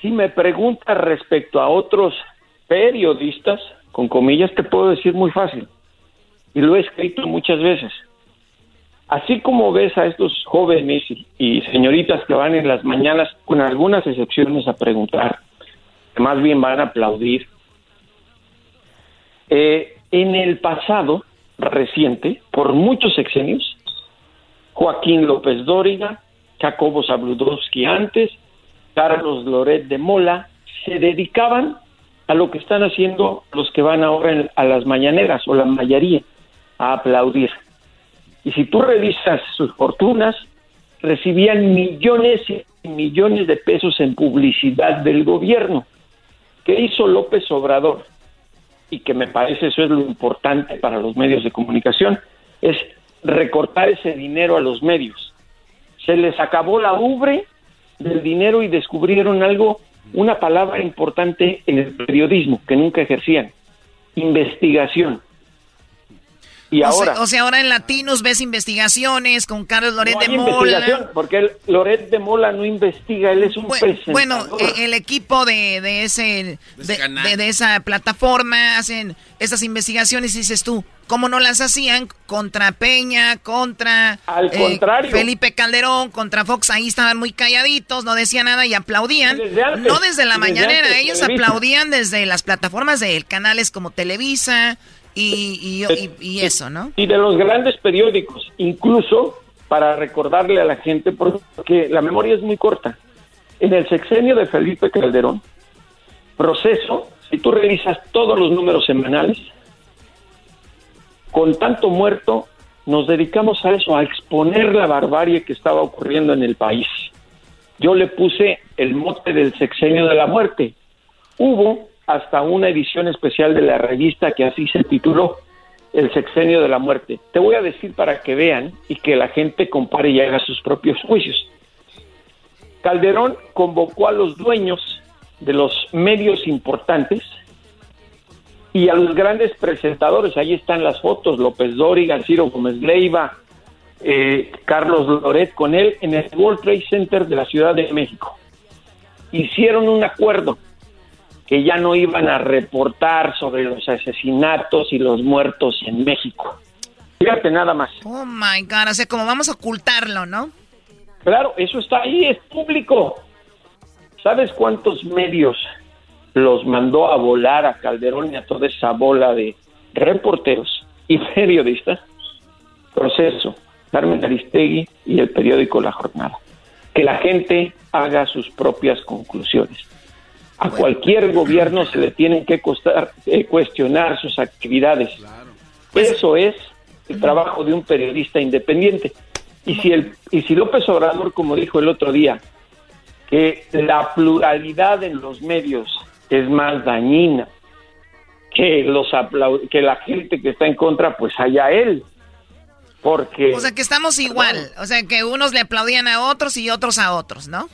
[SPEAKER 44] si me preguntas respecto a otros periodistas, con comillas, te puedo decir muy fácil, y lo he escrito muchas veces Así como ves a estos jóvenes y, señoritas que van en las mañanas, con algunas excepciones, a preguntar, que más bien van a aplaudir, eh, en el pasado reciente, por muchos sexenios, Joaquín López Dóriga, Jacobo Zabludowski antes, Carlos Loret de Mola, se dedicaban a lo que están haciendo los que van ahora a las mañaneras o la mayoría, a aplaudir. Y si tú revisas sus fortunas, recibían millones y millones de pesos en publicidad del gobierno. ¿Qué hizo López Obrador? Y que me parece eso es lo importante para los medios de comunicación, es recortar ese dinero a los medios. Se les acabó la ubre del dinero y descubrieron algo, una palabra importante en el periodismo que nunca ejercían, investigación
[SPEAKER 18] o Sea, o sea, ahora en Latinos ves investigaciones con Carlos Loret de Mola.
[SPEAKER 44] Porque Loret de Mola no investiga, él es un bueno,
[SPEAKER 18] Bueno, e, el equipo de, de ese de, de, esa plataforma hacen esas investigaciones y dices tú, ¿cómo no las hacían contra Peña, contra
[SPEAKER 44] Al eh, contrario.
[SPEAKER 18] Felipe Calderón, contra Fox? Ahí estaban muy calladitos, no decían nada y aplaudían. no desde la mañanera, ellos aplaudían desde las plataformas de canales como Televisa, y, eso, ¿no?
[SPEAKER 44] Y de los grandes periódicos, incluso para recordarle a la gente, porque la memoria es muy corta. En el sexenio de Felipe Calderón, proceso, si tú revisas todos los números semanales, con tanto muerto, nos dedicamos a eso, a exponer la barbarie que estaba ocurriendo en el país. Yo le puse el mote del sexenio de la muerte. Hubo hasta una edición especial de la revista que así se tituló El sexenio de la muerte. Te voy a decir para que vean y que la gente compare y haga sus propios juicios. Calderón convocó a los dueños de los medios importantes y a los grandes presentadores. Ahí están las fotos, López Dóriga, Ciro Gómez Leiva, eh, Carlos Loret con él en el World Trade Center de la Ciudad de México. Hicieron un acuerdo que ya no iban a reportar sobre los asesinatos y los muertos en México. Fíjate nada más.
[SPEAKER 18] Oh my God, o sea, como vamos a ocultarlo, ¿no?
[SPEAKER 44] Claro, eso está ahí, es público. ¿Sabes cuántos medios los mandó a volar a Calderón y a toda esa bola de reporteros y periodistas? Proceso, Carmen Aristegui y el periódico La Jornada. Que la gente haga sus propias conclusiones. A cualquier gobierno se le tienen que costar, eh, cuestionar sus actividades. Eso es el trabajo de un periodista independiente. Y si, el, y si López Obrador, como dijo el otro día, que la pluralidad en los medios es más dañina que, los que la gente que está en contra, pues haya él. Porque...
[SPEAKER 18] O sea, que estamos igual. O sea, que unos le aplaudían a otros y otros a otros, ¿no?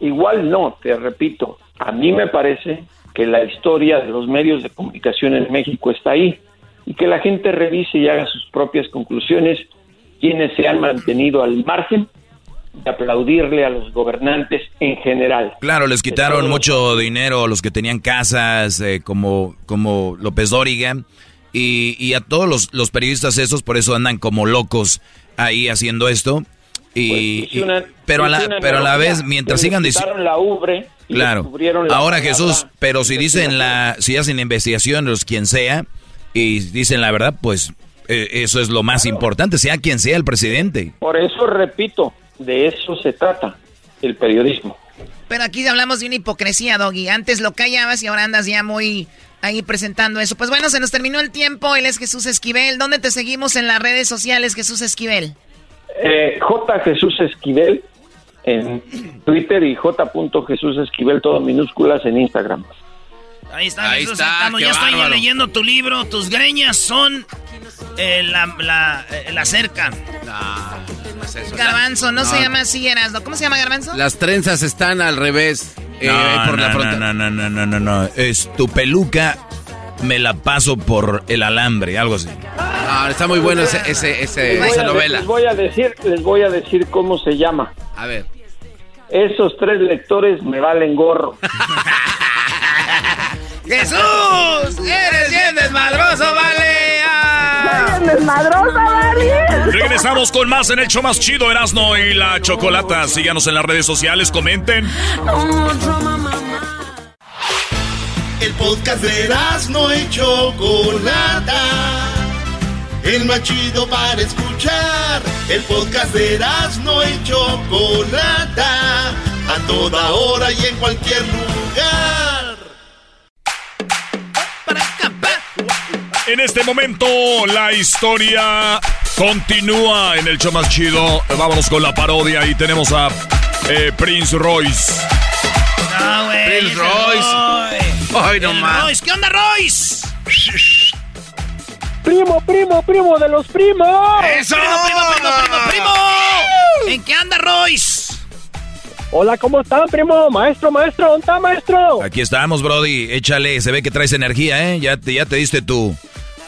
[SPEAKER 44] Igual no, te repito, a mí me parece que la historia de los medios de comunicación en México está ahí y que la gente revise y haga sus propias conclusiones quienes se han mantenido al margen de aplaudirle a los gobernantes en general.
[SPEAKER 10] Claro, les quitaron mucho dinero a los que tenían casas, eh, como, como López Dóriga, y, y a todos los, los, periodistas esos, por eso andan como locos ahí haciendo esto. Y, pues, pero a la, pero a la vez, mientras sigan
[SPEAKER 44] diciendo... la ubre
[SPEAKER 10] claro. Ahora Jesús, pero si dicen la, si hacen investigación, los quien sea, y dicen la verdad, pues eh, eso es lo más importante, sea quien sea el presidente.
[SPEAKER 44] Por eso repito, de eso se trata el periodismo.
[SPEAKER 18] Pero aquí hablamos de una hipocresía, Doggy. Antes lo callabas y ahora andas ya muy ahí presentando eso. Pues bueno, se nos terminó el tiempo. Él es Jesús Esquivel. ¿Dónde te seguimos en las redes sociales, Jesús Esquivel?
[SPEAKER 44] Eh, J. Jesús Esquivel en Twitter y J. Jesús Esquivel, todo minúsculas en Instagram.
[SPEAKER 3] Ahí está, Ahí está, Ya estoy leyendo tu libro. Tus greñas son eh, la, la, eh, la, cerca.
[SPEAKER 18] Garbanzo, no, se llama así, Erasno. ¿Cómo se llama Garbanzo?
[SPEAKER 7] Las trenzas están al revés.
[SPEAKER 10] Eh, por la no, no, no, no, no, no. Es tu peluca me la paso por el alambre, algo así.
[SPEAKER 7] Ah, está muy bueno ese, ese, esa novela.
[SPEAKER 44] Les voy a decir, les voy a decir cómo se llama.
[SPEAKER 7] A ver.
[SPEAKER 44] Esos tres lectores me valen gorro.
[SPEAKER 3] ¡Jesús! ¡Eres bien desmadroso, vale!
[SPEAKER 21] ¡Eres desmadroso, vale!
[SPEAKER 32] Regresamos con más en el show más chido, Erasno y la Chocolata. Síganos en las redes sociales, comenten.
[SPEAKER 12] El podcast de Erasno y Chocolata. El más chido para escuchar. El podcast de Erasno y Chocolata. A toda hora y en cualquier lugar.
[SPEAKER 32] En este momento, la historia continúa en el show más chido. Vámonos con la parodia y tenemos a eh, Prince Royce.
[SPEAKER 3] No,
[SPEAKER 7] Prince Royce. Ay, no más.
[SPEAKER 3] Royce. ¿Qué onda, Royce?
[SPEAKER 46] Primo, primo, primo de los primos.
[SPEAKER 3] ¡Eso! Primo, primo, primo, primo, primo. ¿En qué anda, Royce?
[SPEAKER 46] Hola, ¿cómo están, primo? Maestro, maestro, ¿dónde está, maestro?
[SPEAKER 10] Aquí estamos, Brody. Échale, se ve que traes energía, ¿eh? Ya te, ya te diste tu,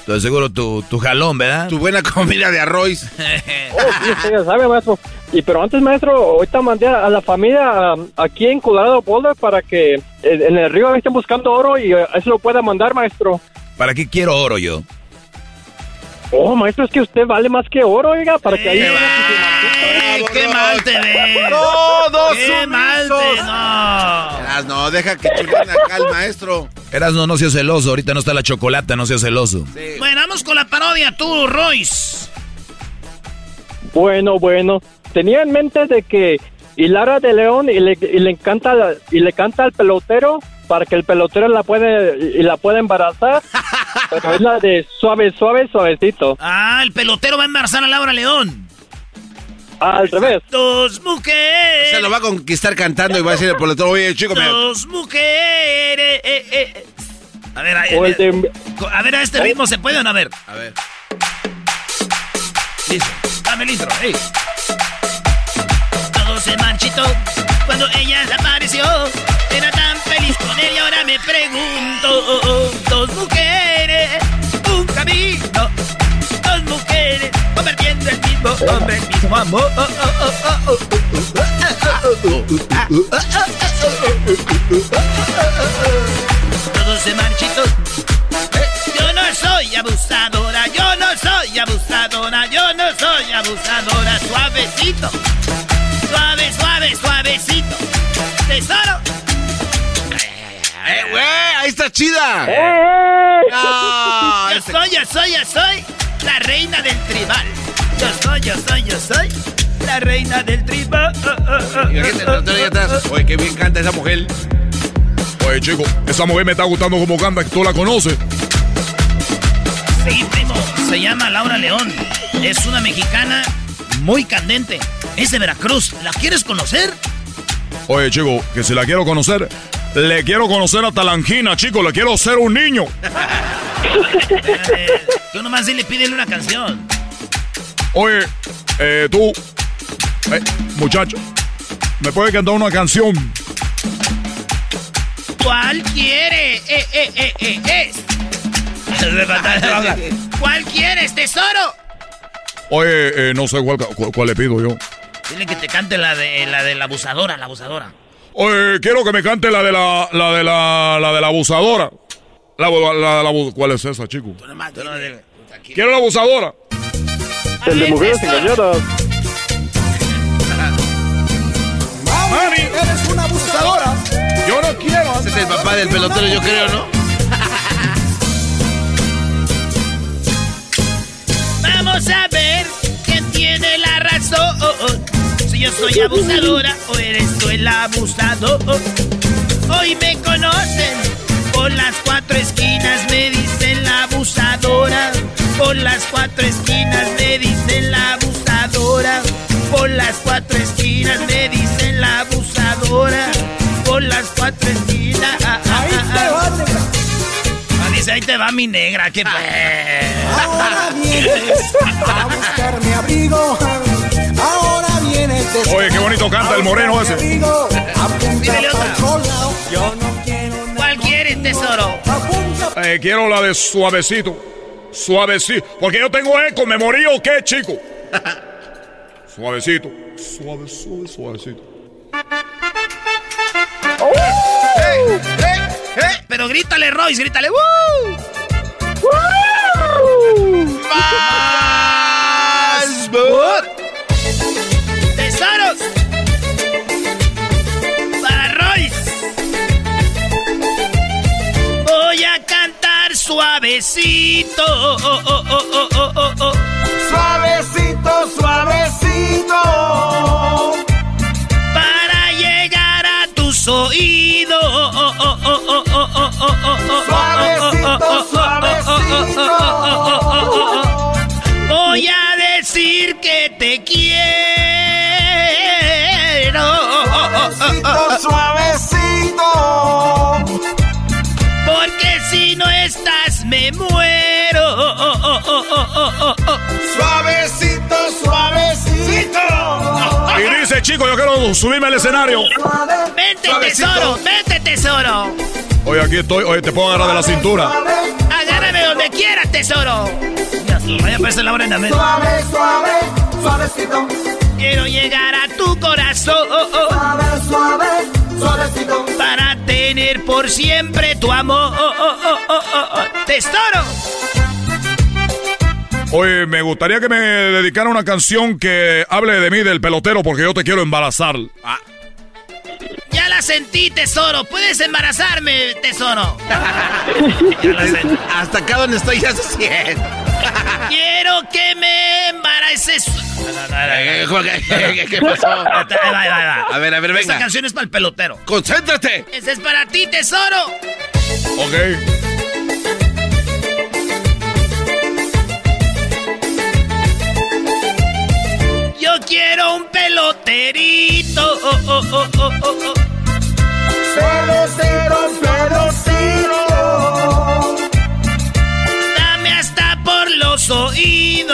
[SPEAKER 10] tu seguro tu, tu jalón, ¿verdad?
[SPEAKER 7] Tu buena comida de arroz.
[SPEAKER 46] oh, sí, sabe, maestro. Y pero antes, maestro, ahorita mandé a la familia um, aquí en Colorado Boulder para que eh, en el río estén buscando oro y eh, eso lo pueda mandar, maestro.
[SPEAKER 10] ¿Para qué quiero oro yo?
[SPEAKER 46] Oh, maestro, es que usted vale más que oro, oiga, para que ahí...
[SPEAKER 3] ¡Ay, qué mal te ves!
[SPEAKER 7] ¡Todos
[SPEAKER 3] ¡Qué mal te... No!
[SPEAKER 7] Eras, no, deja que chulena acá el maestro.
[SPEAKER 10] Eras, no, no seas celoso. Ahorita no está la chocolate, no seas celoso.
[SPEAKER 3] Sí. Bueno, vamos con la parodia, tú, Royce.
[SPEAKER 46] Bueno, bueno. Tenía en mente de que Hilara de León y le, y le encanta y le canta al pelotero para que el pelotero la puede y la pueda embarazar. pero es la de suave, suave, suavecito.
[SPEAKER 3] Ah, el pelotero va a embarazar a Laura León.
[SPEAKER 46] Al revés.
[SPEAKER 3] Dos mujeres.
[SPEAKER 7] Se lo va a conquistar cantando y va a decir el pelotero, oye, chico.
[SPEAKER 3] Dos mujeres. Eh, eh. A ver, a, de... a ver, a este ritmo se puede o no? A ver.
[SPEAKER 7] A ver.
[SPEAKER 3] Listo. Dame el intro. Hey. Se manchitó cuando ella apareció. Era tan feliz con él y ahora me pregunto. Dos mujeres, un camino. Dos mujeres convirtiendo el mismo hombre, el mismo amor. Todo se marchito. Yo no soy abusadora, yo no soy abusadora, yo no soy abusadora. Suavecito, suave, suave, suavecito. Tesoro.
[SPEAKER 7] ¡Eh, güey! ¡Ahí está chida!
[SPEAKER 3] yo soy, yo soy, yo soy la reina del tribal. Yo soy, yo soy, yo soy la reina del tribal.
[SPEAKER 7] Oye, qué bien canta esa mujer.
[SPEAKER 32] Oye, chico, esa mujer me está gustando como canta, que tú la conoces.
[SPEAKER 3] Sí, primo. Se llama Laura León. Es una mexicana muy candente. Es de Veracruz. ¿La quieres conocer?
[SPEAKER 32] Oye, chico, que si la quiero conocer, le quiero conocer hasta la angina, chico. Le quiero ser un niño.
[SPEAKER 3] Espérate, Tú nomás dile, pídele una canción.
[SPEAKER 32] Oye, eh, tú, eh, muchacho, ¿me puedes cantar una canción?
[SPEAKER 3] ¿Cuál quiere? Eh, eh, eh, eh, es. ¿Cuál quieres, tesoro?
[SPEAKER 32] Oye, eh, no sé cuál, cu- cuál le pido yo.
[SPEAKER 3] Dile que te cante la de la de la abusadora, la abusadora.
[SPEAKER 32] Oye, quiero que me cante la de la, la de la, la de la abusadora. La, la, la- ¿Cuál es esa, chico? Quiero la abusadora.
[SPEAKER 46] El de mujeres engañadas.
[SPEAKER 32] Mami,
[SPEAKER 12] eres una abusadora.
[SPEAKER 32] Yo no quiero.
[SPEAKER 7] Ese es el papá del pelotero, yo creo, ¿no?
[SPEAKER 3] Vamos a ver quién tiene la razón. Si yo soy abusadora o eres tú el abusador. Hoy me conocen por las cuatro esquinas, me dicen la abusadora. Por las cuatro esquinas me dicen la abusadora. Por las cuatro esquinas me dicen la abusadora. Por las cuatro esquinas. ah, ah, ah, ah. Ah, dice, ahí te va mi negra, qué
[SPEAKER 12] Ahora vienes a buscar mi abrigo. Ahora vienes
[SPEAKER 32] Oye, qué bonito canta el moreno ese.
[SPEAKER 3] Dímele otra.
[SPEAKER 12] Yo no quiero
[SPEAKER 3] ¿Cuál quieres, tesoro?
[SPEAKER 32] Eh, quiero la de suavecito. Suavecito. Porque yo tengo eco, ¿me morí o qué, chico? Suavecito. Suave, suave, suavecito.
[SPEAKER 3] Pero grítale, Royce, grítale. ¡Woo!
[SPEAKER 7] ¡Más!
[SPEAKER 3] suavecito. Oh, oh, oh,
[SPEAKER 12] suavecito, suavecito.
[SPEAKER 3] Para llegar a tus oídos.
[SPEAKER 12] Suavecito, suavecito.
[SPEAKER 3] Voy a decir que te quiero.
[SPEAKER 12] Suavecito, suavecito.
[SPEAKER 3] Me muero.
[SPEAKER 12] Suavecito, suavecito.
[SPEAKER 32] Y dice, chico, yo quiero subirme al escenario.
[SPEAKER 3] Vente, tesoro, vente, tesoro.
[SPEAKER 32] Oye, aquí estoy. Oye, te puedo agarrar de la cintura.
[SPEAKER 3] Agárrame donde quieras, tesoro. Vaya a aparecer la hora en la mente.
[SPEAKER 12] Suave, suave, suavecito.
[SPEAKER 3] Quiero llegar a tu corazón.
[SPEAKER 12] Suave, suave, suavecito.
[SPEAKER 3] Para tener por siempre tu amor. Tesoro.
[SPEAKER 32] Oye, me gustaría que me dedicara una canción que hable de mí, del pelotero, porque yo te quiero embarazar.
[SPEAKER 3] Ya la sentí, tesoro. Puedes embarazarme, tesoro.
[SPEAKER 7] Hasta acá donde estoy ya se siente.
[SPEAKER 3] Quiero que me embaraces.
[SPEAKER 7] ¿Qué pasó? A ver, a ver,
[SPEAKER 3] Esta
[SPEAKER 7] venga.
[SPEAKER 3] canción es para el pelotero.
[SPEAKER 7] ¡Concéntrate!
[SPEAKER 3] Ese es para ti, tesoro.
[SPEAKER 32] Ok.
[SPEAKER 3] Yo quiero un peloterito. Oh, oh, oh, oh, oh, oh.
[SPEAKER 12] Pelotero, pelotero.
[SPEAKER 3] Oídos.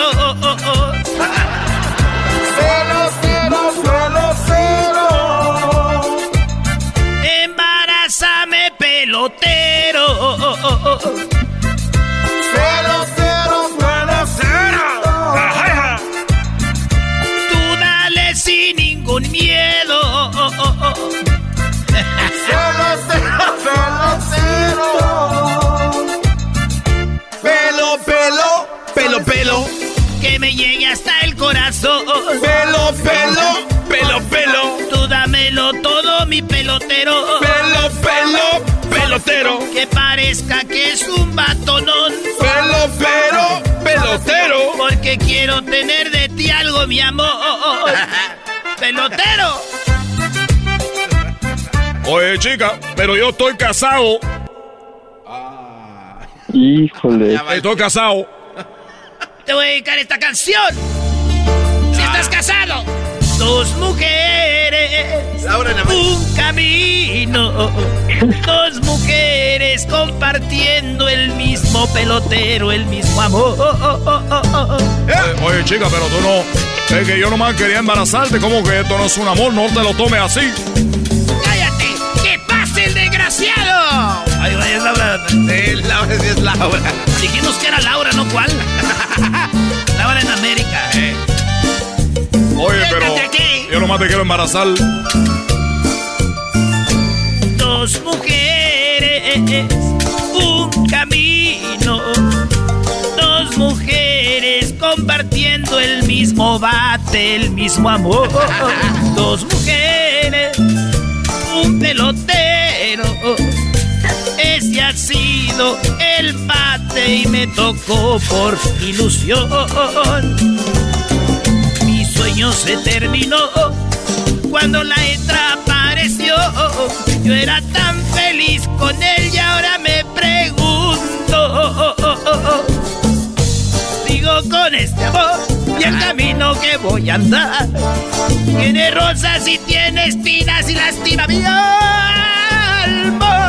[SPEAKER 3] Que me llegue hasta el corazón.
[SPEAKER 7] Pelo, pelo, pelo, pelo.
[SPEAKER 3] Tú dámelo todo, mi pelotero.
[SPEAKER 7] Pelo, pelo, pelotero.
[SPEAKER 3] Que parezca que es un batonón.
[SPEAKER 7] Pelo, pero, pelotero.
[SPEAKER 3] Porque quiero tener de ti algo, mi amor. pelotero.
[SPEAKER 32] Oye, chica, pero yo estoy casado.
[SPEAKER 46] Híjole.
[SPEAKER 32] Estoy casado.
[SPEAKER 3] Te voy a dedicar esta canción. Si estás casado, dos mujeres, un camino. Dos mujeres compartiendo el mismo pelotero, el mismo amor.
[SPEAKER 32] Oye, oye, chica, pero tú no. Es que yo nomás quería embarazarte. ¿Cómo que esto no es un amor? No te lo tomes así.
[SPEAKER 3] ¡Cállate! ¡Que pase el desgraciado! Ay, vaya, es Laura.
[SPEAKER 7] Sí, Laura sí es Laura.
[SPEAKER 3] Dijimos que era Laura, ¿no cuál? Laura en América.
[SPEAKER 32] Oye, pero
[SPEAKER 3] aquí.
[SPEAKER 32] yo nomás te quiero embarazar.
[SPEAKER 3] Dos mujeres, un camino. Dos mujeres compartiendo el mismo bate, el mismo amor. Dos mujeres, un pelotero. Ese ha sido el bate y me tocó por ilusión. Mi sueño se terminó cuando la letra apareció. Yo era tan feliz con él y ahora me pregunto. Sigo con este amor y el camino que voy a andar. Tiene rosas y tiene espinas y lastima mi alma.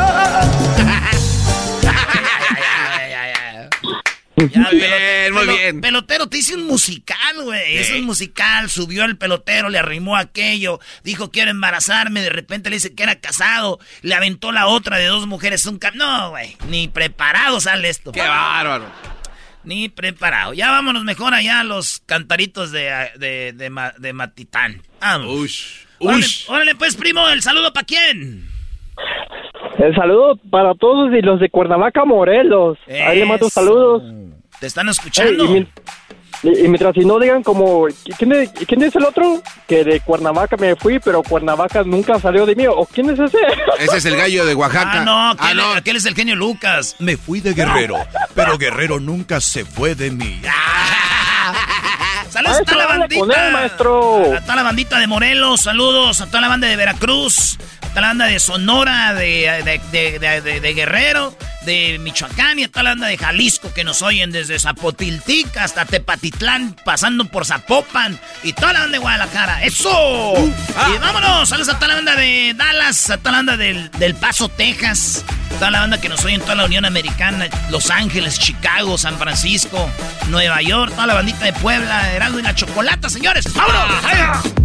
[SPEAKER 3] Ya,
[SPEAKER 7] Muy bien, muy bien.
[SPEAKER 3] Pelotero, te hice un musical, güey. Es un musical. Subió el pelotero, le arrimó aquello. Dijo, quiero embarazarme. De repente le dice que era casado. Le aventó la otra de dos mujeres. Un cam- No, güey. Ni preparado sale esto.
[SPEAKER 7] Qué bárbaro.
[SPEAKER 3] Ni preparado. Ya vámonos mejor allá a los cantaritos de, de, de, Ma- de Matitán. Vamos.
[SPEAKER 7] Ush.
[SPEAKER 3] Órale,
[SPEAKER 7] Ush.
[SPEAKER 3] órale, pues, primo, el saludo para quién.
[SPEAKER 46] El saludo para todos y los de Cuernavaca, Morelos. Ahí le mando
[SPEAKER 3] Eso.
[SPEAKER 46] saludos.
[SPEAKER 3] Te están escuchando.
[SPEAKER 46] y, mi- y- y mientras si no digan como, ¿quién es, ¿quién es el otro? Que de Cuernavaca me fui, pero Cuernavaca nunca salió de mí. ¿O quién es ese?
[SPEAKER 7] Ese es el gallo de Oaxaca.
[SPEAKER 3] Ah, no, aquel, aquel es el genio Lucas.
[SPEAKER 10] Me fui de Guerrero, pero Guerrero nunca se fue de mí.
[SPEAKER 3] Saludos a toda la bandita.
[SPEAKER 46] él, maestro.
[SPEAKER 3] A toda la bandita de Morelos, saludos a toda la banda de Veracruz, toda la banda de Sonora, de, de, de- Guerrero, de Michoacán y a toda la banda de Jalisco que nos oyen desde Zapotiltic hasta Tepatitlán, pasando por Zapopan y toda la banda de Guadalajara. ¡Eso! Y vámonos, saludos a toda la banda de Dallas, a toda la banda del, del Paso, Texas, toda la banda que nos oye en toda la Unión Americana, Los Ángeles, Chicago, San Francisco, Nueva York, toda la bandita de Puebla, Heraldo y la Chocolata, señores. ¡Vámonos!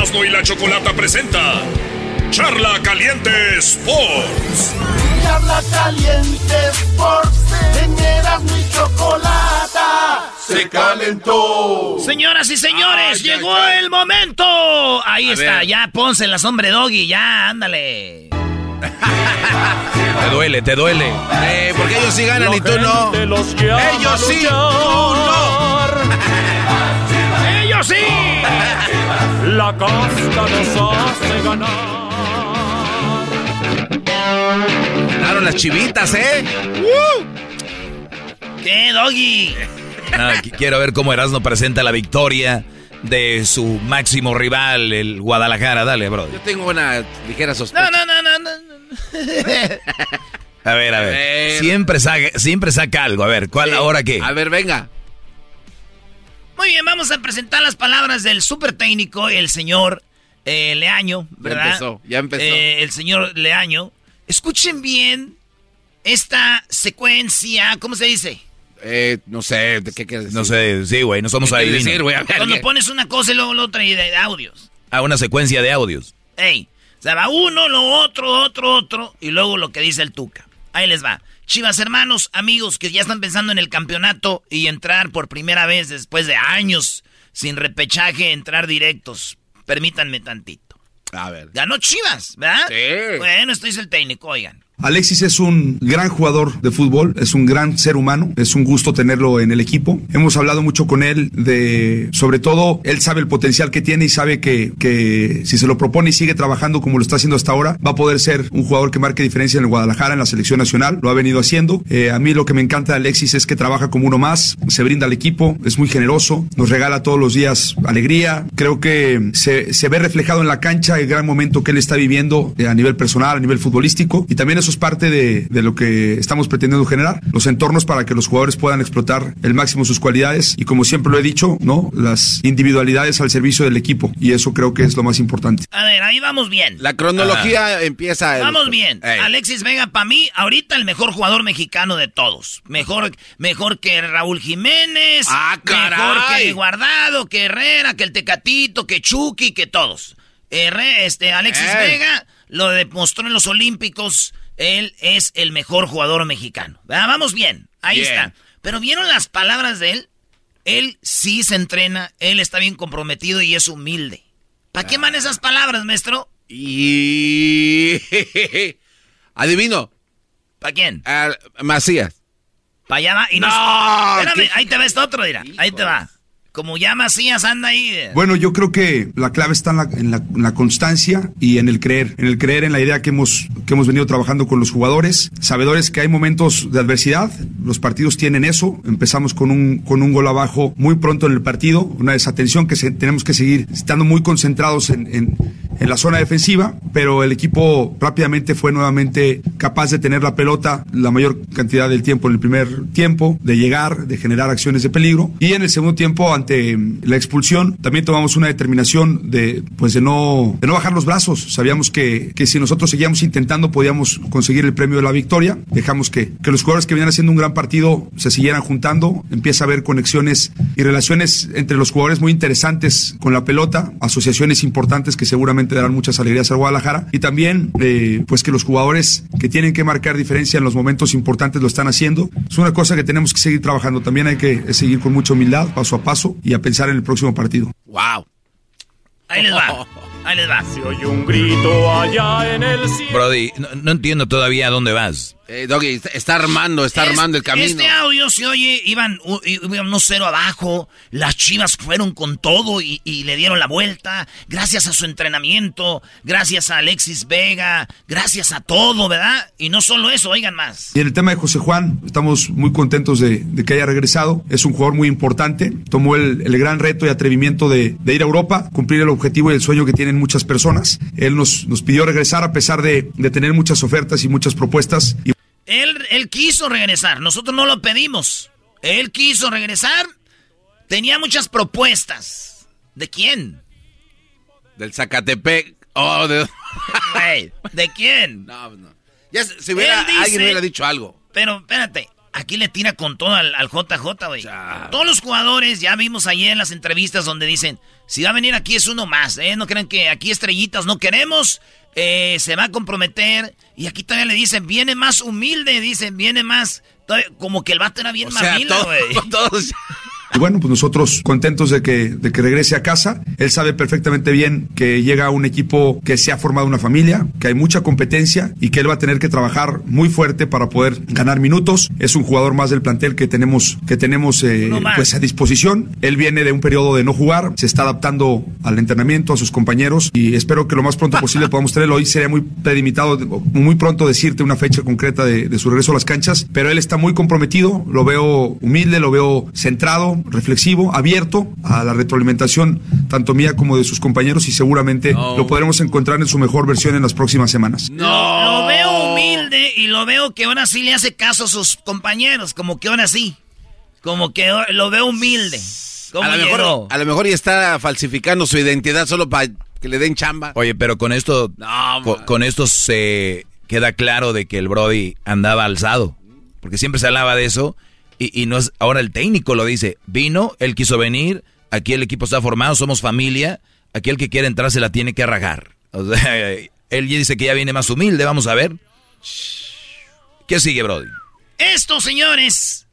[SPEAKER 32] Erasmo y la Chocolata presenta Charla Caliente Sports.
[SPEAKER 1] Charla caliente Sports en Erasmo y Chocolata se calentó.
[SPEAKER 3] Señoras y señores, llegó el momento. Ahí
[SPEAKER 7] A
[SPEAKER 3] está,
[SPEAKER 7] ver.
[SPEAKER 3] ya ponse la sombra Doggy, ya, ándale.
[SPEAKER 10] Te duele, te duele.
[SPEAKER 7] Eh, porque ellos sí ganan y tú no. Ellos sí, tú no.
[SPEAKER 3] ¡Ellos sí!
[SPEAKER 32] La casta nos hace ganar.
[SPEAKER 7] Ganaron las chivitas, ¿eh?
[SPEAKER 3] ¿Qué, Doggy?
[SPEAKER 10] Qu- quiero ver cómo Erasmo presenta la victoria de su máximo rival, el Guadalajara. Dale, bro.
[SPEAKER 7] Yo tengo una ligera sospecha.
[SPEAKER 3] No, no, no, no, no.
[SPEAKER 10] A ver, a ver. Siempre, saca, siempre saca algo. A ver, ¿cuál ahora qué?
[SPEAKER 7] A ver, venga.
[SPEAKER 3] Muy bien, vamos a presentar las palabras del súper técnico, el señor eh, Leaño, ¿verdad?
[SPEAKER 7] Ya empezó, ya empezó.
[SPEAKER 3] Eh, el señor Leaño. Escuchen bien esta secuencia, ¿cómo se dice?
[SPEAKER 7] Eh, no sé, ¿qué quieres decir?
[SPEAKER 10] No sé, sí, güey, no somos
[SPEAKER 7] ¿Qué quieres
[SPEAKER 10] adivinos.
[SPEAKER 7] decir, güey? A ver,
[SPEAKER 3] Cuando
[SPEAKER 7] ¿qué?
[SPEAKER 3] pones una cosa y luego lo otra y de audios.
[SPEAKER 10] A una secuencia de audios.
[SPEAKER 3] Ey, o sea, va uno, lo otro, otro, otro, y luego lo que dice el Tuca. Ahí les va. Chivas hermanos, amigos que ya están pensando en el campeonato y entrar por primera vez después de años sin repechaje, entrar directos. Permítanme tantito.
[SPEAKER 7] A ver.
[SPEAKER 3] Ganó Chivas, ¿verdad?
[SPEAKER 7] Sí.
[SPEAKER 3] Bueno, esto dice el técnico, oigan.
[SPEAKER 47] Alexis es un gran jugador de fútbol, es un gran ser humano, es un gusto tenerlo en el equipo. Hemos hablado mucho con él de, sobre todo, él sabe el potencial que tiene y sabe que, que si se lo propone y sigue trabajando como lo está haciendo hasta ahora, va a poder ser un jugador que marque diferencia en el Guadalajara, en la selección nacional. Lo ha venido haciendo. Eh, a mí lo que me encanta de Alexis es que trabaja como uno más, se brinda al equipo, es muy generoso, nos regala todos los días alegría. Creo que se, se ve reflejado en la cancha el gran momento que él está viviendo eh, a nivel personal, a nivel futbolístico y también eso es parte de, de lo que estamos pretendiendo generar, los entornos para que los jugadores puedan explotar el máximo sus cualidades y como siempre lo he dicho, ¿no? Las individualidades al servicio del equipo y eso creo que es lo más importante.
[SPEAKER 3] A ver, ahí vamos bien.
[SPEAKER 7] La cronología empieza. el-
[SPEAKER 3] Vamos bien.
[SPEAKER 7] Ey.
[SPEAKER 3] Alexis Vega, para mí, ahorita el mejor jugador mexicano de todos. Mejor, mejor que Raúl Jiménez.
[SPEAKER 7] Ah,
[SPEAKER 3] Mejor que Guardado, que Herrera, que el Tecatito, que Chucky, que todos. Herre- este, Alexis
[SPEAKER 7] Ey.
[SPEAKER 3] Vega lo demostró en los Olímpicos. Él es el mejor jugador mexicano. ¿Verdad? Vamos bien. Ahí
[SPEAKER 7] Bien.
[SPEAKER 3] está. Pero ¿vieron las palabras de él? Él sí se entrena, él está bien comprometido y es humilde. ¿Para qué man esas palabras, maestro?
[SPEAKER 7] Y. Adivino.
[SPEAKER 3] ¿Para quién?
[SPEAKER 7] Ah, Macías.
[SPEAKER 3] Para allá va. Y no,
[SPEAKER 7] No,
[SPEAKER 3] espérame, ahí te va esto otro, mira. Ahí te va. Como ya Macías anda ahí. eh.
[SPEAKER 47] Bueno, yo creo que la clave está en la, constancia y en el creer, en el creer en la idea que hemos, que hemos venido trabajando con los jugadores, sabedores que hay momentos de adversidad, los partidos tienen eso, empezamos con un, con un gol abajo muy pronto en el partido, una desatención que tenemos que seguir estando muy concentrados en, en- en la zona defensiva, pero el equipo rápidamente fue nuevamente capaz de tener la pelota la mayor cantidad del tiempo en el primer tiempo, de llegar, de generar acciones de peligro. Y en el segundo tiempo ante la expulsión también tomamos una determinación de pues de no de no bajar los brazos, sabíamos que, que si nosotros seguíamos intentando podíamos conseguir el premio de la victoria, dejamos que, que los jugadores que venían haciendo un gran partido se siguieran juntando, empieza a haber conexiones y relaciones entre los jugadores muy interesantes con la pelota, asociaciones importantes que seguramente darán muchas alegrías al Guadalajara y también eh, pues que los jugadores que tienen que marcar diferencia en los momentos importantes lo están haciendo. Es una cosa que tenemos que seguir trabajando. También hay que seguir con mucha humildad, paso a paso y a pensar en el próximo partido.
[SPEAKER 7] Wow.
[SPEAKER 3] Ahí les va. Ahí les va.
[SPEAKER 32] Se oye un grito allá en el cielo.
[SPEAKER 10] Brody, no, no entiendo todavía a dónde vas.
[SPEAKER 7] Eh, Doggy, está- armando, está
[SPEAKER 3] Es-
[SPEAKER 7] armando el camino.
[SPEAKER 3] Este audio se oye, iban, iban unos cero abajo, las chivas fueron con todo y, y le dieron la vuelta, gracias a su entrenamiento, gracias a Alexis Vega, gracias a todo, ¿verdad? Y no solo eso, oigan más.
[SPEAKER 47] Y en el tema de José Juan, estamos muy contentos de, de que haya regresado. Es un jugador muy importante. Tomó el, el gran reto y atrevimiento de, de ir a Europa, cumplir el objetivo y el sueño que tienen muchas personas. Él nos, nos pidió regresar a pesar de, de tener muchas ofertas y muchas propuestas. Y
[SPEAKER 3] Él, él quiso regresar, nosotros no lo pedimos. Él quiso regresar, tenía muchas propuestas. ¿De quién?
[SPEAKER 7] Del Zacatepec. Oh, de...
[SPEAKER 3] Güey, ¿De quién?
[SPEAKER 7] No, no. Ya se- si hubiera,
[SPEAKER 3] dice-
[SPEAKER 7] alguien hubiera dicho algo.
[SPEAKER 3] Pero espérate, aquí le tira con todo al, al JJ, güey. Todos los jugadores, ya vimos ayer en las entrevistas donde dicen, si va a venir aquí es uno más, ¿eh? No crean que aquí estrellitas no queremos, eh, se va a comprometer. Y aquí todavía le dicen, viene más humilde, dicen, viene más... todavía- como que el vato era bien
[SPEAKER 7] O sea,
[SPEAKER 3] mamila,
[SPEAKER 7] todo-
[SPEAKER 3] güey.
[SPEAKER 7] todos...
[SPEAKER 47] Y bueno, pues nosotros contentos de que, de que regrese a casa. Él sabe perfectamente bien que llega a un equipo que se ha formado una familia, que hay mucha competencia y que él va a tener que trabajar muy fuerte para poder ganar minutos. Es un jugador más del plantel que tenemos, que tenemos eh, pues a disposición. Él viene de un periodo de no jugar, se está adaptando al entrenamiento, a sus compañeros y espero que lo más pronto posible podamos tenerlo. Hoy sería muy prelimitado, muy pronto decirte una fecha concreta de, de su regreso a las canchas, pero él está muy comprometido, lo veo humilde, lo veo centrado, reflexivo, abierto a la retroalimentación tanto mía como de sus compañeros y seguramente lo podremos encontrar en su mejor versión en las próximas semanas.
[SPEAKER 3] No. Lo veo humilde y lo veo que ahora sí le hace caso a sus compañeros, como que ahora sí. Como que lo veo humilde.
[SPEAKER 7] a, lo mejor, a lo mejor ya está falsificando su identidad solo para que le den chamba.
[SPEAKER 10] Oye, pero con esto, con, esto se queda claro de que el Brody andaba alzado. Porque siempre se hablaba de eso. Y, y, no es, ahora el técnico lo dice. Vino, él quiso venir, aquí el equipo está formado, somos familia. Aquí el que quiere entrar se la tiene que arragar. O sea, él dice que ya viene más humilde, vamos a ver. ¿Qué sigue, Brody?
[SPEAKER 3] Esto, señores,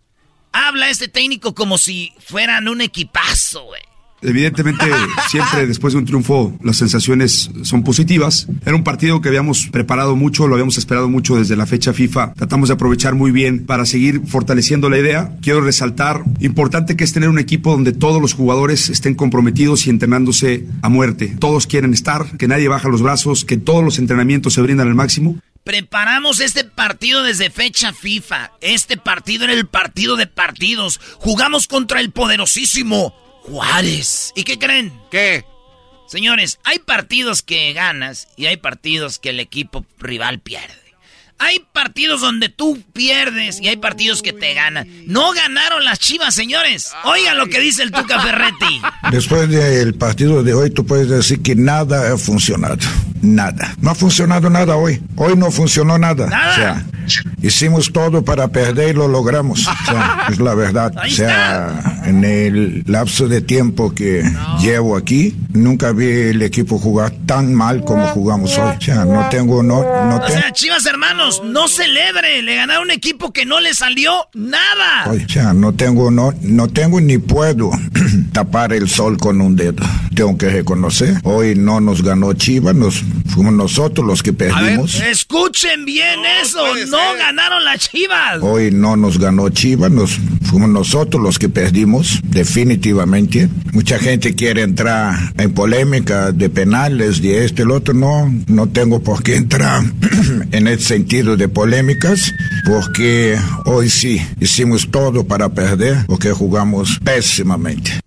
[SPEAKER 3] habla este técnico como si fueran un equipazo, güey.
[SPEAKER 47] Evidentemente, siempre después de un triunfo, las sensaciones son positivas. Era un partido que habíamos preparado mucho, lo habíamos esperado mucho desde la fecha FIFA. Tratamos de aprovechar muy bien para seguir fortaleciendo la idea. Quiero resaltar, importante que es tener un equipo donde todos los jugadores estén comprometidos y entrenándose a muerte. Todos quieren estar, que nadie baja los brazos, que todos los entrenamientos se brindan al máximo.
[SPEAKER 3] Preparamos este partido desde fecha FIFA. Este partido era el partido de partidos. Jugamos contra el poderosísimo Juárez. ¿Y qué creen?
[SPEAKER 7] ¿Qué?
[SPEAKER 3] Señores, hay partidos que ganas y hay partidos que el equipo rival pierde. Hay partidos donde tú pierdes y hay partidos que te ganan. No ganaron las chivas, señores. Oigan lo que dice el Tuca Ferretti.
[SPEAKER 48] Después del partido de hoy, tú puedes decir que nada ha funcionado. Nada. No ha funcionado nada hoy. Hoy no funcionó nada. O sea, hicimos todo para perder y lo logramos. O sea, es la verdad. o sea, en el lapso de tiempo que llevo aquí, nunca vi el equipo jugar tan mal como jugamos hoy. O sea, no tengo, no, no
[SPEAKER 3] O sea, chivas hermanos no celebre. Le ganaron un equipo que no le salió nada.
[SPEAKER 48] O sea, no tengo, no, no tengo ni puedo tapar el sol con un dedo. Tengo que reconocer. Hoy no nos ganó Chivas, nos fuimos nosotros los que perdimos.
[SPEAKER 3] escuchen bien eso. No ganaron las Chivas.
[SPEAKER 48] Hoy no nos ganó Chivas, nos fuimos nosotros los que perdimos, definitivamente. Mucha gente quiere entrar en polémica de penales, de este, el otro. No, no tengo por qué entrar en ese sentido de polémicas, porque hoy sí hicimos todo para perder, porque jugamos pésimamente.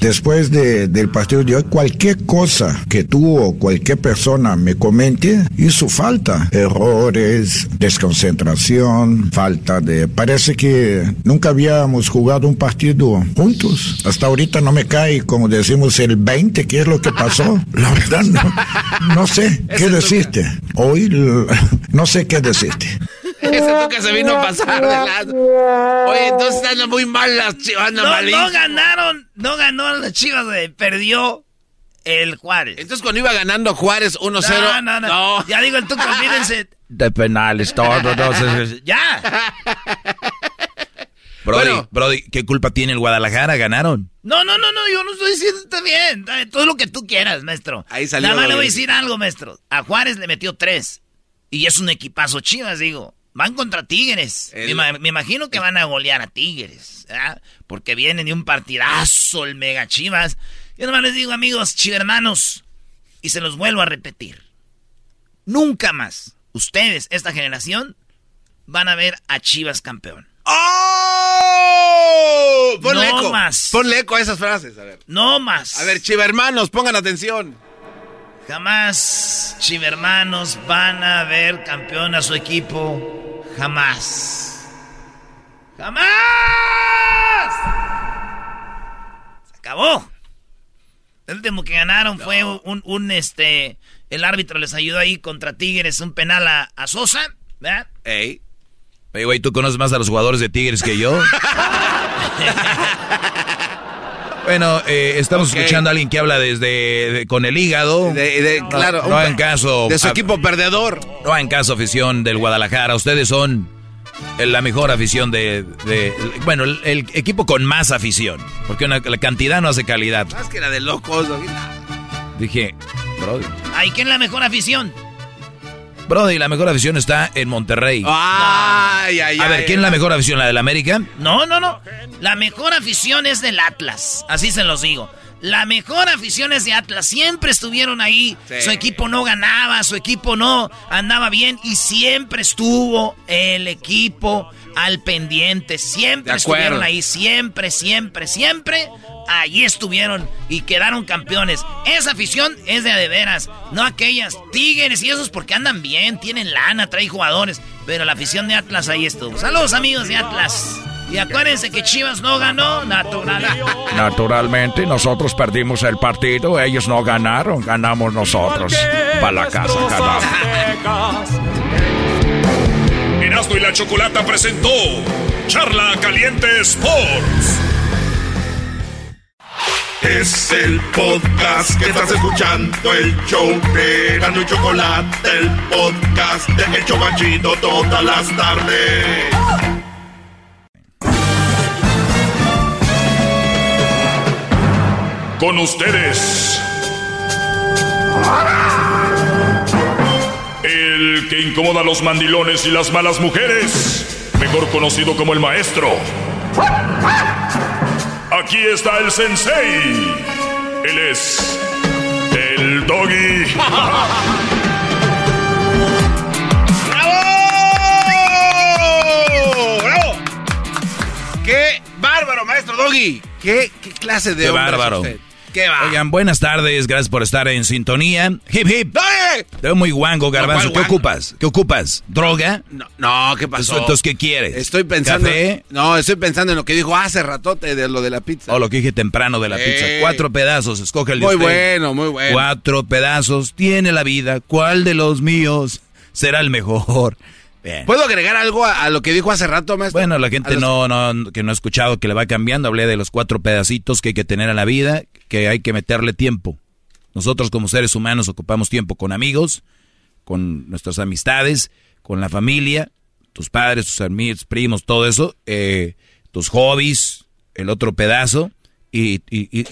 [SPEAKER 48] Después de, del partido de hoy, cualquier cosa que tú o cualquier persona me comente hizo falta. Errores, desconcentración, falta de... Parece que nunca habíamos jugado un partido juntos. Hasta ahorita no me cae, como decimos, el 20, ¿qué es lo que pasó? La verdad, no, no sé qué decirte. Hoy no sé qué decirte.
[SPEAKER 7] Ese toque se vino a pasar de lado. Oye, entonces están muy mal las chivas,
[SPEAKER 3] no, no ganaron, no ganó las chivas, güey. Perdió el Juárez.
[SPEAKER 7] Entonces cuando iba ganando Juárez 1-0.
[SPEAKER 3] No, no, no, Ya digo el tuco, olvídense.
[SPEAKER 10] De penales, todo,
[SPEAKER 3] ya.
[SPEAKER 10] Brody, Brody, ¿qué culpa tiene el Guadalajara? ¿Ganaron?
[SPEAKER 3] No, no, no, no, yo no estoy diciendo está bien. Todo lo que tú quieras, maestro. Ahí salió. Nada más le voy a decir algo, maestro. A Juárez le metió tres. Y es un equipazo chivas, digo. Van contra Tigres. Me, imagino que van a golear a Tigres. Porque vienen de un partidazo el Mega Chivas. Yo nomás les digo, amigos, chivermanos, y se los vuelvo a repetir. Nunca más ustedes, esta generación, van a ver a Chivas campeón.
[SPEAKER 7] ¡Oh! Ponle
[SPEAKER 3] no
[SPEAKER 7] eco.
[SPEAKER 3] más.
[SPEAKER 7] Ponle eco a esas frases, a ver.
[SPEAKER 3] No más.
[SPEAKER 7] A ver, chivermanos, pongan atención.
[SPEAKER 3] Jamás, chivermanos, van a ver campeón a su equipo Jamás. ¡Jamás! Se acabó. El último que ganaron fue un, este. El árbitro les ayudó ahí contra Tigres, un penal a, Sosa, ¿verdad?
[SPEAKER 7] Ey.
[SPEAKER 10] Oye, güey, ¿tú conoces más a los jugadores de Tigres que yo? Bueno, eh, estamos escuchando a alguien que habla desde con el hígado.
[SPEAKER 7] claro,
[SPEAKER 10] no, en caso.
[SPEAKER 7] De su equipo perdedor.
[SPEAKER 10] No en caso afición del Guadalajara. Ustedes son la mejor afición de. bueno, el, equipo con más afición. Porque la cantidad no hace calidad.
[SPEAKER 7] Más que la de locos.
[SPEAKER 10] Dije, bro.
[SPEAKER 3] ¿Ay, quién es la mejor afición?
[SPEAKER 10] Brody, la mejor afición está en Monterrey.
[SPEAKER 7] Ay, ay,
[SPEAKER 10] a ver, ¿quién es la mejor afición? ¿La del América?
[SPEAKER 3] No, no, no. La mejor afición es del Atlas. Así se los digo. La mejor afición es de Atlas. Siempre estuvieron ahí. Su equipo no ganaba, su equipo no andaba bien y siempre estuvo el equipo al pendiente. Siempre estuvieron ahí. Siempre, siempre, siempre allí estuvieron y quedaron campeones. Esa afición es de de veras, no aquellas tigres y esos porque andan bien, tienen lana, traen jugadores. Pero la afición de Atlas ahí estuvo. Saludos amigos de Atlas. Y acuérdense que Chivas no ganó, natural.
[SPEAKER 41] Naturalmente, nosotros perdimos el partido, ellos no ganaron, ganamos nosotros. Para la casa, ganamos.
[SPEAKER 32] Erasmo y la Chocolata presentó Charla Caliente Sports. Es el podcast que estás escuchando, el show de Erasmo y Chocolate, el podcast de El Chobachito todas las tardes. Con ustedes. Que incomoda a los mandilones y las malas mujeres, mejor conocido como el maestro. Aquí está el sensei. Él es el doggy.
[SPEAKER 7] ¡Bravo! ¡Bravo! ¡Qué bárbaro, maestro Doggy! ¿Qué, qué clase de
[SPEAKER 10] Qué
[SPEAKER 7] hombre es
[SPEAKER 10] bárbaro.
[SPEAKER 7] usted? ¿Qué va?
[SPEAKER 10] Oigan, buenas tardes, gracias por estar en sintonía. Hip hip. Te veo muy guango, garbanzo.
[SPEAKER 7] No,
[SPEAKER 10] ¿Qué ocupas? ¿Qué ocupas? ¿Droga?
[SPEAKER 7] No, no, ¿qué pasó?
[SPEAKER 10] Entonces, ¿qué quieres?
[SPEAKER 7] Estoy pensando.
[SPEAKER 10] ¿Café?
[SPEAKER 7] No, estoy pensando en lo que dijo hace ratote de lo de la pizza.
[SPEAKER 10] O lo que dije temprano de la pizza. Cuatro pedazos, escoge el de
[SPEAKER 7] Muy
[SPEAKER 10] usted.
[SPEAKER 7] bueno, muy bueno.
[SPEAKER 10] Cuatro pedazos, tiene la vida. ¿Cuál de los míos será el mejor? Bien.
[SPEAKER 7] ¿Puedo agregar algo a, a lo que dijo hace rato, maestro?
[SPEAKER 10] Bueno, la gente
[SPEAKER 7] los-
[SPEAKER 10] no, no, que no ha escuchado que le va cambiando. Hablé de los cuatro pedacitos que hay que tener a la vida, que hay que meterle tiempo. Nosotros como seres humanos ocupamos tiempo con amigos, con nuestras amistades, con la familia, tus padres, tus amigos, primos, todo eso, eh, tus hobbies, el otro pedazo, y,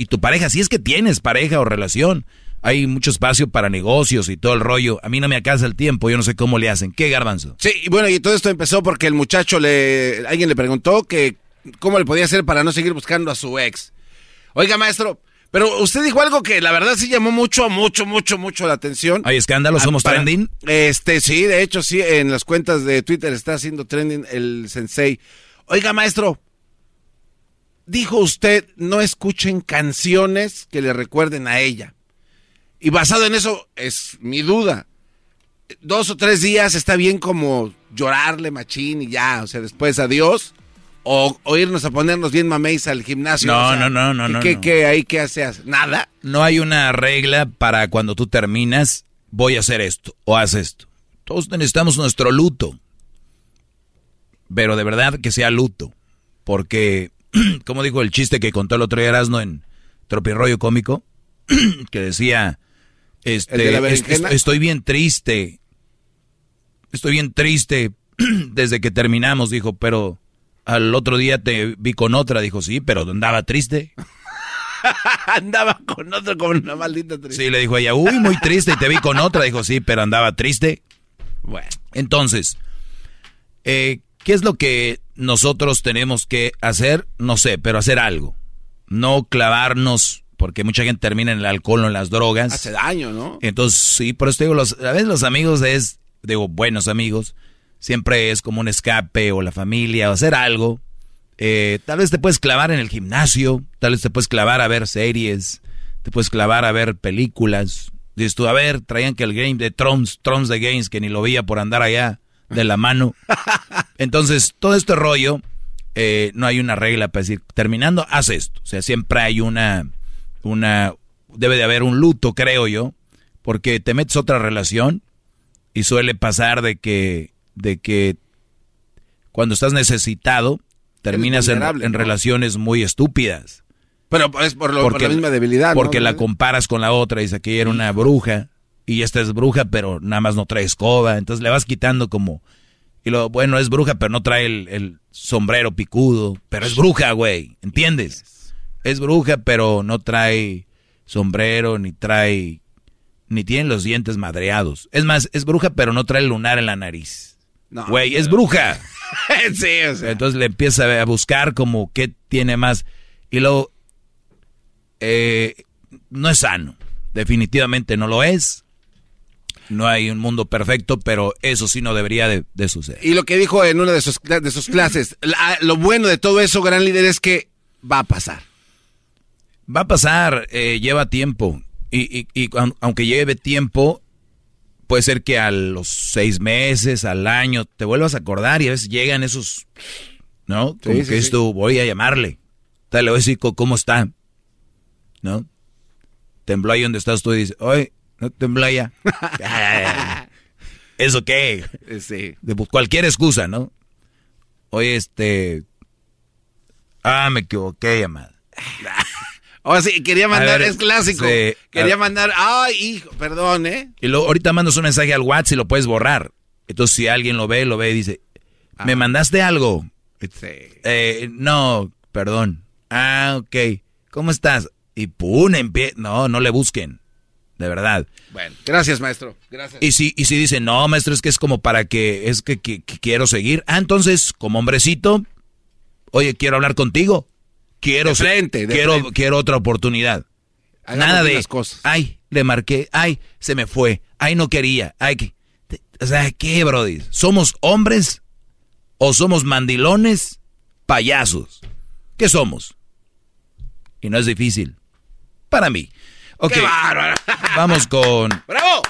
[SPEAKER 10] tu pareja, si es que tienes pareja o relación. Hay mucho espacio para negocios y todo el rollo. A mí no me alcanza el tiempo, yo no sé cómo le hacen. ¿Qué garbanzo?
[SPEAKER 7] Sí, y bueno, y todo esto empezó porque el muchacho le. Alguien le preguntó que cómo le podía hacer para no seguir buscando a su ex. Oiga, maestro, pero usted dijo algo que la verdad sí llamó mucho, mucho, mucho, mucho la atención.
[SPEAKER 10] ¿Hay escándalos?
[SPEAKER 7] Ah,
[SPEAKER 10] ¿Somos
[SPEAKER 7] para-
[SPEAKER 10] trending?
[SPEAKER 7] Este, sí, de hecho, sí, en las cuentas de Twitter está haciendo trending el sensei. Oiga, maestro, dijo usted, no escuchen canciones que le recuerden a ella. Y basado en eso, es mi duda. Dos o tres días está bien como llorarle machín y ya, o sea, después adiós. O, o irnos a ponernos bien mameis al gimnasio.
[SPEAKER 10] No,
[SPEAKER 7] o sea,
[SPEAKER 10] no, no, no, no,
[SPEAKER 7] ¿Qué,
[SPEAKER 10] no.
[SPEAKER 7] qué ahí qué haces? ¿Nada?
[SPEAKER 10] No hay una regla para cuando tú terminas, voy a hacer esto o haz esto. Todos necesitamos nuestro luto. Pero de verdad que sea luto. Porque, como dijo el chiste que contó el otro día Erasmo en Tropirroyo Cómico, que decía, este, estoy bien triste. Estoy bien triste desde que terminamos, dijo, pero al otro día te vi con otra, dijo, sí, pero andaba triste.
[SPEAKER 7] Andaba con otro como una maldita triste.
[SPEAKER 10] Sí, le dijo ella, uy, muy triste, y te vi con otra. Dijo, sí, pero andaba triste.
[SPEAKER 7] Bueno.
[SPEAKER 10] Entonces, eh, ¿qué es lo que nosotros tenemos que hacer? No sé, pero hacer algo. No clavarnos, porque mucha gente termina en el alcohol o en las drogas.
[SPEAKER 7] Hace daño, ¿no?
[SPEAKER 10] Entonces, sí, por eso te digo, los, a veces los amigos es, digo, buenos amigos, siempre es como un escape o la familia o hacer algo. Eh, tal vez te puedes clavar en el gimnasio, tal vez te puedes clavar a ver series, te puedes clavar a ver películas. Dices tú, a ver, traían que el game de Trumps, Trumps de Games, que ni lo veía por andar allá de la mano. Entonces, todo este rollo, eh, no hay una regla para decir, terminando, haz esto. O sea, siempre hay una, una, debe de haber un luto, creo yo, porque te metes otra relación y suele pasar de que, de que cuando estás necesitado, terminas en,
[SPEAKER 7] vulnerable,
[SPEAKER 10] en
[SPEAKER 7] ¿no?
[SPEAKER 10] relaciones muy estúpidas.
[SPEAKER 7] Pero es por, lo- por la misma debilidad, ¿no?
[SPEAKER 10] Porque la comparas con la otra, dice que ella era una bruja y esta es bruja, pero nada más no trae escoba, entonces le vas quitando como... Y lo bueno, es bruja, pero no trae el, el sombrero picudo, pero es bruja, güey, ¿entiendes? Es bruja, pero no trae sombrero, ni trae... Ni tiene los dientes madreados. Es más, es bruja, pero no trae lunar en la nariz.
[SPEAKER 7] No.
[SPEAKER 10] Güey, es bruja.
[SPEAKER 7] sí, o sea.
[SPEAKER 10] Entonces le empieza a buscar como qué tiene más. Y luego, eh, no es sano. Definitivamente no lo es. No hay un mundo perfecto, pero eso sí no debería de, de suceder.
[SPEAKER 7] Y lo que dijo en una de sus, de sus clases, la- lo bueno de todo eso, gran líder, es que va a pasar.
[SPEAKER 10] Va a pasar, eh, lleva tiempo. Y, aunque lleve tiempo, puede ser que a los seis meses, al año, te vuelvas a acordar y a veces llegan esos, ¿no? Como que esto, voy a llamarle. Dale, le voy a decir cómo está, ¿no? Tembló ahí donde estás tú y dices, oye, no tembló allá. ¿Eso qué? Sí. De cualquier excusa, ¿no? Oye, este... Ah, me equivoqué, llamada.
[SPEAKER 7] O sí, quería mandar, es clásico. quería mandar, ay, hijo, perdón, ¿eh?
[SPEAKER 10] Y luego ahorita mandas un mensaje al WhatsApp y lo puedes borrar. Entonces, si alguien lo ve, lo ve y dice, ¿me ah. mandaste algo? Sí. Eh, no, perdón. Ah, ok. ¿Cómo estás? Y pum, pie. No, no le busquen. De verdad.
[SPEAKER 7] Bueno, gracias, maestro. Gracias.
[SPEAKER 10] Y si, y si dicen, no, maestro, es que es como para que, es que, quiero seguir. Ah, entonces, como hombrecito, oye, quiero hablar contigo. Quiero, frente, quiero, quiero otra oportunidad. Nada de cosas. Ay, le marqué. Ay, se me fue. Ay, no quería. Ay, que, o sea, ¿qué, Brody? ¿Somos hombres o somos mandilones, payasos? ¿Qué somos? Y no es difícil. Para mí. Ok. ¡Qué bárbaro! Vamos con.
[SPEAKER 7] ¡Bravo!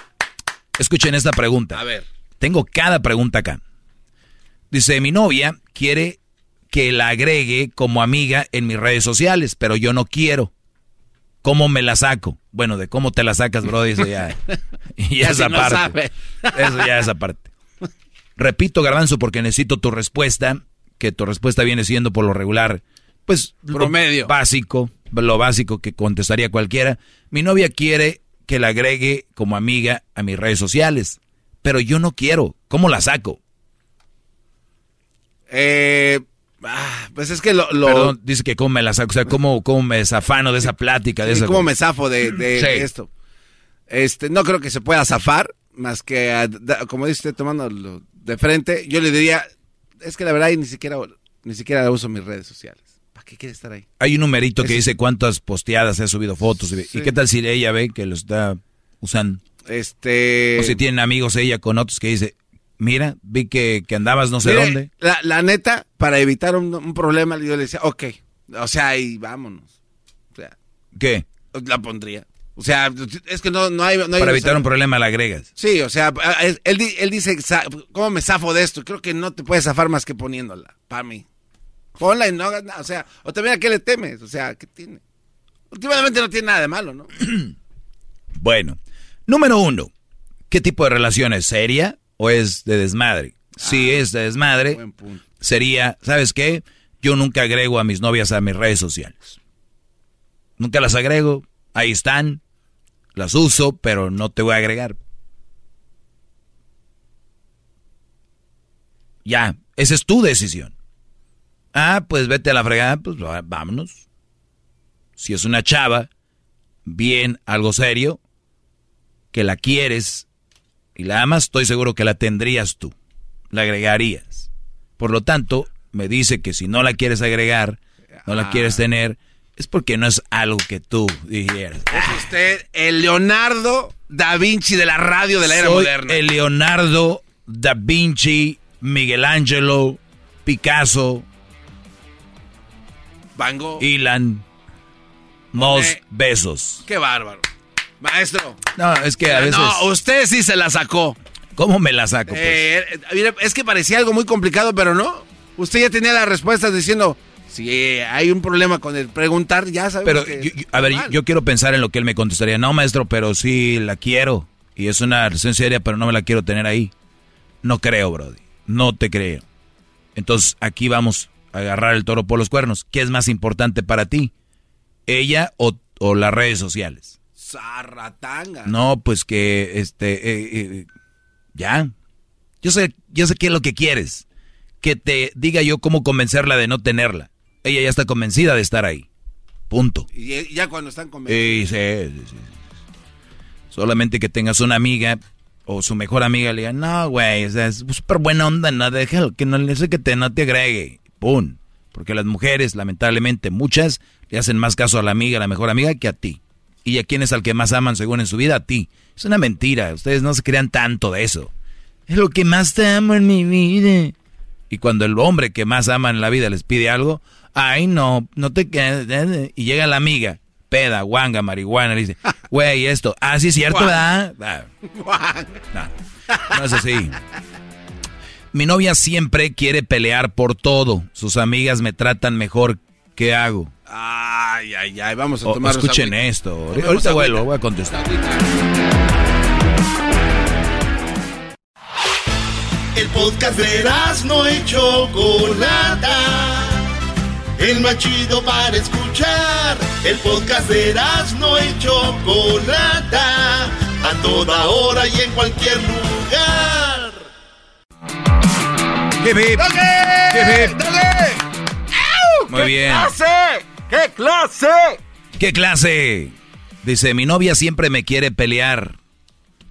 [SPEAKER 10] Escuchen esta pregunta.
[SPEAKER 7] A ver.
[SPEAKER 10] Tengo cada pregunta acá. Dice: Mi novia quiere que la agregue como amiga en mis redes sociales, pero yo no quiero. ¿Cómo me la saco? Bueno, de cómo te la sacas, bro, eso ya, ya esa parte. Eso ya es aparte. Repito, Garbanzo, porque necesito tu respuesta, que tu respuesta viene siendo por lo regular, pues
[SPEAKER 7] promedio
[SPEAKER 10] básico, lo básico que contestaría cualquiera. Mi novia quiere que la agregue como amiga a mis redes sociales, pero yo no quiero. ¿Cómo la saco?
[SPEAKER 7] Eh, Ah, pues es que lo... lo...
[SPEAKER 10] dice que cómo me la saco, o sea, cómo, cómo me zafano de esa plática. De
[SPEAKER 7] cómo me zafo de, esto. Este, no creo que se pueda zafar, más que, como dice usted, tomando de frente. Yo le diría, es que la verdad ni siquiera, ni siquiera uso mis redes sociales. ¿Para qué quiere estar ahí?
[SPEAKER 10] Hay un numerito que dice cuántas posteadas ha subido fotos. ¿Y qué tal si ella ve que lo está usando?
[SPEAKER 7] Este...
[SPEAKER 10] O si tienen amigos ella con otros que dice, mira, vi que, andabas no sé dónde.
[SPEAKER 7] La, neta, para evitar un, problema, yo le decía, ok, o sea, ahí vámonos. O sea,
[SPEAKER 10] ¿Qué?
[SPEAKER 7] La pondría. O sea, es que no, no hay...
[SPEAKER 10] para evitar un problema la agregas.
[SPEAKER 7] Sí, o sea, él, él dice, ¿cómo me zafo de esto? Creo que no te puedes zafar más que poniéndola, para mí. Ponla y no hagas nada, o sea, o también a qué le temes, o sea, ¿qué tiene? Últimamente no tiene nada de malo, ¿no?
[SPEAKER 10] bueno, número uno, ¿qué tipo de relación es seria? O es de desmadre. si ah, es de desmadre, sería, ¿sabes qué? Yo nunca agrego a mis novias a mis redes sociales. Nunca las agrego, ahí están, las uso, pero no te voy a agregar. Ya, esa es tu decisión. Ah, pues vete a la fregada, pues vámonos. Si es una chava, bien, algo serio, que la quieres, y la amas, estoy seguro que la tendrías tú, la agregarías. Por lo tanto, me dice que si no la quieres agregar, no la quieres ah. tener, es porque no es algo que tú dijeras.
[SPEAKER 7] Es usted el Leonardo da Vinci de la radio de la era moderna.
[SPEAKER 10] El Leonardo da Vinci, Miguel Ángelo, Picasso,
[SPEAKER 7] Van Gogh,
[SPEAKER 10] Ilan, Mos, besos.
[SPEAKER 7] Qué bárbaro. Maestro.
[SPEAKER 10] No, es que a veces.
[SPEAKER 7] No, usted sí se la sacó.
[SPEAKER 10] ¿Cómo me la saco? Pues?
[SPEAKER 7] Eh, es que parecía algo muy complicado, pero no. Usted ya tenía las respuestas diciendo. Si hay un problema con el preguntar, ya sabes.
[SPEAKER 10] Pero, a ver, yo, quiero pensar en lo que él me contestaría. No, maestro, pero sí la quiero. Y es una relación seria, pero no me la quiero tener ahí. No creo, Brody. No te creo. Entonces, aquí vamos a agarrar el toro por los cuernos. ¿Qué es más importante para ti? ¿Ella o, o las redes sociales?
[SPEAKER 7] Zarratanga.
[SPEAKER 10] No, pues que, este, eh, eh, ya. Yo sé, yo sé qué es lo que quieres. Que te diga yo cómo convencerla de no tenerla. Ella ya está convencida de estar ahí. Punto.
[SPEAKER 7] Y ya cuando están convencidos.
[SPEAKER 10] Sí, sí, sí, Solamente que tengas una amiga o su mejor amiga le diga, no, güey, es súper buena onda, no, déjalo, que no le sé que te, no te agregue. Pum. Porque las mujeres, lamentablemente, muchas le hacen más caso a la amiga, a la mejor amiga, que a ti. ¿Y a quién es al que más aman según en su vida? A ti. Es una mentira. Ustedes no se crean tanto de eso. Es lo que más te amo en mi vida. Y cuando el hombre que más ama en la vida les pide algo, ay no, no te quedes. Y llega la amiga. peda, guanga, marihuana. Le dice, güey, esto. Ah, sí, es cierto, ¿verdad? Ah, no, no es así. Mi novia siempre quiere pelear por todo. Sus amigas me tratan mejor. ¿Qué hago?
[SPEAKER 7] Ay, ay, ay, vamos a
[SPEAKER 10] O-
[SPEAKER 7] tomar.
[SPEAKER 10] escuchen esto. Ahorita vuelvo, voy a contestar.
[SPEAKER 12] El podcast de no y Chocolata. El más chido para escuchar. El podcast de no y Chocolata. A toda hora y en cualquier lugar.
[SPEAKER 10] Hip, hip. Hip, hip. Muy
[SPEAKER 12] ¡Qué
[SPEAKER 10] bien.
[SPEAKER 12] clase! ¡Qué clase!
[SPEAKER 10] ¿Qué clase? Dice, mi novia siempre me quiere pelear.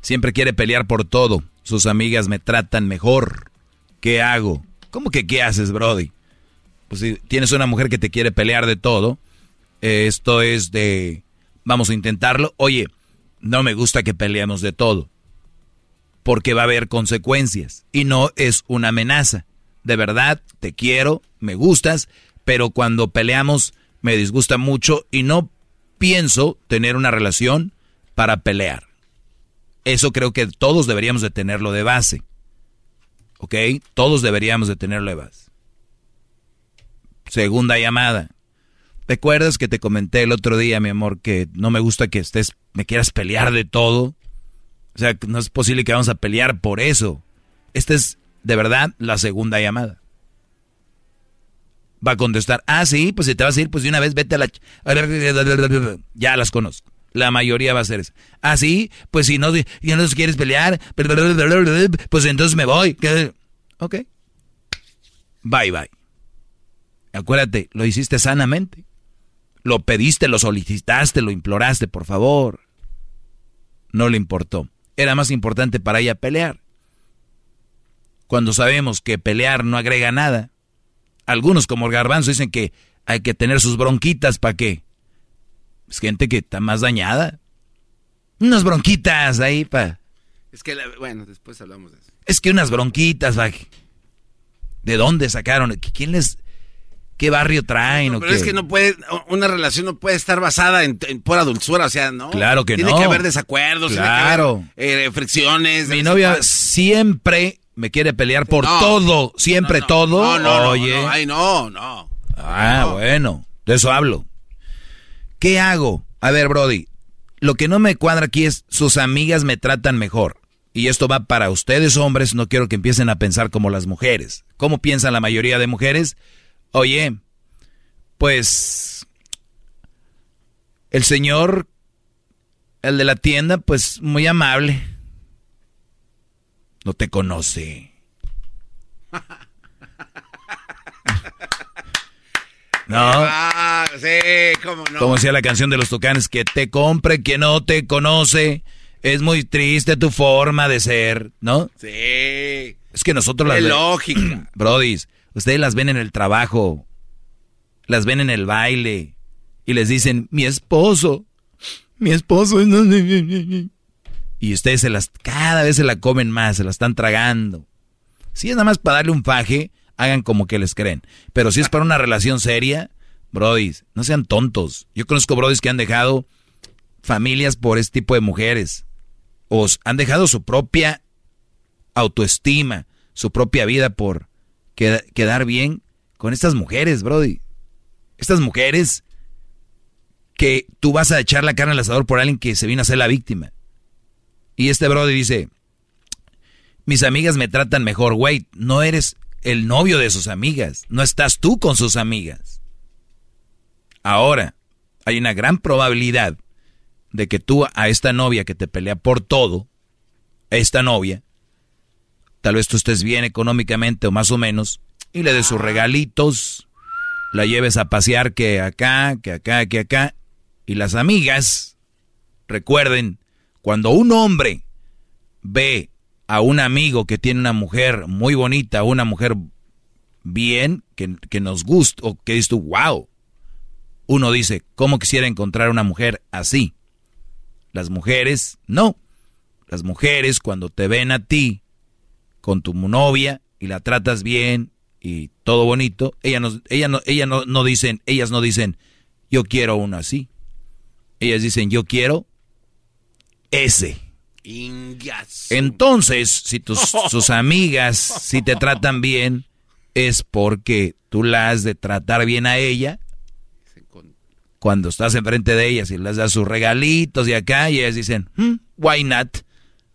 [SPEAKER 10] Siempre quiere pelear por todo. Sus amigas me tratan mejor. ¿Qué hago? ¿Cómo que qué haces, Brody? Pues si tienes una mujer que te quiere pelear de todo, eh, esto es de, vamos a intentarlo. Oye, no me gusta que peleemos de todo. Porque va a haber consecuencias. Y no es una amenaza. De verdad, te quiero, me gustas, pero cuando peleamos me disgusta mucho y no pienso tener una relación para pelear. Eso creo que todos deberíamos de tenerlo de base. ¿Ok? Todos deberíamos de tenerlo de base. Segunda llamada. ¿Recuerdas que te comenté el otro día, mi amor, que no me gusta que estés, me quieras pelear de todo? O sea, no es posible que vamos a pelear por eso. Esta es, de verdad, la segunda llamada. Va a contestar, ah, sí, pues si te vas a ir, pues de una vez vete a la... Ya las conozco. La mayoría va a ser eso. Ah, sí, pues si no, si no quieres pelear, pues entonces me voy. Ok. Bye, bye. Acuérdate, lo hiciste sanamente. Lo pediste, lo solicitaste, lo imploraste, por favor. No le importó. Era más importante para ella pelear. Cuando sabemos que pelear no agrega nada. Algunos como el garbanzo dicen que hay que tener sus bronquitas para qué. Es gente que está más dañada. Unas bronquitas ahí para...
[SPEAKER 7] Es que, la- bueno, después hablamos de eso.
[SPEAKER 10] Es que unas bronquitas, va. ¿De dónde sacaron? ¿Quién les... ¿Qué barrio traen? o
[SPEAKER 7] Pero
[SPEAKER 10] qué?
[SPEAKER 7] es que no puede, una relación no puede estar basada en, en pura dulzura, o sea, ¿no?
[SPEAKER 10] Claro que
[SPEAKER 7] tiene
[SPEAKER 10] no.
[SPEAKER 7] que haber desacuerdos,
[SPEAKER 10] Claro.
[SPEAKER 7] tiene que haber eh, fricciones.
[SPEAKER 10] Mi novia siempre me quiere pelear por
[SPEAKER 7] No.
[SPEAKER 10] todo, siempre todo.
[SPEAKER 7] No, no, no,
[SPEAKER 10] Oye.
[SPEAKER 7] no, ay, no, no.
[SPEAKER 10] Ah, bueno, de eso hablo. ¿Qué hago? A ver, Brody, lo que no me cuadra aquí es sus amigas me tratan mejor. Y esto va para ustedes hombres, no quiero que empiecen a pensar como las mujeres. ¿Cómo piensan la mayoría de mujeres? Oye, pues el señor, el de la tienda, pues muy amable. No te conoce. No.
[SPEAKER 7] Ah, sí, cómo no.
[SPEAKER 10] Como decía la canción de los tucanes, que te compre quien no te conoce. Es muy triste tu forma de ser, ¿no?
[SPEAKER 7] Sí.
[SPEAKER 10] Es que nosotros las
[SPEAKER 7] Qué
[SPEAKER 10] ve-
[SPEAKER 7] lógica.
[SPEAKER 10] Brodis, ustedes las ven en el trabajo, las ven en el baile y les dicen, mi esposo, mi esposo. Y ustedes se las, cada vez se la comen más, se la están tragando. Si es nada más para darle un faje, hagan como que les creen. Pero si es para una relación seria, brodis, no sean tontos. Yo conozco brodis que han dejado familias por este tipo de mujeres. O han dejado su propia autoestima, su propia vida por queda- quedar bien con estas mujeres, brody. Estas mujeres que tú vas a echar la carne al asador por alguien que se vino a ser la víctima. Y este brody dice, mis amigas me tratan mejor, güey, no eres el novio de sus amigas, no estás tú con sus amigas. Ahora, hay una gran probabilidad de que tú a esta novia que te pelea por todo, a esta novia, tal vez tú estés bien económicamente o más o menos, y le des sus regalitos, la lleves a pasear que acá, que acá, que acá, y las amigas, recuerden, cuando un hombre ve a un amigo que tiene una mujer muy bonita, una mujer bien, que, nos gusta, o que dices tú, wow, uno dice, ¿cómo quisiera encontrar una mujer así? Las mujeres, no. Las mujeres cuando te ven a ti con tu novia y la tratas bien y todo bonito, ellas no, ella no, ella no dicen, ellas no dicen, yo quiero uno así. Ellas dicen, yo quiero ese. Entonces, si tus, sus amigas, si te tratan bien, es porque tú la has de tratar bien a ella. Cuando estás enfrente de ellas y les das sus regalitos y acá, y ellas dicen, hmm, why not?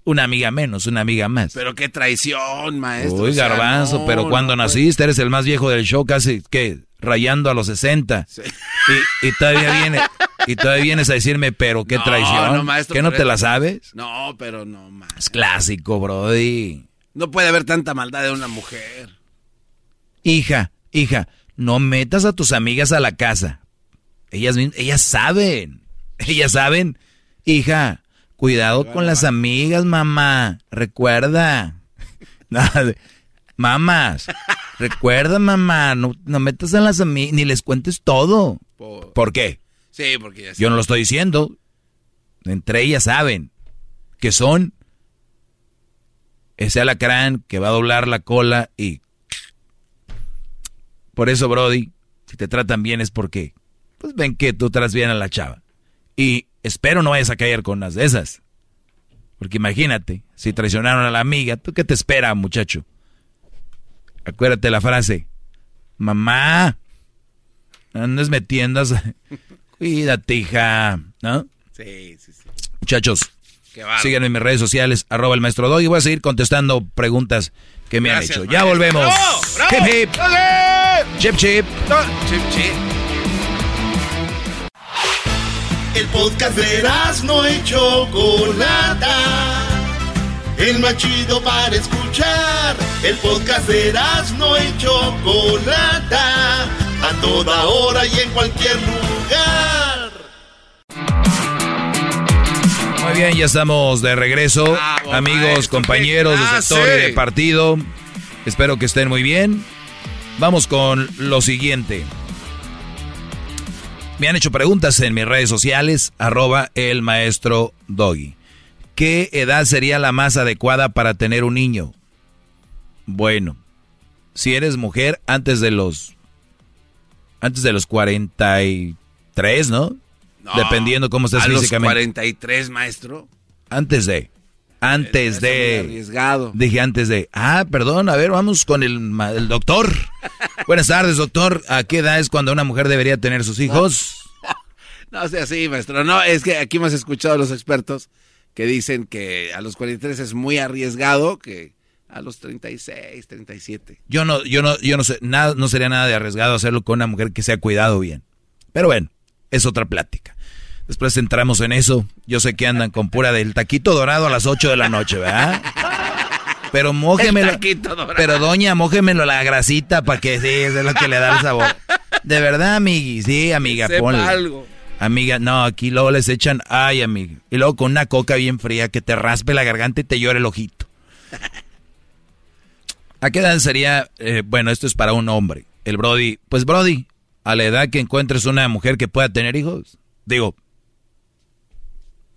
[SPEAKER 10] Una amiga menos, una amiga más.
[SPEAKER 7] Pero qué traición, maestro.
[SPEAKER 10] Uy, garbanzo, pero cuando naciste eres el más viejo del show, casi que rayando a los 60. Y, todavía viene, y todavía vienes a decirme, pero qué traición. No, ¿Que no te la sabes?
[SPEAKER 7] No, pero no,
[SPEAKER 10] Es clásico, Brody.
[SPEAKER 7] No puede haber tanta maldad de una mujer.
[SPEAKER 10] Hija, hija, no metas a tus amigas a la casa. Ellas, ellas saben. Ellas saben. Hija, Cuidado con las amigas, mamá. Recuerda. Mamás. Recuerda, mamá. No, metas a las amigas ni les cuentes todo. Por, qué?
[SPEAKER 7] Sí, porque
[SPEAKER 10] Yo no lo estoy diciendo. Entre ellas saben que son ese alacrán que va a doblar la cola y... Por eso, Brody, si te tratan bien es porque pues ven que tú tratas bien a la chava. Y Espero no vayas a caer con unas de esas. Porque imagínate, si traicionaron a la amiga, ¿tú qué te espera, muchacho? Acuérdate la frase. Mamá, andes metiendas. Cuídate, hija. ¿No?
[SPEAKER 7] Sí, sí, sí.
[SPEAKER 10] Muchachos, síganme en mis redes sociales, arroba el maestro Dog, y voy a seguir contestando preguntas que me han hecho. Ya volvemos. Hip, hip. Chip, chip.
[SPEAKER 7] Chip, chip.
[SPEAKER 12] El podcast de no y Chocolata. El más chido para escuchar. El podcast de no y Chocolata. A toda hora y en cualquier lugar.
[SPEAKER 10] Muy bien, ya estamos de regreso. Amigos, compañeros de sector y de partido. Espero que estén muy bien. Vamos con lo siguiente. Me han hecho preguntas en mis redes sociales, arroba el maestro Doggy. ¿Qué edad sería la más adecuada para tener un niño? Bueno, si eres mujer antes de los antes de los 43, ¿no? no Dependiendo cómo estés
[SPEAKER 7] a
[SPEAKER 10] físicamente.
[SPEAKER 7] Los 43, maestro.
[SPEAKER 10] Antes de antes de
[SPEAKER 7] arriesgado.
[SPEAKER 10] Dije antes de. Ah, perdón, a ver, vamos con el, el doctor. Buenas tardes, doctor. ¿A qué edad es cuando una mujer debería tener sus hijos?
[SPEAKER 7] No, sea así, maestro. No, es que aquí hemos escuchado a los expertos que dicen que a los 43 es muy arriesgado que a los 36, 37.
[SPEAKER 10] Yo no, yo no, yo no sé, nada, no sería nada de arriesgado hacerlo con una mujer que se ha cuidado bien. Pero bueno, es otra plática. Después entramos en eso. Yo sé que andan con pura del taquito dorado a las 8 de la noche, ¿verdad? Pero mójemelo. Pero doña, mójemelo la grasita para que sí, es lo que le da el sabor. De verdad, amigui, sí, amiga, ponle. algo. Amiga, no, aquí luego les echan, ay, amiga. Y luego con una coca bien fría que te raspe la garganta y te llore el ojito. ¿A qué edad sería, eh, bueno, esto es para un hombre, el Brody? Pues Brody, a la edad que encuentres una mujer que pueda tener hijos. Digo,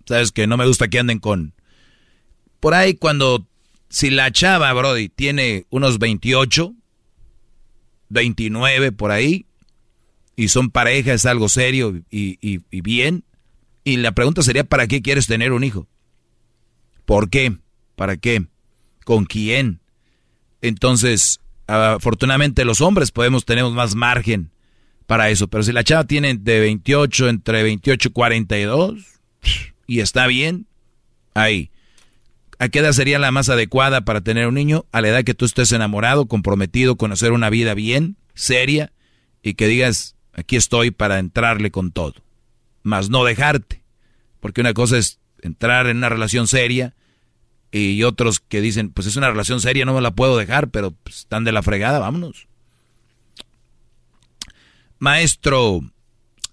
[SPEAKER 10] Sabes que no me gusta que anden con... Por ahí cuando... Si la chava, Brody, tiene unos 28, 29 por ahí, y son pareja, es algo serio y, y, bien, y la pregunta sería, ¿para qué quieres tener un hijo? ¿Por qué? ¿Para qué? ¿Con quién? Entonces, afortunadamente los hombres podemos tener más margen para eso, pero si la chava tiene de 28, entre 28 y 42, y está bien, ahí. ¿A qué edad sería la más adecuada para tener un niño? A la edad que tú estés enamorado, comprometido, conocer una vida bien, seria, y que digas, aquí estoy para entrarle con todo. Más no dejarte. Porque una cosa es entrar en una relación seria y otros que dicen, pues es una relación seria, no me la puedo dejar, pero pues, están de la fregada, vámonos. Maestro,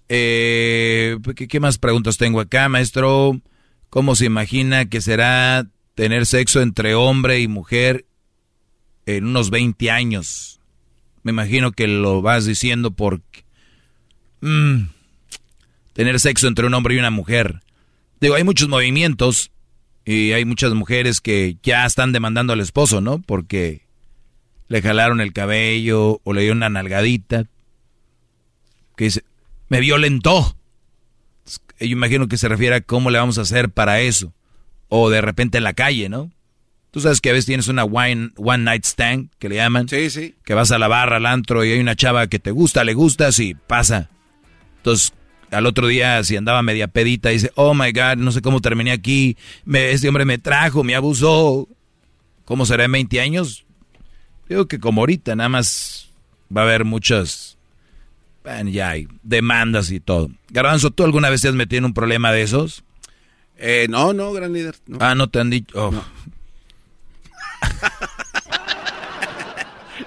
[SPEAKER 10] eh, ¿qué, más preguntas tengo acá, maestro? ¿Cómo se imagina que será tener sexo entre hombre y mujer en unos 20 años? Me imagino que lo vas diciendo porque... Mm, tener sexo entre un hombre y una mujer. Digo, hay muchos movimientos y hay muchas mujeres que ya están demandando al esposo, ¿no? Porque le jalaron el cabello o le dio una nalgadita. Que dice, me violentó. yo imagino que se refiere a cómo le vamos a hacer para eso. O de repente en la calle, ¿no? Tú sabes que a veces tienes una wine, one night stand, que le llaman.
[SPEAKER 7] Sí, sí.
[SPEAKER 10] Que vas a la barra, al antro, y hay una chava que te gusta, le gusta, sí, pasa. Entonces, al otro día, si andaba media pedita, dice, oh my God, no sé cómo terminé aquí, me, este hombre me trajo, me abusó. ¿Cómo será en 20 años? Digo que como ahorita, nada más va a haber muchas, bueno, ya hay demandas y todo. Garbanzo, ¿tú alguna vez te has metido en un problema de esos?
[SPEAKER 7] Eh, no, no, gran líder. no.
[SPEAKER 10] Ah, no te han dicho. oh.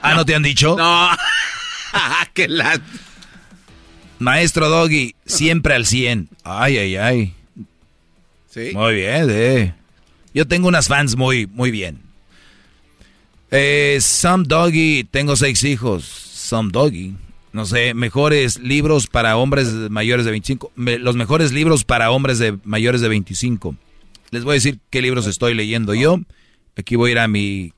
[SPEAKER 10] ah, ¿no te han dicho?
[SPEAKER 7] No. que la...
[SPEAKER 10] Maestro Doggy, siempre al 100. Ay, ay, ay.
[SPEAKER 7] Sí.
[SPEAKER 10] Muy bien, eh. Yo tengo unas fans muy, muy bien. Eh, Some Doggy, tengo seis hijos. Some Doggy. No sé, mejores libros para hombres mayores de 25. Me- los mejores libros para hombres de mayores de 25. Les voy a decir qué libros estoy leyendo yo. Aquí voy a ir a mi,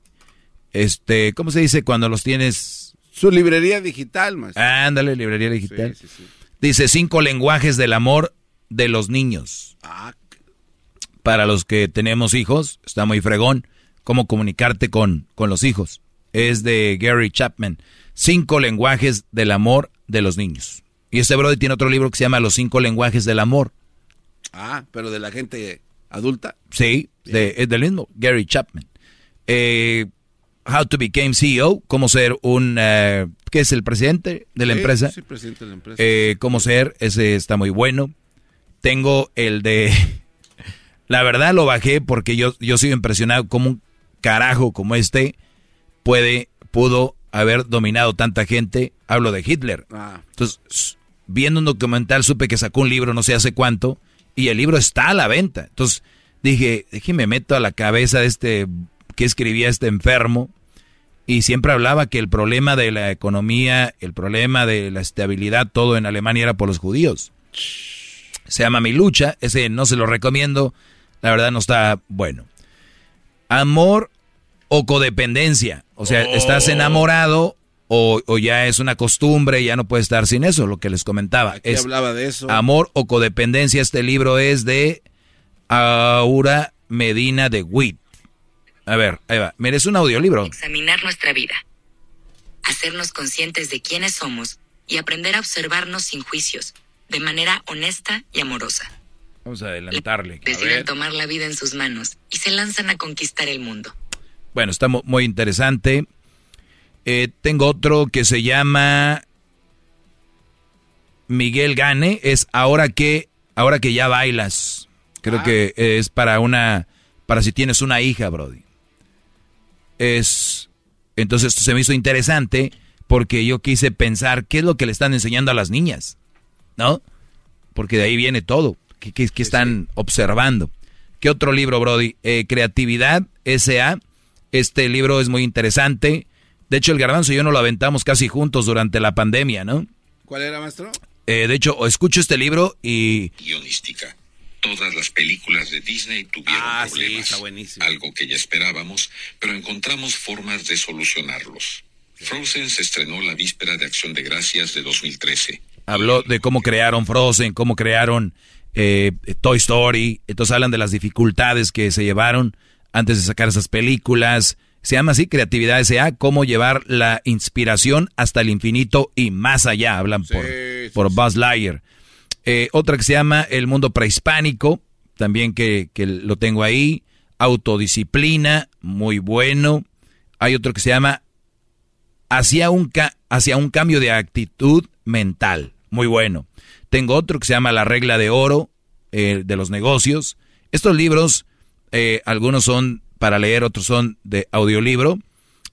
[SPEAKER 10] este, ¿cómo se dice cuando los tienes?
[SPEAKER 7] Su librería digital, maestro.
[SPEAKER 10] Ándale, librería digital.
[SPEAKER 7] Sí, sí, sí.
[SPEAKER 10] Dice cinco lenguajes del amor de los niños.
[SPEAKER 7] Ah,
[SPEAKER 10] Para los que tenemos hijos, está muy fregón. Cómo comunicarte con, con los hijos. Es de Gary Chapman. Cinco lenguajes del amor de los niños. Y este brother tiene otro libro que se llama Los cinco lenguajes del amor.
[SPEAKER 7] ah, pero de la gente adulta.
[SPEAKER 10] Sí, de- es del mismo, Gary Chapman. Eh, How to Become CEO, cómo ser un, eh, ¿qué es el presidente de la
[SPEAKER 7] Sí,
[SPEAKER 10] empresa?
[SPEAKER 7] Sí, presidente de la empresa.
[SPEAKER 10] Eh, cómo ser, ese está muy bueno. Tengo el de, la verdad lo bajé porque yo, yo sigo impresionado como un carajo como este puede, pudo haber dominado tanta gente. Hablo de Hitler.
[SPEAKER 7] Ah.
[SPEAKER 10] Entonces, viendo un documental supe que sacó un libro no sé hace cuánto y el libro está a la venta. Entonces dije, déjeme meto a la cabeza de este que escribía este enfermo y siempre hablaba que el problema de la economía, el problema de la estabilidad, todo en Alemania era por los judíos. Se llama Mi Lucha, ese no se lo recomiendo, la verdad no está bueno. Amor o codependencia, o sea, estás enamorado o, o ya es una costumbre, ya no puedes estar sin eso, lo que les comentaba.
[SPEAKER 7] Aquí
[SPEAKER 10] Es
[SPEAKER 7] hablaba de eso.
[SPEAKER 10] Amor o codependencia, este libro es de Aura Medina de Witt. A ver, ahí va. Es un audiolibro.
[SPEAKER 49] examinar nuestra vida, hacernos conscientes de quiénes somos y aprender a observarnos sin juicios, de manera honesta y amorosa.
[SPEAKER 10] Vamos a adelantarle. A
[SPEAKER 49] Deciden
[SPEAKER 10] ver.
[SPEAKER 49] tomar la vida en sus manos y se lanzan a conquistar el mundo.
[SPEAKER 10] Bueno, está mu- muy interesante. Eh, tengo otro que se llama Miguel Gane. Es ahora que, ahora que ya bailas. Creo
[SPEAKER 7] Ah.
[SPEAKER 10] que es para una, para si tienes una hija, Brody. Es, entonces esto se me hizo interesante porque yo quise pensar qué es lo que le están enseñando a las niñas, ¿no? Porque de ahí viene todo. ¿Qué, qué- qué están observando? ¿Qué otro libro, Brody? Eh, Creatividad S.A. Este libro es muy interesante. De hecho, el garbanzo y yo nos lo aventamos casi juntos durante la pandemia, ¿no?
[SPEAKER 7] ¿Cuál era, maestro?
[SPEAKER 10] Eh, de hecho, escucho este libro y
[SPEAKER 50] guionística. Todas las películas de Disney tuvieron
[SPEAKER 7] Ah, sí,
[SPEAKER 50] problemas.
[SPEAKER 7] está buenísimo.
[SPEAKER 50] Algo que ya esperábamos, pero encontramos formas de solucionarlos. Frozen se estrenó la víspera de Acción de Gracias de 2013.
[SPEAKER 10] habló de cómo crearon Frozen, cómo crearon eh, Toy Story. Entonces hablan de las dificultades que se llevaron antes de sacar esas películas. Se llama así Creatividad S.A. Cómo llevar la inspiración hasta el infinito y más allá. Hablan por, por Buzz Lightyear. Eh, otra que se llama El Mundo Prehispánico, también que, que lo tengo ahí. Autodisciplina, muy bueno. Hay otro que se llama Hacia un, ca- hacia un cambio de actitud mental, muy bueno. Tengo otro que se llama La Regla de Oro eh, de los Negocios. Estos libros, eh, algunos son para leer, otros son de audiolibro.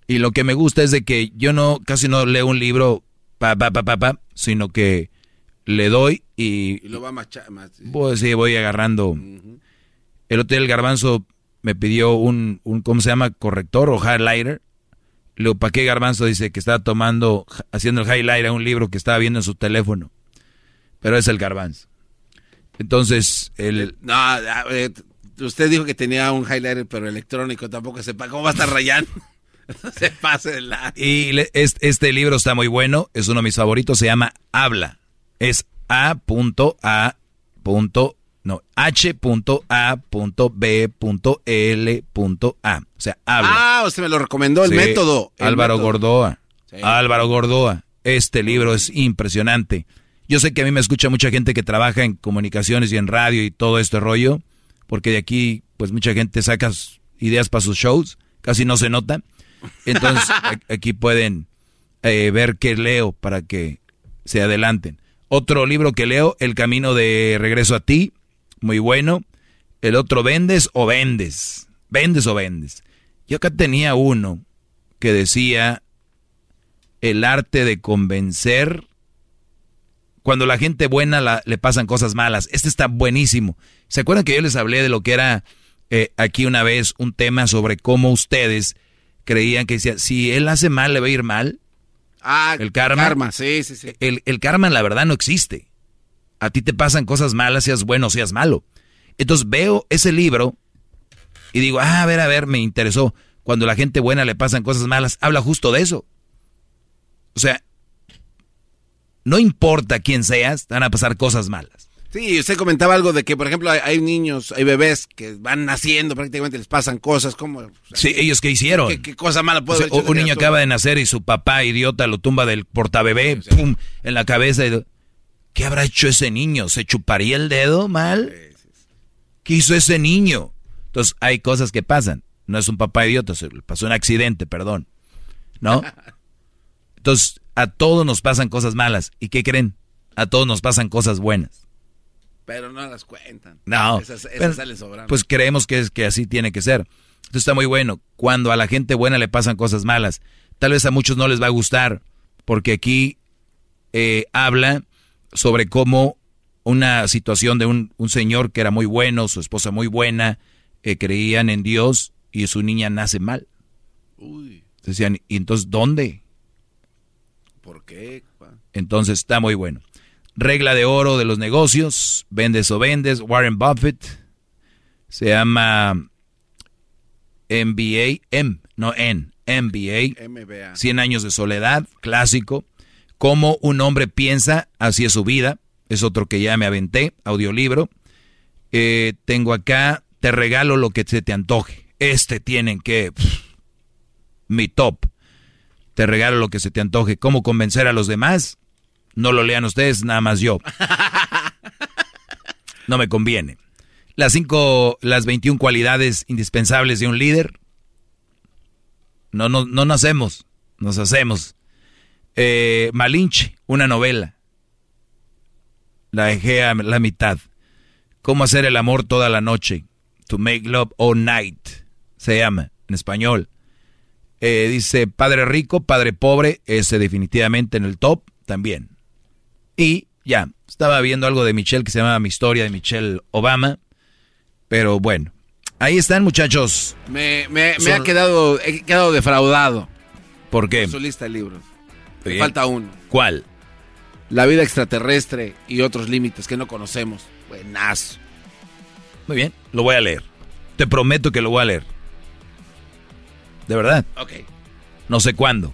[SPEAKER 10] Y lo que me gusta es de que yo no casi no leo un libro pa pa pa pa, pa, sino que le doy y
[SPEAKER 7] Y lo va macha más.
[SPEAKER 10] pues sí, voy agarrando. El hotel Garbanzo me pidió un, un, ¿cómo se llama? Corrector o highlighter. Le ¿para qué Garbanzo? Dice que estaba tomando, haciendo el highlighter a un libro que estaba viendo en su teléfono. Pero es el Garbanzo. Entonces, el...
[SPEAKER 7] No, a ver, usted dijo que tenía un highlighter, pero electrónico tampoco sepa cómo va a estar rayando. No se pase de la.
[SPEAKER 10] Y le- es- este libro está muy bueno, es uno de mis favoritos, se llama Habla. Es A.A. no, H.A.B.L.A. O sea, habla.
[SPEAKER 7] Ah, usted me lo recomendó, el
[SPEAKER 10] Sí,
[SPEAKER 7] método. el
[SPEAKER 10] Álvaro
[SPEAKER 7] método.
[SPEAKER 10] Gordoa. Álvaro Gordoa. Este libro es impresionante. Yo sé que a mí me escucha mucha gente que trabaja en comunicaciones y en radio y todo este rollo, porque de aquí, pues mucha gente saca ideas para sus shows, casi no se nota. Entonces, aquí pueden eh, ver qué leo para que se adelanten. Otro libro que leo, El Camino de Regreso a Ti, muy bueno. El otro, Vendes o Vendes. Vendes o Vendes. Yo acá tenía uno que decía el arte de convencer. Cuando la gente buena le pasan cosas malas. Este está buenísimo. ¿Se acuerdan que yo les hablé de lo que era eh, aquí una vez un tema sobre cómo ustedes creían que decía, si él hace mal, le va a ir mal?
[SPEAKER 7] Ah,
[SPEAKER 10] el karma.
[SPEAKER 7] karma, sí, sí, sí.
[SPEAKER 10] El, el karma, la verdad, no existe. A ti te pasan cosas malas, seas bueno o seas malo. Entonces veo ese libro y digo, ah, a ver, a ver, me interesó. Cuando la gente buena le pasan cosas malas, habla justo de eso. O sea, no importa quién seas, te van a pasar cosas malas.
[SPEAKER 7] Sí, usted comentaba algo de que, por ejemplo, hay, hay niños, hay bebés que van naciendo, prácticamente les pasan cosas como...
[SPEAKER 10] Sí, ellos qué hicieron.
[SPEAKER 7] ¿Qué, qué cosa mala
[SPEAKER 10] O
[SPEAKER 7] puede
[SPEAKER 10] sea, un niño acaba de nacer y su papá idiota lo tumba del portabebé, pum, en la cabeza. y- ¿Qué habrá hecho ese niño? ¿Se chuparía el dedo mal? ¿Qué hizo ese niño? Entonces hay cosas que pasan. No es un papá idiota, se le pasó un accidente, perdón. ¿No? Entonces a todos nos pasan cosas malas. ¿Y qué creen? A todos nos pasan cosas buenas.
[SPEAKER 7] Pero no las cuentan.
[SPEAKER 10] No.
[SPEAKER 7] Esas, esas
[SPEAKER 10] Pero,
[SPEAKER 7] salen sobrando.
[SPEAKER 10] Pues creemos que, es, que así tiene que ser. Entonces está muy bueno. Cuando a la gente buena le pasan cosas malas, tal vez a muchos no les va a gustar, porque aquí eh, habla sobre cómo una situación de un, un señor que era muy bueno, su esposa muy buena, eh, creían en Dios y su niña nace mal.
[SPEAKER 7] Uy,
[SPEAKER 10] Decían, ¿y entonces dónde?
[SPEAKER 7] ¿por qué?
[SPEAKER 10] Entonces está muy bueno. Regla de oro de los negocios, vendes o vendes, Warren Buffett. Se llama MBA, M, no N, MBA.
[SPEAKER 7] MBA.
[SPEAKER 10] 100 años de soledad, clásico. Cómo un hombre piensa, así es su vida. Es otro que ya me aventé, audiolibro. Eh, tengo acá, te regalo lo que se te antoje. Este tienen que... pff, mi top. Te regalo lo que se te antoje. ¿Cómo convencer a los demás? No lo lean ustedes, nada más yo. No me conviene. Las cinco, las 21 cualidades indispensables de un líder. No, no, no nacemos, nos hacemos. Eh, Malinche, una novela. La dejé a la mitad. Cómo hacer el amor toda la noche. To make love all night. Se llama, en español. Eh, dice padre rico, padre pobre, ese definitivamente en el top también. Y ya, estaba viendo algo de Michelle que se llama Mi historia de Michelle Obama. Pero bueno, ahí están muchachos.
[SPEAKER 7] Me, me, me
[SPEAKER 10] Son-
[SPEAKER 7] ha quedado, he quedado defraudado.
[SPEAKER 10] ¿Por qué?
[SPEAKER 7] Su lista de libros. Me falta uno.
[SPEAKER 10] ¿Cuál?
[SPEAKER 7] La vida extraterrestre y otros límites que no conocemos. Buenazo.
[SPEAKER 10] Muy bien, lo voy a leer. Te prometo que lo voy a leer. De verdad.
[SPEAKER 7] Ok.
[SPEAKER 10] No sé cuándo.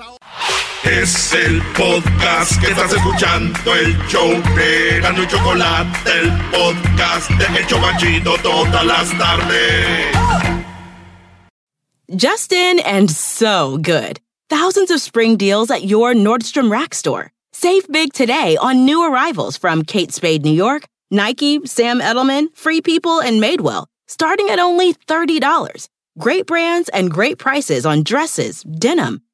[SPEAKER 12] Es el podcast que estás escuchando, el show de Gano y Chocolate, el podcast de El Chocachito todas las tardes.
[SPEAKER 51] Justin and so good. Thousands of spring deals at your Nordstrom Rack store. Save big today on new arrivals from Kate Spade New York, Nike, Sam Edelman, Free People, and Madewell, starting at only $30. Great brands and great prices on dresses, denim,